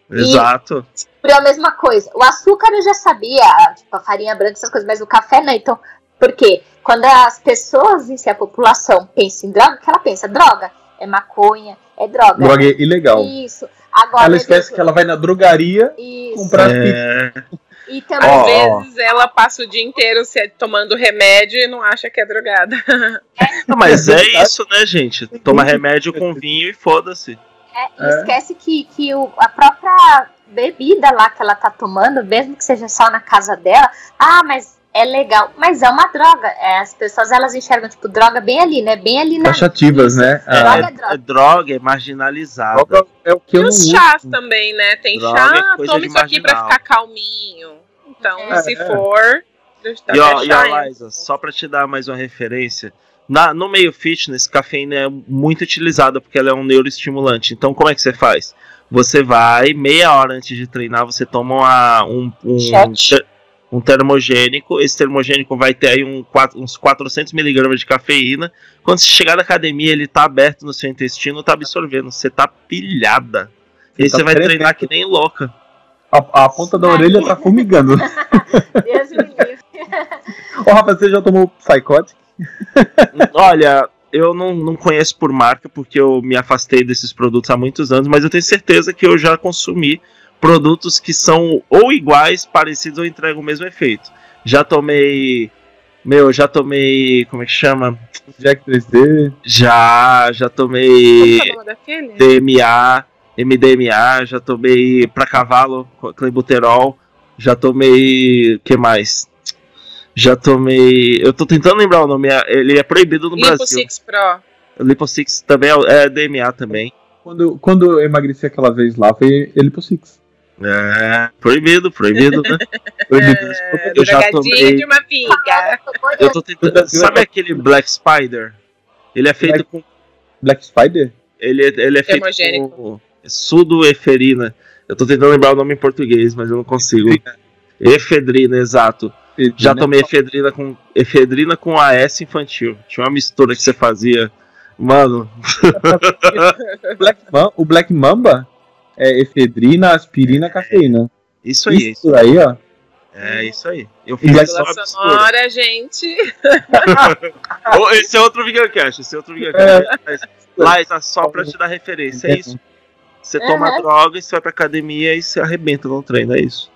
Exato. descobriu a mesma coisa. O açúcar eu já sabia, tipo, a farinha branca, essas coisas, mas o café não. Então, por quê? Quando as pessoas em si, a população, pensa em droga, o que ela pensa? Droga é maconha, é droga. Droga ilegal. Isso. Agora, Ela esquece exemplo, que ela vai na drogaria Isso. comprar pizza. É, E também, Às ó. vezes ela passa o dia inteiro se tomando remédio e não acha que é drogada. Não, mas é isso, né, gente? Toma remédio com vinho e foda-se. É, e esquece que, que o, a própria bebida lá que ela tá tomando, mesmo que seja só na casa dela, ah, mas é legal. Mas é uma droga. É, as pessoas elas enxergam, tipo, droga bem ali, né? Bem ali na. Taxativas, né? É, Droga é é droga. droga, é marginalizada. Droga é o que eu E não os uso. chás também, né? Tem Droga chá, é toma isso aqui pra marginal. ficar calminho. Então, É. se for, E ó, e ó? Liza, só pra te dar mais uma referência, na, no meio fitness, cafeína é muito utilizada porque ela é um neuroestimulante. Então, como é que você faz? Você vai, meia hora antes de treinar, você toma uma- um, um, ter- um termogênico. Esse termogênico vai ter aí um, uns 400 miligramas de cafeína. Quando você chegar na academia, ele tá aberto no seu intestino, tá absorvendo. Você tá pilhada. E aí Você você tá vai tremendo. treinar que nem louca. A, a ponta da orelha tá formigando. Deus me livre. Ô, Rafa, você já tomou Psychotic? Olha, eu não, não conheço por marca porque eu me afastei desses produtos há muitos anos, mas eu tenho certeza que eu já consumi produtos que são ou iguais, parecidos ou entregam o mesmo efeito. Já tomei. Meu, já tomei. Como é que chama? Jack 3D. Já, já tomei? DMA, MDMA, já tomei pra cavalo, clenbuterol, já tomei. que mais? Já tomei. Eu tô tentando lembrar o nome, é- ele é proibido no Lipo Brasil. Six Pro. Liposix também é, é DMA também. Quando, quando eu emagreci aquela vez lá, foi pro Six. É, proibido, proibido, né? É, Eu já tomei. de uma pinga. Eu tô tentando. Sabe aquele Black Spider? Ele é feito com. Black Spider? Ele, é- ele é feito com sudoeferina. Eu tô tentando lembrar o nome em português, mas eu não consigo. Efedrina, exato. Já Né? tomei efedrina com efedrina com AS infantil. Tinha uma mistura que você fazia. Mano, Black Man- o Black Mamba é efedrina, aspirina, cafeína. isso aí. Isso aí, ó. É isso aí. Eu fiz Black só a Trilha mistura. sonora, gente. Esse é outro Vegancast, esse é outro Vegancast. Liza, só pra te dar referência, é isso. Você toma Uhum. droga, e você vai pra academia e você arrebenta no treino, é isso.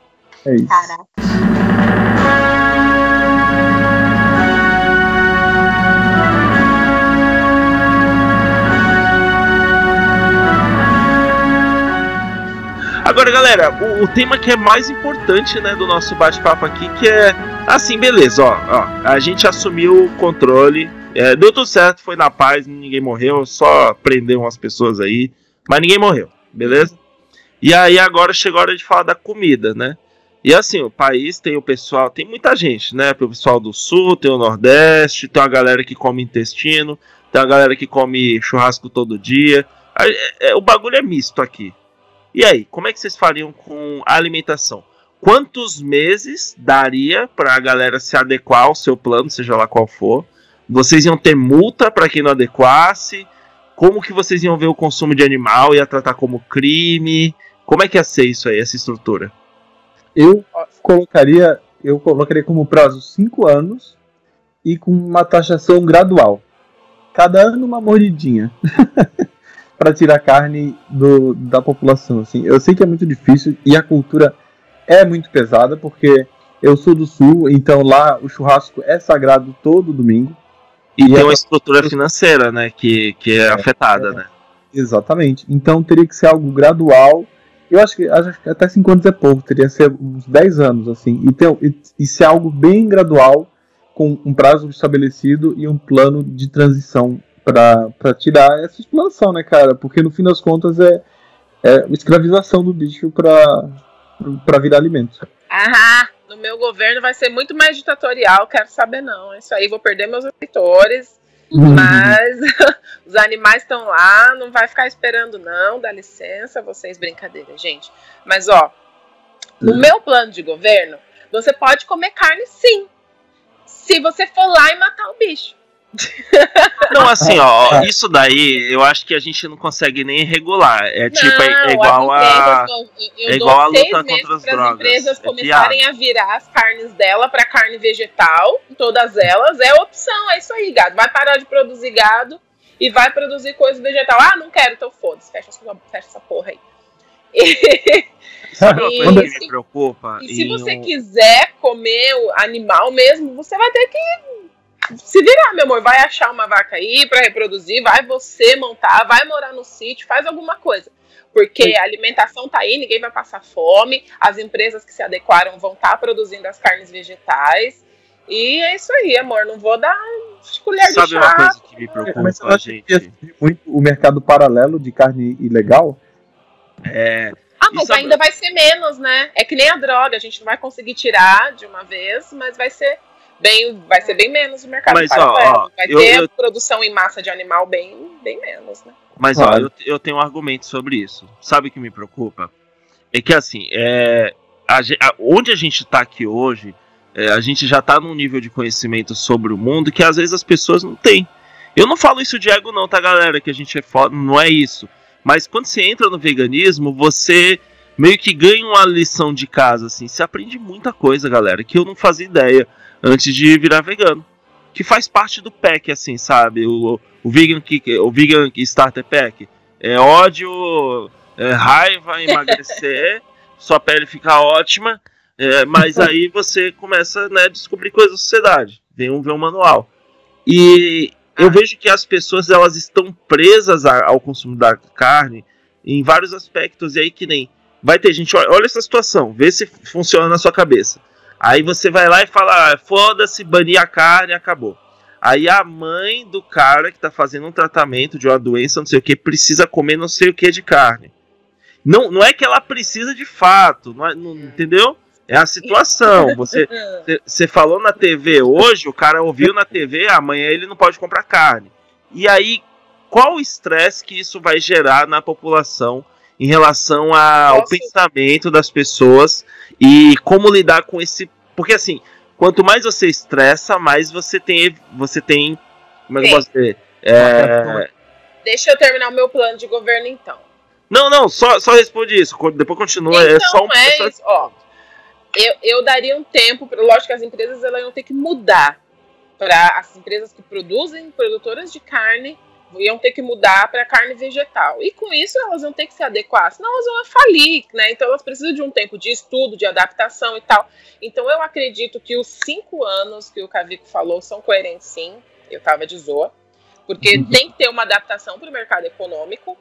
É isso. Caraca. Agora, galera, o, o tema que é mais importante, né, do nosso bate-papo aqui, que é assim, beleza, ó, ó, a gente assumiu o controle, é, deu tudo certo, foi na paz, ninguém morreu, só prendeu umas pessoas aí, mas ninguém morreu, beleza? E aí agora chegou a hora de falar da comida, né? E assim, o país tem o pessoal, tem muita gente, né? Tem o pessoal do sul, tem o nordeste, tem a galera que come intestino, tem a galera que come churrasco todo dia. É- é- o bagulho é misto aqui. E aí, como é que vocês fariam com a alimentação? Quantos meses daria para a galera se adequar ao seu plano, seja lá qual for? Vocês iam ter multa para quem não adequasse? Como que vocês iam ver o consumo de animal? Ia tratar como crime? Como é que ia ser isso aí, essa estrutura? Eu colocaria, eu colocaria como prazo 5 anos e com uma taxação gradual. Cada ano uma mordidinha. para tirar carne do, da população. Assim. Eu sei que é muito difícil e a cultura é muito pesada, porque eu sou do sul, então lá o churrasco é sagrado todo domingo. E, E tem a- uma estrutura financeira, né, que, que é afetada, né? Exatamente. Então teria que ser algo gradual. Eu acho que, acho que até 5 anos é pouco, teria que ser uns 10 anos, assim. E, ter, e, e ser algo bem gradual, com um prazo estabelecido e um plano de transição para tirar essa exploração, né, cara? Porque no fim das contas é, é escravização do bicho para virar alimento. Ah, no meu governo vai ser muito mais ditatorial, quero saber não. Isso aí, vou perder meus eleitores. Mas os animais estão lá, não vai ficar esperando, não. Dá licença, vocês brincadeira, gente. Mas ó, no meu plano de governo, você pode comer carne sim. Se você for lá e matar o bicho. Não, assim, ó, isso daí eu acho que a gente não consegue nem regular. É tipo, é, Não, é igual as a. vão- eu é igual a luta contra as drogas. empresas É começarem a virar as carnes dela para carne vegetal, todas elas, é opção, é isso aí, gado. Vai parar de produzir gado e vai produzir coisa vegetal. Ah, não quero, então foda-se, fecha, essa- fecha essa porra aí. E, Sabe uma E coisa que se- me preocupa? e se você um- quiser comer o animal mesmo, você vai ter que se virar, meu amor. Vai achar uma vaca aí para reproduzir, vai você montar, vai morar no sítio, faz alguma coisa. Porque a alimentação tá aí, ninguém vai passar fome, as empresas que se adequaram vão estar produzindo as carnes vegetais. E é isso aí, amor. Não vou dar colher de Sabe uma chá. coisa que me Mas eu preocupa, que ia gente? muito o mercado paralelo de carne ilegal. É. Ah, mas ainda vai ser menos, né? É que nem a droga, a gente não vai conseguir tirar de uma vez, mas vai ser bem, vai ser bem menos o mercado Mas, ó, ó, vai eu- ter eu- produção em massa de animal bem, bem menos, né? Mas ó, Claro. eu, eu tenho um argumento sobre isso. Sabe o que me preocupa? É que assim, é, a a- onde a gente tá aqui hoje, é, a gente já tá num nível de conhecimento sobre o mundo que às vezes as pessoas não têm. Eu não falo isso de ego, não, tá, galera? Que a gente é foda, não é isso. Mas quando você entra no veganismo, você meio que ganha uma lição de casa, assim. Você aprende muita coisa, galera, que eu não fazia ideia antes de virar vegano. que faz parte do pack, assim, sabe? O, o vegan que o vegan starter pack é ódio, é raiva, emagrecer, sua pele fica ótima, é, mas aí você começa né, a descobrir coisas da sociedade. Vem um, vem um manual. E eu vejo que as pessoas elas estão presas a- ao consumo da carne em vários aspectos, e aí que nem. Vai ter gente, olha, olha essa situação, vê se funciona na sua cabeça. Aí você vai lá e fala, ah, foda-se, banir a carne, acabou. Aí a mãe do cara que tá fazendo um tratamento de uma doença, não sei o que, precisa comer não sei o que de carne. Não, não é que ela precisa de fato, não é- não- entendeu? É a situação. Você, você falou na TV hoje, o cara ouviu na TV, amanhã ele não pode comprar carne. E aí, qual o estresse que isso vai gerar na população em relação ao Posso- pensamento das pessoas e como lidar com esse. Porque assim, quanto mais você estressa, mais você tem. Você tem. Como é que eu posso dizer? É, Deixa eu terminar o meu plano de governo então. Não, não, só, só responde isso. Depois continua. é só um. Então, é só- isso, ó. Eu, eu daria um tempo, lógico que as empresas elas iam ter que mudar para as empresas que produzem, produtoras de carne, iam ter que mudar para carne vegetal. E com isso elas vão ter que se adequar, senão elas vão falir, né? Então elas precisam de um tempo de estudo, de adaptação e tal. Então eu acredito que os cinco anos que o Cavico falou são coerentes sim. Eu tava de zoa. Porque tem que ter uma adaptação para o mercado econômico,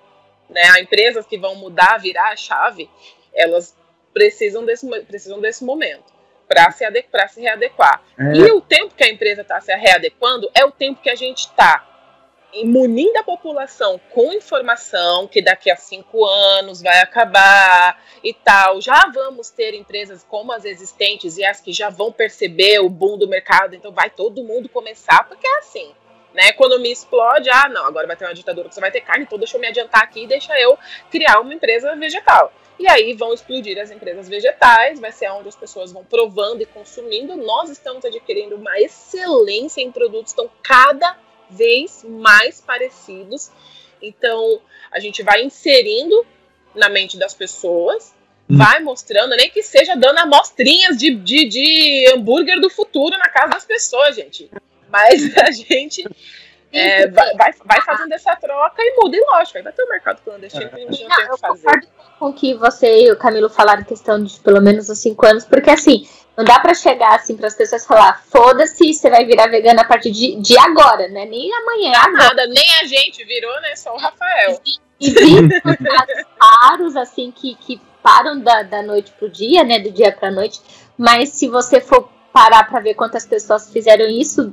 né? As empresas que vão mudar, virar a chave, elas precisam desse, precisam desse momento para se, se readequar. É. E o tempo que a empresa está se readequando é o tempo que a gente está munindo a população com informação que daqui a cinco anos vai acabar e tal. Já vamos ter empresas como as existentes e as que já vão perceber o boom do mercado, então vai todo mundo começar, porque é assim. Né, economia explode, ah, não, agora vai ter uma ditadura que você vai ter carne, então deixa eu me adiantar aqui e deixa eu criar uma empresa vegetal. E aí vão explodir as empresas vegetais, vai ser onde as pessoas vão provando e consumindo. Nós estamos adquirindo uma excelência em produtos, estão cada vez mais parecidos. Então, a gente vai inserindo na mente das pessoas, Hum. vai mostrando, nem que seja dando amostrinhas de, de, de hambúrguer do futuro na casa das pessoas, gente. Mas a gente é, vai, vai, vai fazendo essa troca e muda, e lógico, aí vai ter o mercado clandestino que a gente não, Não, tem o que fazer. concordo com o que você e o Camilo falaram, questão de pelo menos os cinco anos, porque assim, não dá pra chegar assim para as pessoas falar, foda-se, você vai virar vegana a partir de, de agora, né? Nem amanhã, agora. Nada, nem a gente virou, né? Só o Rafael. Existem casos raros, assim, que, que param da, da noite pro dia, né? Do dia pra noite. Mas se você for parar pra ver quantas pessoas fizeram isso,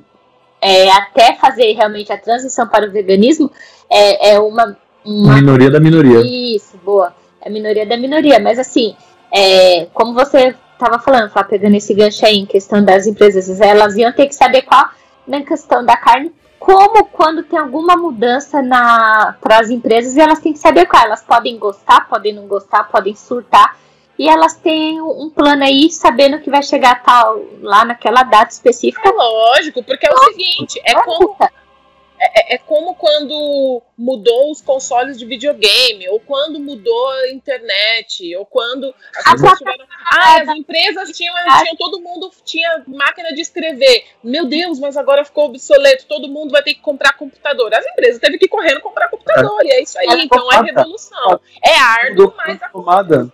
é, até fazer realmente a transição para o veganismo, é, é uma, uma Minoria da minoria. isso, boa. É a minoria da minoria. Mas assim, é, como você estava falando, Flá, pegando esse gancho aí em questão das empresas, elas iam ter que se adequar na questão da carne, como quando tem alguma mudança para as empresas e elas têm que se adequar. Elas podem gostar, podem não gostar, podem surtar. E elas têm um plano aí, sabendo que vai chegar tal lá naquela data específica. É lógico, porque é o seguinte, é como, é, é como quando mudou os consoles de videogame, ou quando mudou a internet, ou quando as pessoas tiveram. Ah, as empresas tinham, tinham, todo mundo tinha máquina de escrever. Meu Deus, mas agora ficou obsoleto, todo mundo vai ter que comprar computador. As empresas teve que ir correndo comprar computador, e é isso aí, então é revolução. É árduo, mas tomada.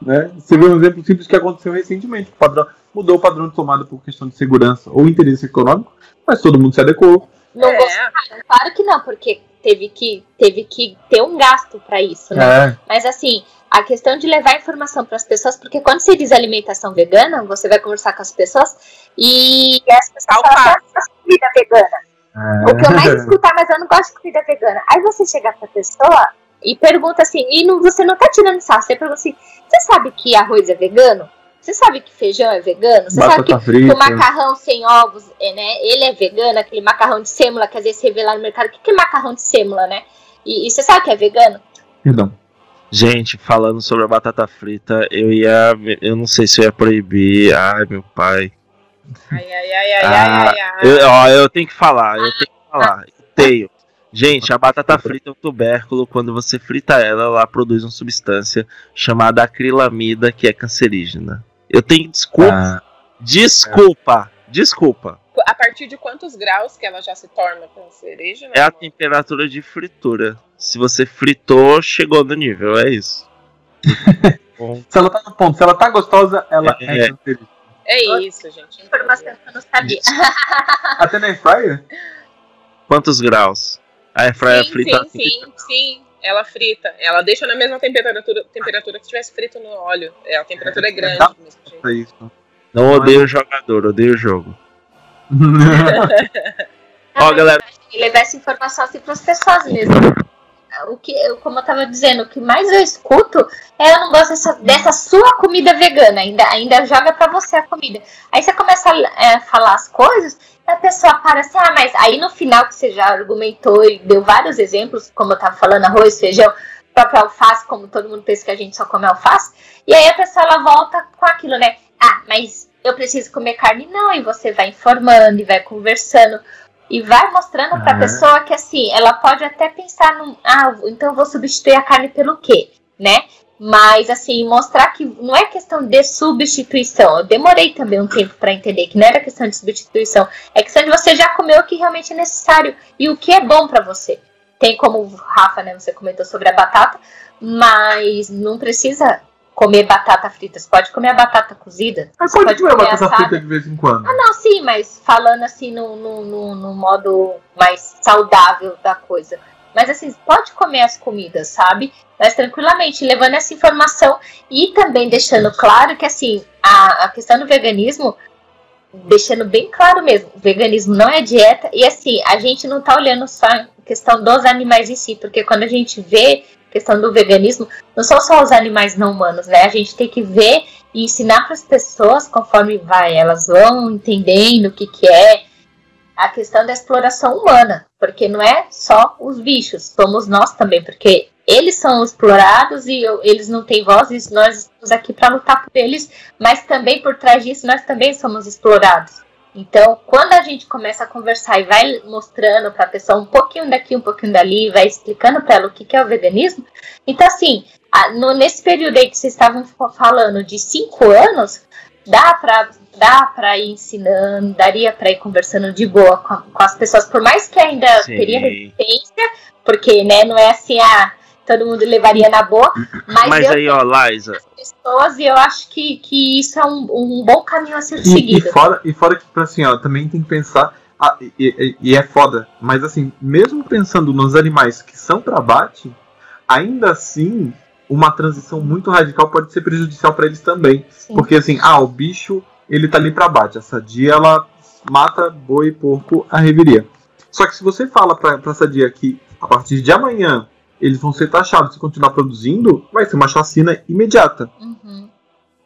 Né? Você vê um exemplo simples que aconteceu recentemente. O padrão, mudou o padrão de tomada por questão de segurança ou interesse econômico, mas todo mundo se adequou. Não É. gostaram? Claro que não, porque teve que, teve que ter um gasto para isso, né? É. Mas assim, a questão de levar informação para as pessoas, porque quando você diz alimentação vegana, você vai conversar com as pessoas e as pessoas falam, par. "Eu gosto de comida vegana. É. O que eu mais escuto é, mas eu não gosto de comida vegana. Aí você chega pra pessoa e pergunta assim, e não- você não tá tirando sarro, você pergunta assim, você sabe que arroz é vegano? Você sabe que feijão é vegano? Você sabe que Batata que frita. o macarrão sem ovos, é, né? Ele é vegano, aquele macarrão de sêmula que às vezes você vê lá no mercado. O que que é macarrão de sêmula, né? E, e você sabe que é vegano? Perdão. Gente, falando sobre a batata frita, eu ia. Eu não sei se eu ia proibir. Ai, meu pai. Ai, ai, ai, ai, Ah, ai, ai, ai. Eu, ó, eu tenho que falar, eu tenho que falar. Eu tenho. Gente, a batata frita é um tubérculo. Quando você frita ela, ela produz uma substância chamada acrilamida, que é cancerígena. Eu tenho desculpa. Ah, Desculpa. Desculpa. a partir de quantos graus que ela já se torna cancerígena? É a temperatura de fritura. Se você fritou, chegou no nível, é isso. Se ela tá no ponto, se ela tá gostosa, ela é, É. cancerígena. É isso, gente. Informação que eu não sabia. Até na Airfryer? quantos graus? A sim, frita sim, sim, sim. Ela frita. Ela deixa na mesma temperatura, temperatura que se tivesse frito no óleo. É, a temperatura é grande. Jeito. É isso. Não odeio o jogador, odeio o jogo. Ó, galera. E levar essa informação assim para as pessoas mesmo. O que, eu- como eu tava dizendo, o que mais eu escuto é eu não gosto dessa, dessa sua comida vegana, ainda, ainda joga pra você a comida. Aí você começa a é, falar as coisas, a pessoa para assim, ah, mas aí no final que você já argumentou e deu vários exemplos, como eu tava falando, arroz, feijão, próprio alface, como todo mundo pensa que a gente só come alface, e aí a pessoa ela volta com aquilo, né? Ah, mas eu preciso comer carne? Não, e você vai informando e vai conversando e vai mostrando pra Ah. pessoa que assim, ela pode até pensar num, ah, então eu vou substituir a carne pelo quê, né? Mas assim, mostrar que não é questão de substituição. Eu demorei também um tempo pra entender que não era questão de substituição, é questão de você já comer o que realmente é necessário e o que é bom pra você. Tem como Rafa, né, você comentou sobre a batata, mas não precisa comer batata frita, você pode comer a batata cozida. Mas você pode comer batata assada. frita de vez em quando. Não, sim, mas falando assim no, no, no, no modo mais saudável da coisa. Mas assim, pode comer as comidas, sabe? Mas tranquilamente, levando essa informação e também deixando claro que assim, a, a questão do veganismo, deixando bem claro mesmo, veganismo não é dieta, e assim, a gente não tá olhando só a questão dos animais em si, porque quando a gente vê questão do veganismo, não são só os animais não humanos, né? A gente tem que ver e ensinar para as pessoas conforme vai, elas vão entendendo o que, que é a questão da exploração humana, porque não é só os bichos, somos nós também, porque eles são explorados e eu- eles não têm voz, e nós estamos aqui para lutar por eles, mas também por trás disso nós também somos explorados. Então, quando a gente começa a conversar e vai mostrando para a pessoa um pouquinho daqui, um pouquinho dali, vai explicando para ela o que, que é o veganismo, então assim, a- no- nesse período aí que vocês estavam fa- falando de cinco anos, dá pra, dá pra ir ensinando, daria pra ir conversando de boa com, com as pessoas, por mais que ainda Sim. teria resistência, porque né, não é assim, ah, todo mundo levaria na boa, mas, Mas eu aí, ó, Liza, pessoas e eu acho que, que isso é um, um bom caminho a ser E, e seguido. fora, e fora que, assim, ó, também tem que pensar. ah, e, e- e é foda, mas assim, mesmo pensando nos animais que são pra abate, ainda assim, uma transição muito radical pode ser prejudicial pra eles também. Sim. Porque assim, ah, o bicho, ele tá ali pra abate. A sadia, ela mata boi, porco, a reviria. Só que se você fala pra, pra sadia que a partir de amanhã eles vão ser taxados se continuar produzindo, vai ser uma chacina imediata. Uhum.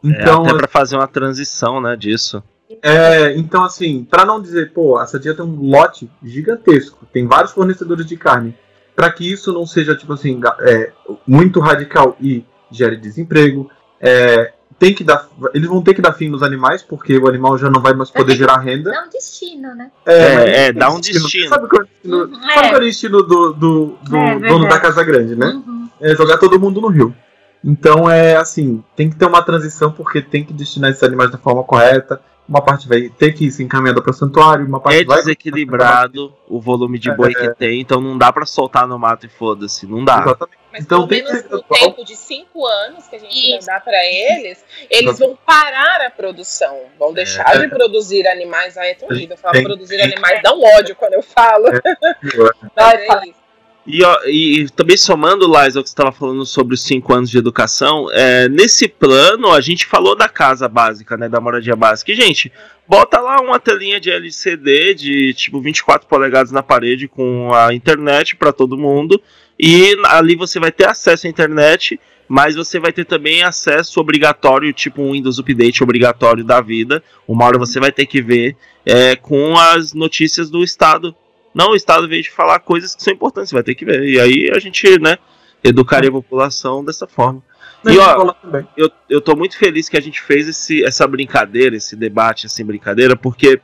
Então, é até pra fazer uma transição, né, disso. É, então assim, pra não dizer, pô, essa dia tem um lote gigantesco, tem vários fornecedores de carne, Pra que isso não seja tipo assim é, muito radical e gere desemprego, é, tem que dar, eles vão ter que dar fim nos animais porque o animal já não vai mais poder gerar renda. É um destino, né? É, mas é, tem dá um destino. Sabe qual é o destino, Uhum, sabe é. qual é o destino do, do, do É, dono da Casa Grande, né? Uhum. É jogar todo mundo no rio. Então é assim, tem que ter uma transição porque tem que destinar esses animais da forma correta. Uma parte vai ter que ir se encaminhada para o santuário, uma parte É vai desequilibrado o volume de boi que tem, então não dá pra soltar no mato e foda-se, não dá. Exatamente. Mas Então pelo menos no tempo de cinco anos que a gente vai dar pra eles, eles vão parar a produção. Vão deixar É. de produzir animais. Ai, é tão lindo. Eu falo Tem- produzir animais, dá um ódio quando eu falo. Mas é isso. E, e também somando, Liza, o que você estava falando sobre os cinco anos de educação, é, nesse plano a gente falou da casa básica, né, da moradia básica. E, gente, bota lá uma telinha de LCD de tipo 24 polegadas na parede com a internet para todo mundo. E ali você vai ter acesso à internet, mas você vai ter também acesso obrigatório, tipo um Windows Update obrigatório da vida. Uma hora você vai ter que ver é, com as notícias do Estado. Não, o Estado veio de falar coisas que são importantes, você vai ter que ver. E aí a gente, né, educaria a população dessa forma. E, ó, eu, eu tô muito feliz que a gente fez esse, essa brincadeira, esse debate assim, brincadeira, porque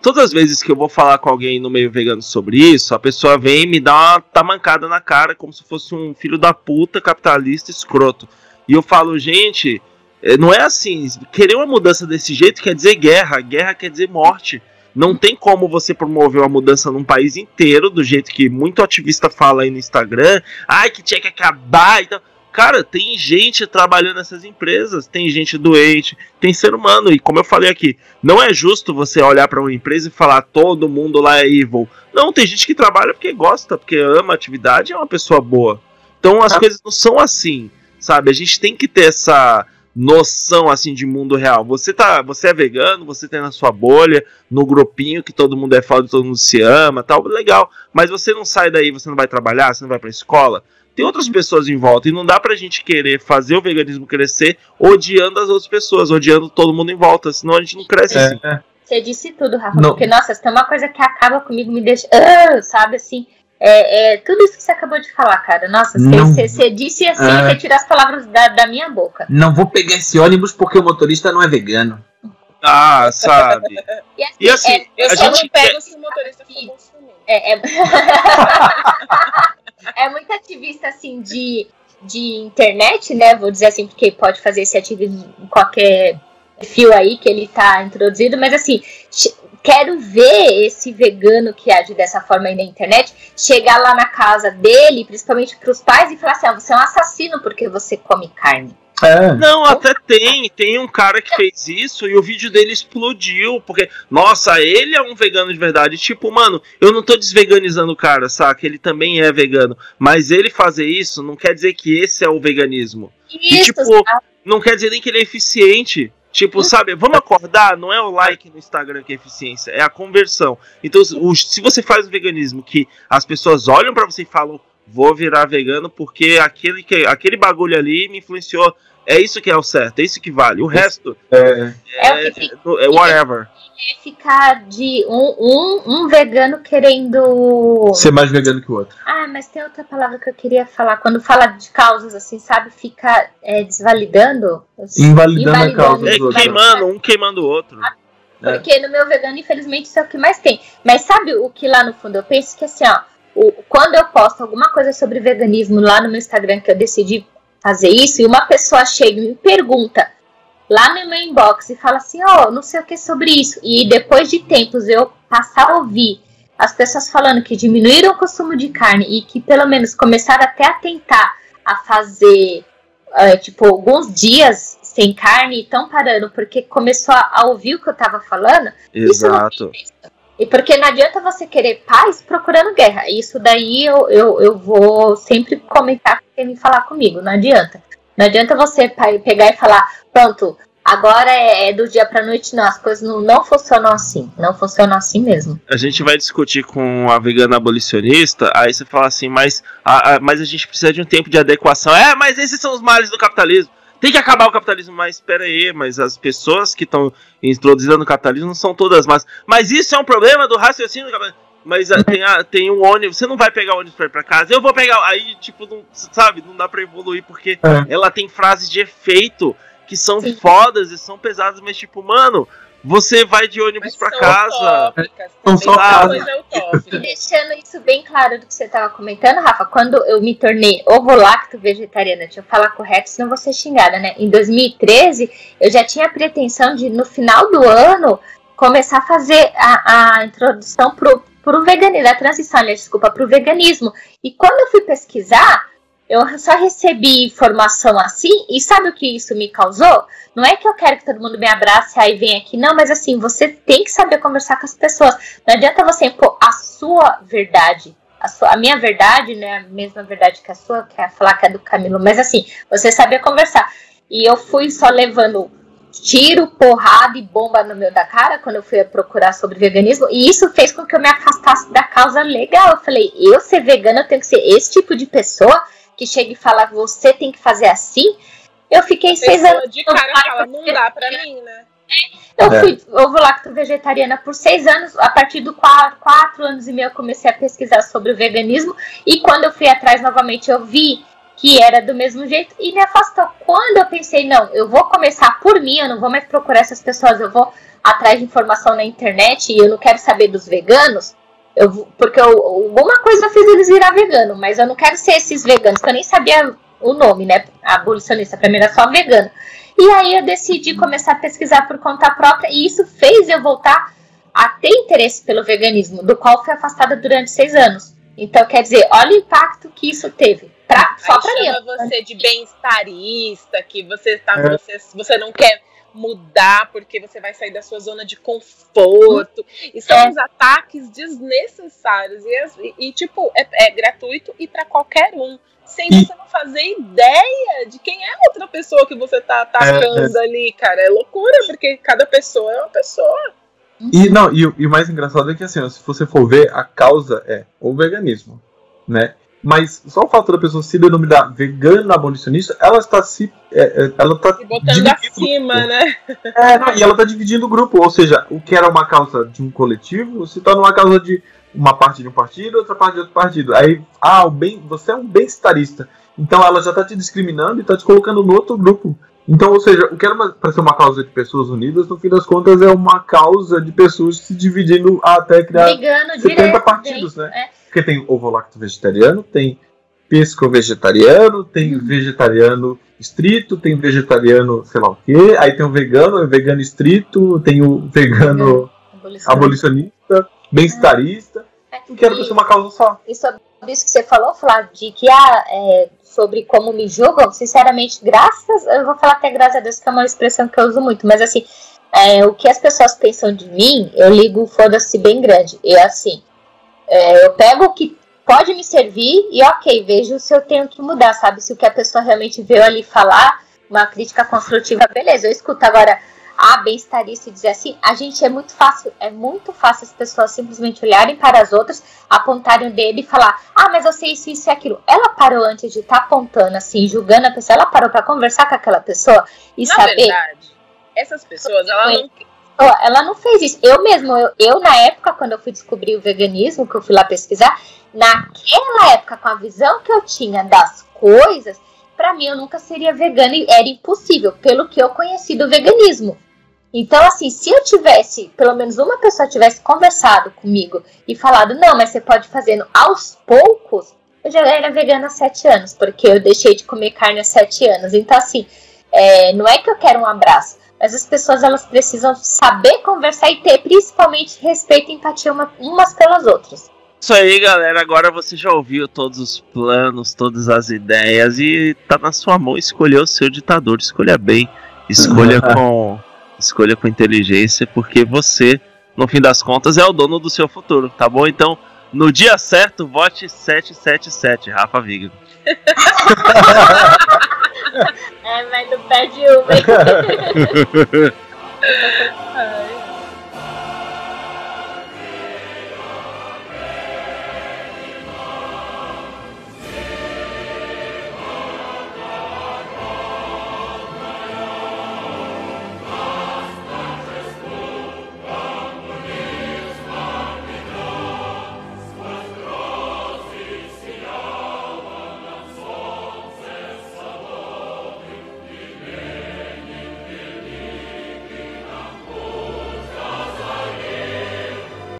todas as vezes que eu vou falar com alguém no meio vegano sobre isso, a pessoa vem e me dá uma tamancada na cara, como se fosse um filho da puta capitalista escroto. E eu falo, gente, eh, não é assim, querer uma mudança desse jeito quer dizer guerra, guerra quer dizer morte. Não tem como você promover uma mudança num país inteiro, do jeito que muito ativista fala aí no Instagram. Ai, que tinha que acabar. Então, cara, tem gente trabalhando nessas empresas, tem gente doente, tem ser humano. E como eu falei aqui, não é justo você olhar para uma empresa e falar todo mundo lá é evil. Não, tem gente que trabalha porque gosta, porque ama a atividade, é uma pessoa boa. Então as coisas não são assim, sabe? A gente tem que ter essa noção assim de mundo real. Você tá, você é vegano, você tem na sua bolha, no grupinho que todo mundo é foda, todo mundo se ama, tal, legal. Mas você não sai daí, você não vai trabalhar, você não vai pra escola. Tem outras pessoas em volta e não dá pra gente querer fazer o veganismo crescer odiando as outras pessoas, odiando todo mundo em volta, senão a gente não cresce É, assim. é. Você disse tudo, Rafa. Não. Porque, nossa, se tem uma coisa que acaba comigo, me deixa. Ah, sabe assim? É, é tudo isso que você acabou de falar, cara. Nossa, você, disse assim, você tira as palavras da, da minha boca. Não vou pegar esse ônibus porque o motorista não é vegano. Ah, sabe? E assim, E assim, é, Eu a só gente não pego se o motorista for bolsonaro. é, é... é muito ativista assim de, de internet, né? Vou dizer assim, porque pode fazer esse ativismo em qualquer fio aí que ele tá introduzido, mas assim, quero ver esse vegano que age dessa forma aí na internet chegar lá na casa dele, principalmente pros pais, e falar assim: ah, você é um assassino porque você come carne. É. Não, até tem. Tem um cara que fez isso e o vídeo dele explodiu. Porque, nossa, ele é um vegano de verdade. Tipo, mano, eu não tô desveganizando o cara, saca? Ele também é vegano. Mas ele fazer isso não quer dizer que esse é o veganismo. E, Isso, tipo, sabe? Não quer dizer nem que ele é eficiente. Tipo, sabe, vamos acordar, não é o like no Instagram que é eficiência, é a conversão. Então, o- se você faz um veganismo que as pessoas olham pra você e falam, vou virar vegano porque aquele, que, aquele bagulho ali me influenciou, é isso que é o certo, é isso que vale. O resto É. É o que fica. é whatever. é ficar de um, um, um vegano querendo. Ser mais vegano que o outro. Ah, mas tem outra palavra que eu queria falar. Quando fala de causas, assim, sabe? Fica é, desvalidando. Invalidando a causa É dos outros. queimando, um queimando o outro. Porque no meu vegano, infelizmente, isso é o que mais tem. Mas sabe o que lá no fundo eu penso? Que assim, ó, o- quando eu posto alguma coisa sobre veganismo lá no meu Instagram, que eu decidi fazer isso, e uma pessoa chega e me pergunta lá no meu inbox e fala assim, ó, não sei o que sobre isso. E depois de tempos eu passar a ouvir as pessoas falando que diminuíram o consumo de carne e que pelo menos começaram até a tentar a fazer, eh, tipo, alguns dias sem carne e estão parando porque começou a, ouvir o que eu tava falando, isso não Exato. tem preço. E porque não adianta você querer paz procurando guerra. Isso daí eu, eu, eu vou sempre comentar com quem me falar comigo. Não adianta. Não adianta você pegar e falar, pronto, agora é, é do dia pra noite. Não, as coisas não, não funcionam assim. Não funcionam assim mesmo. a gente vai discutir com a vegana abolicionista, aí você fala assim, mas a, a- mas a gente precisa de um tempo de adequação. É, mas esses são os males do capitalismo. Tem que acabar o capitalismo, mas espera aí, mas as pessoas que estão introduzindo o capitalismo não são todas más. Mas isso é um problema do raciocínio do capitalismo. Mas ah, tem, a- tem um ônibus, você não vai pegar o ônibus pra ir pra casa, eu vou pegar. Aí, tipo, não, sabe, não dá pra evoluir porque É. ela tem frases de efeito que são Sim. fodas e são pesadas, mas tipo, mano, você vai de ônibus são casa. também, só E utópica. deixando isso bem claro do que você estava comentando, Rafa, quando eu me tornei ovo-lacto vegetariana, deixa eu falar correto, senão vou ser xingada, né? Em 2013, eu já tinha a pretensão de, no final do ano, começar a fazer a, a introdução pro, pro veganismo, a transição, né? Desculpa, pro veganismo. E quando eu fui pesquisar, eu só recebi informação assim, e sabe o que isso me causou? Não é que eu quero que todo mundo me abrace aí vem aqui, não, mas assim, você tem que saber conversar com as pessoas. Não adianta você impor a sua verdade. A, sua, a minha verdade, né? A mesma verdade que a sua, que é falar que é do Camilo, mas assim, você saber conversar. E eu fui só levando tiro, porrada e bomba no meu da cara quando eu fui procurar sobre veganismo. E isso fez com que eu me afastasse da causa legal. Eu falei, eu ser vegana, eu tenho que ser esse tipo de pessoa que chega e fala, você tem que fazer assim. Eu fiquei seis Pessoa anos. de cara fala, não dá pra mim, né? Eu É. fui ovo-lacto vegetariana por seis anos. A partir do quatro, quatro anos e meio eu comecei a pesquisar sobre o veganismo. E quando eu fui atrás novamente, eu vi que era do mesmo jeito e me afastou. Quando eu pensei, não, eu vou começar por mim, eu não vou mais procurar essas pessoas, eu vou atrás de informação na internet e eu não quero saber dos veganos. Eu, porque eu- alguma coisa fez eles virar vegano, mas eu não quero ser esses veganos, que eu nem sabia o nome, né? Abolicionista, pra mim era só vegano. E aí eu decidi começar a pesquisar por conta própria e isso fez eu voltar a ter interesse pelo veganismo, do qual fui afastada durante seis anos. Então, quer dizer, olha o impacto que isso teve. Pra, só Aí pra mim. chama você de bem-estarista, que você, tá, É. você, você não quer mudar porque você vai sair da sua zona de conforto. E são É. uns ataques desnecessários. E, e- tipo, é, é gratuito e pra qualquer um. Sem E- você não fazer ideia de quem é a outra pessoa que você tá atacando ali, cara. É loucura, porque cada pessoa é uma pessoa. E, não, e, o- e o mais engraçado é que assim, se você for ver, a causa é o veganismo, né? Mas só o fato da pessoa se denominar vegana abolicionista, ela está se. é, é, ela está Se botando dividindo acima, o grupo. né? É, não, e ela está dividindo o grupo, ou seja, o que era uma causa de um coletivo se torna uma causa de uma parte de um partido, outra parte de outro partido. Aí, ah, o bem, você é um bem-estarista. Então ela já está te discriminando e está te colocando no outro grupo. Então, ou seja, o que era para ser uma causa de pessoas unidas, no fim das contas, é uma causa de pessoas se dividindo até criar Brigando 70 direto. partidos, dentro, né? Porque tem ovo-lacto vegetariano, tem pesco-vegetariano, tem Uhum. vegetariano estrito, tem vegetariano sei lá o quê, aí tem o vegano, o vegano estrito, tem o vegano Abolição. abolicionista, bem-estarista, não quero que ser uma causa só. E sobre isso que você falou, Flávio, de que ah, é, sobre como me julgam, sinceramente, graças, eu vou falar até graças a Deus, que é uma expressão que eu uso muito, mas assim, é, o que as pessoas pensam de mim, eu ligo foda-se bem grande. E assim, é, eu pego o que pode me servir e ok, vejo se eu tenho que mudar, sabe? Se o que a pessoa realmente veio ali falar, uma crítica construtiva, beleza, eu escuto agora a bem-estarista e dizer assim, a gente é muito fácil, é muito fácil as pessoas simplesmente olharem para as outras, apontarem o dedo e falar, ah, mas eu sei isso, isso e aquilo. Ela parou antes de estar apontando, assim, julgando a pessoa, ela parou para conversar com aquela pessoa e Na saber. verdade, essas pessoas, elas não Ela não fez isso. Eu mesmo, eu, eu, na época, quando eu fui descobrir o veganismo, que eu fui lá pesquisar, naquela época, com a visão que eu tinha das coisas, pra mim eu nunca seria vegana e era impossível, pelo que eu conheci do veganismo. Então, assim, se eu tivesse, pelo menos uma pessoa tivesse conversado comigo e falado, não, mas você pode fazendo aos poucos, eu já era vegana há sete anos, porque eu deixei de comer carne há sete anos. Então, assim, é, não é que eu quero um abraço, mas as pessoas elas precisam saber conversar e ter principalmente respeito e empatia uma- umas pelas outras. Isso aí, galera. Agora você já ouviu todos os planos, todas as ideias e tá na sua mão escolher o seu ditador. Escolha bem, escolha com, escolha com inteligência, porque você, no fim das contas, é o dono do seu futuro, tá bom? Então, no dia certo, vote 777, Rafa Viga. É, mas não perde uma?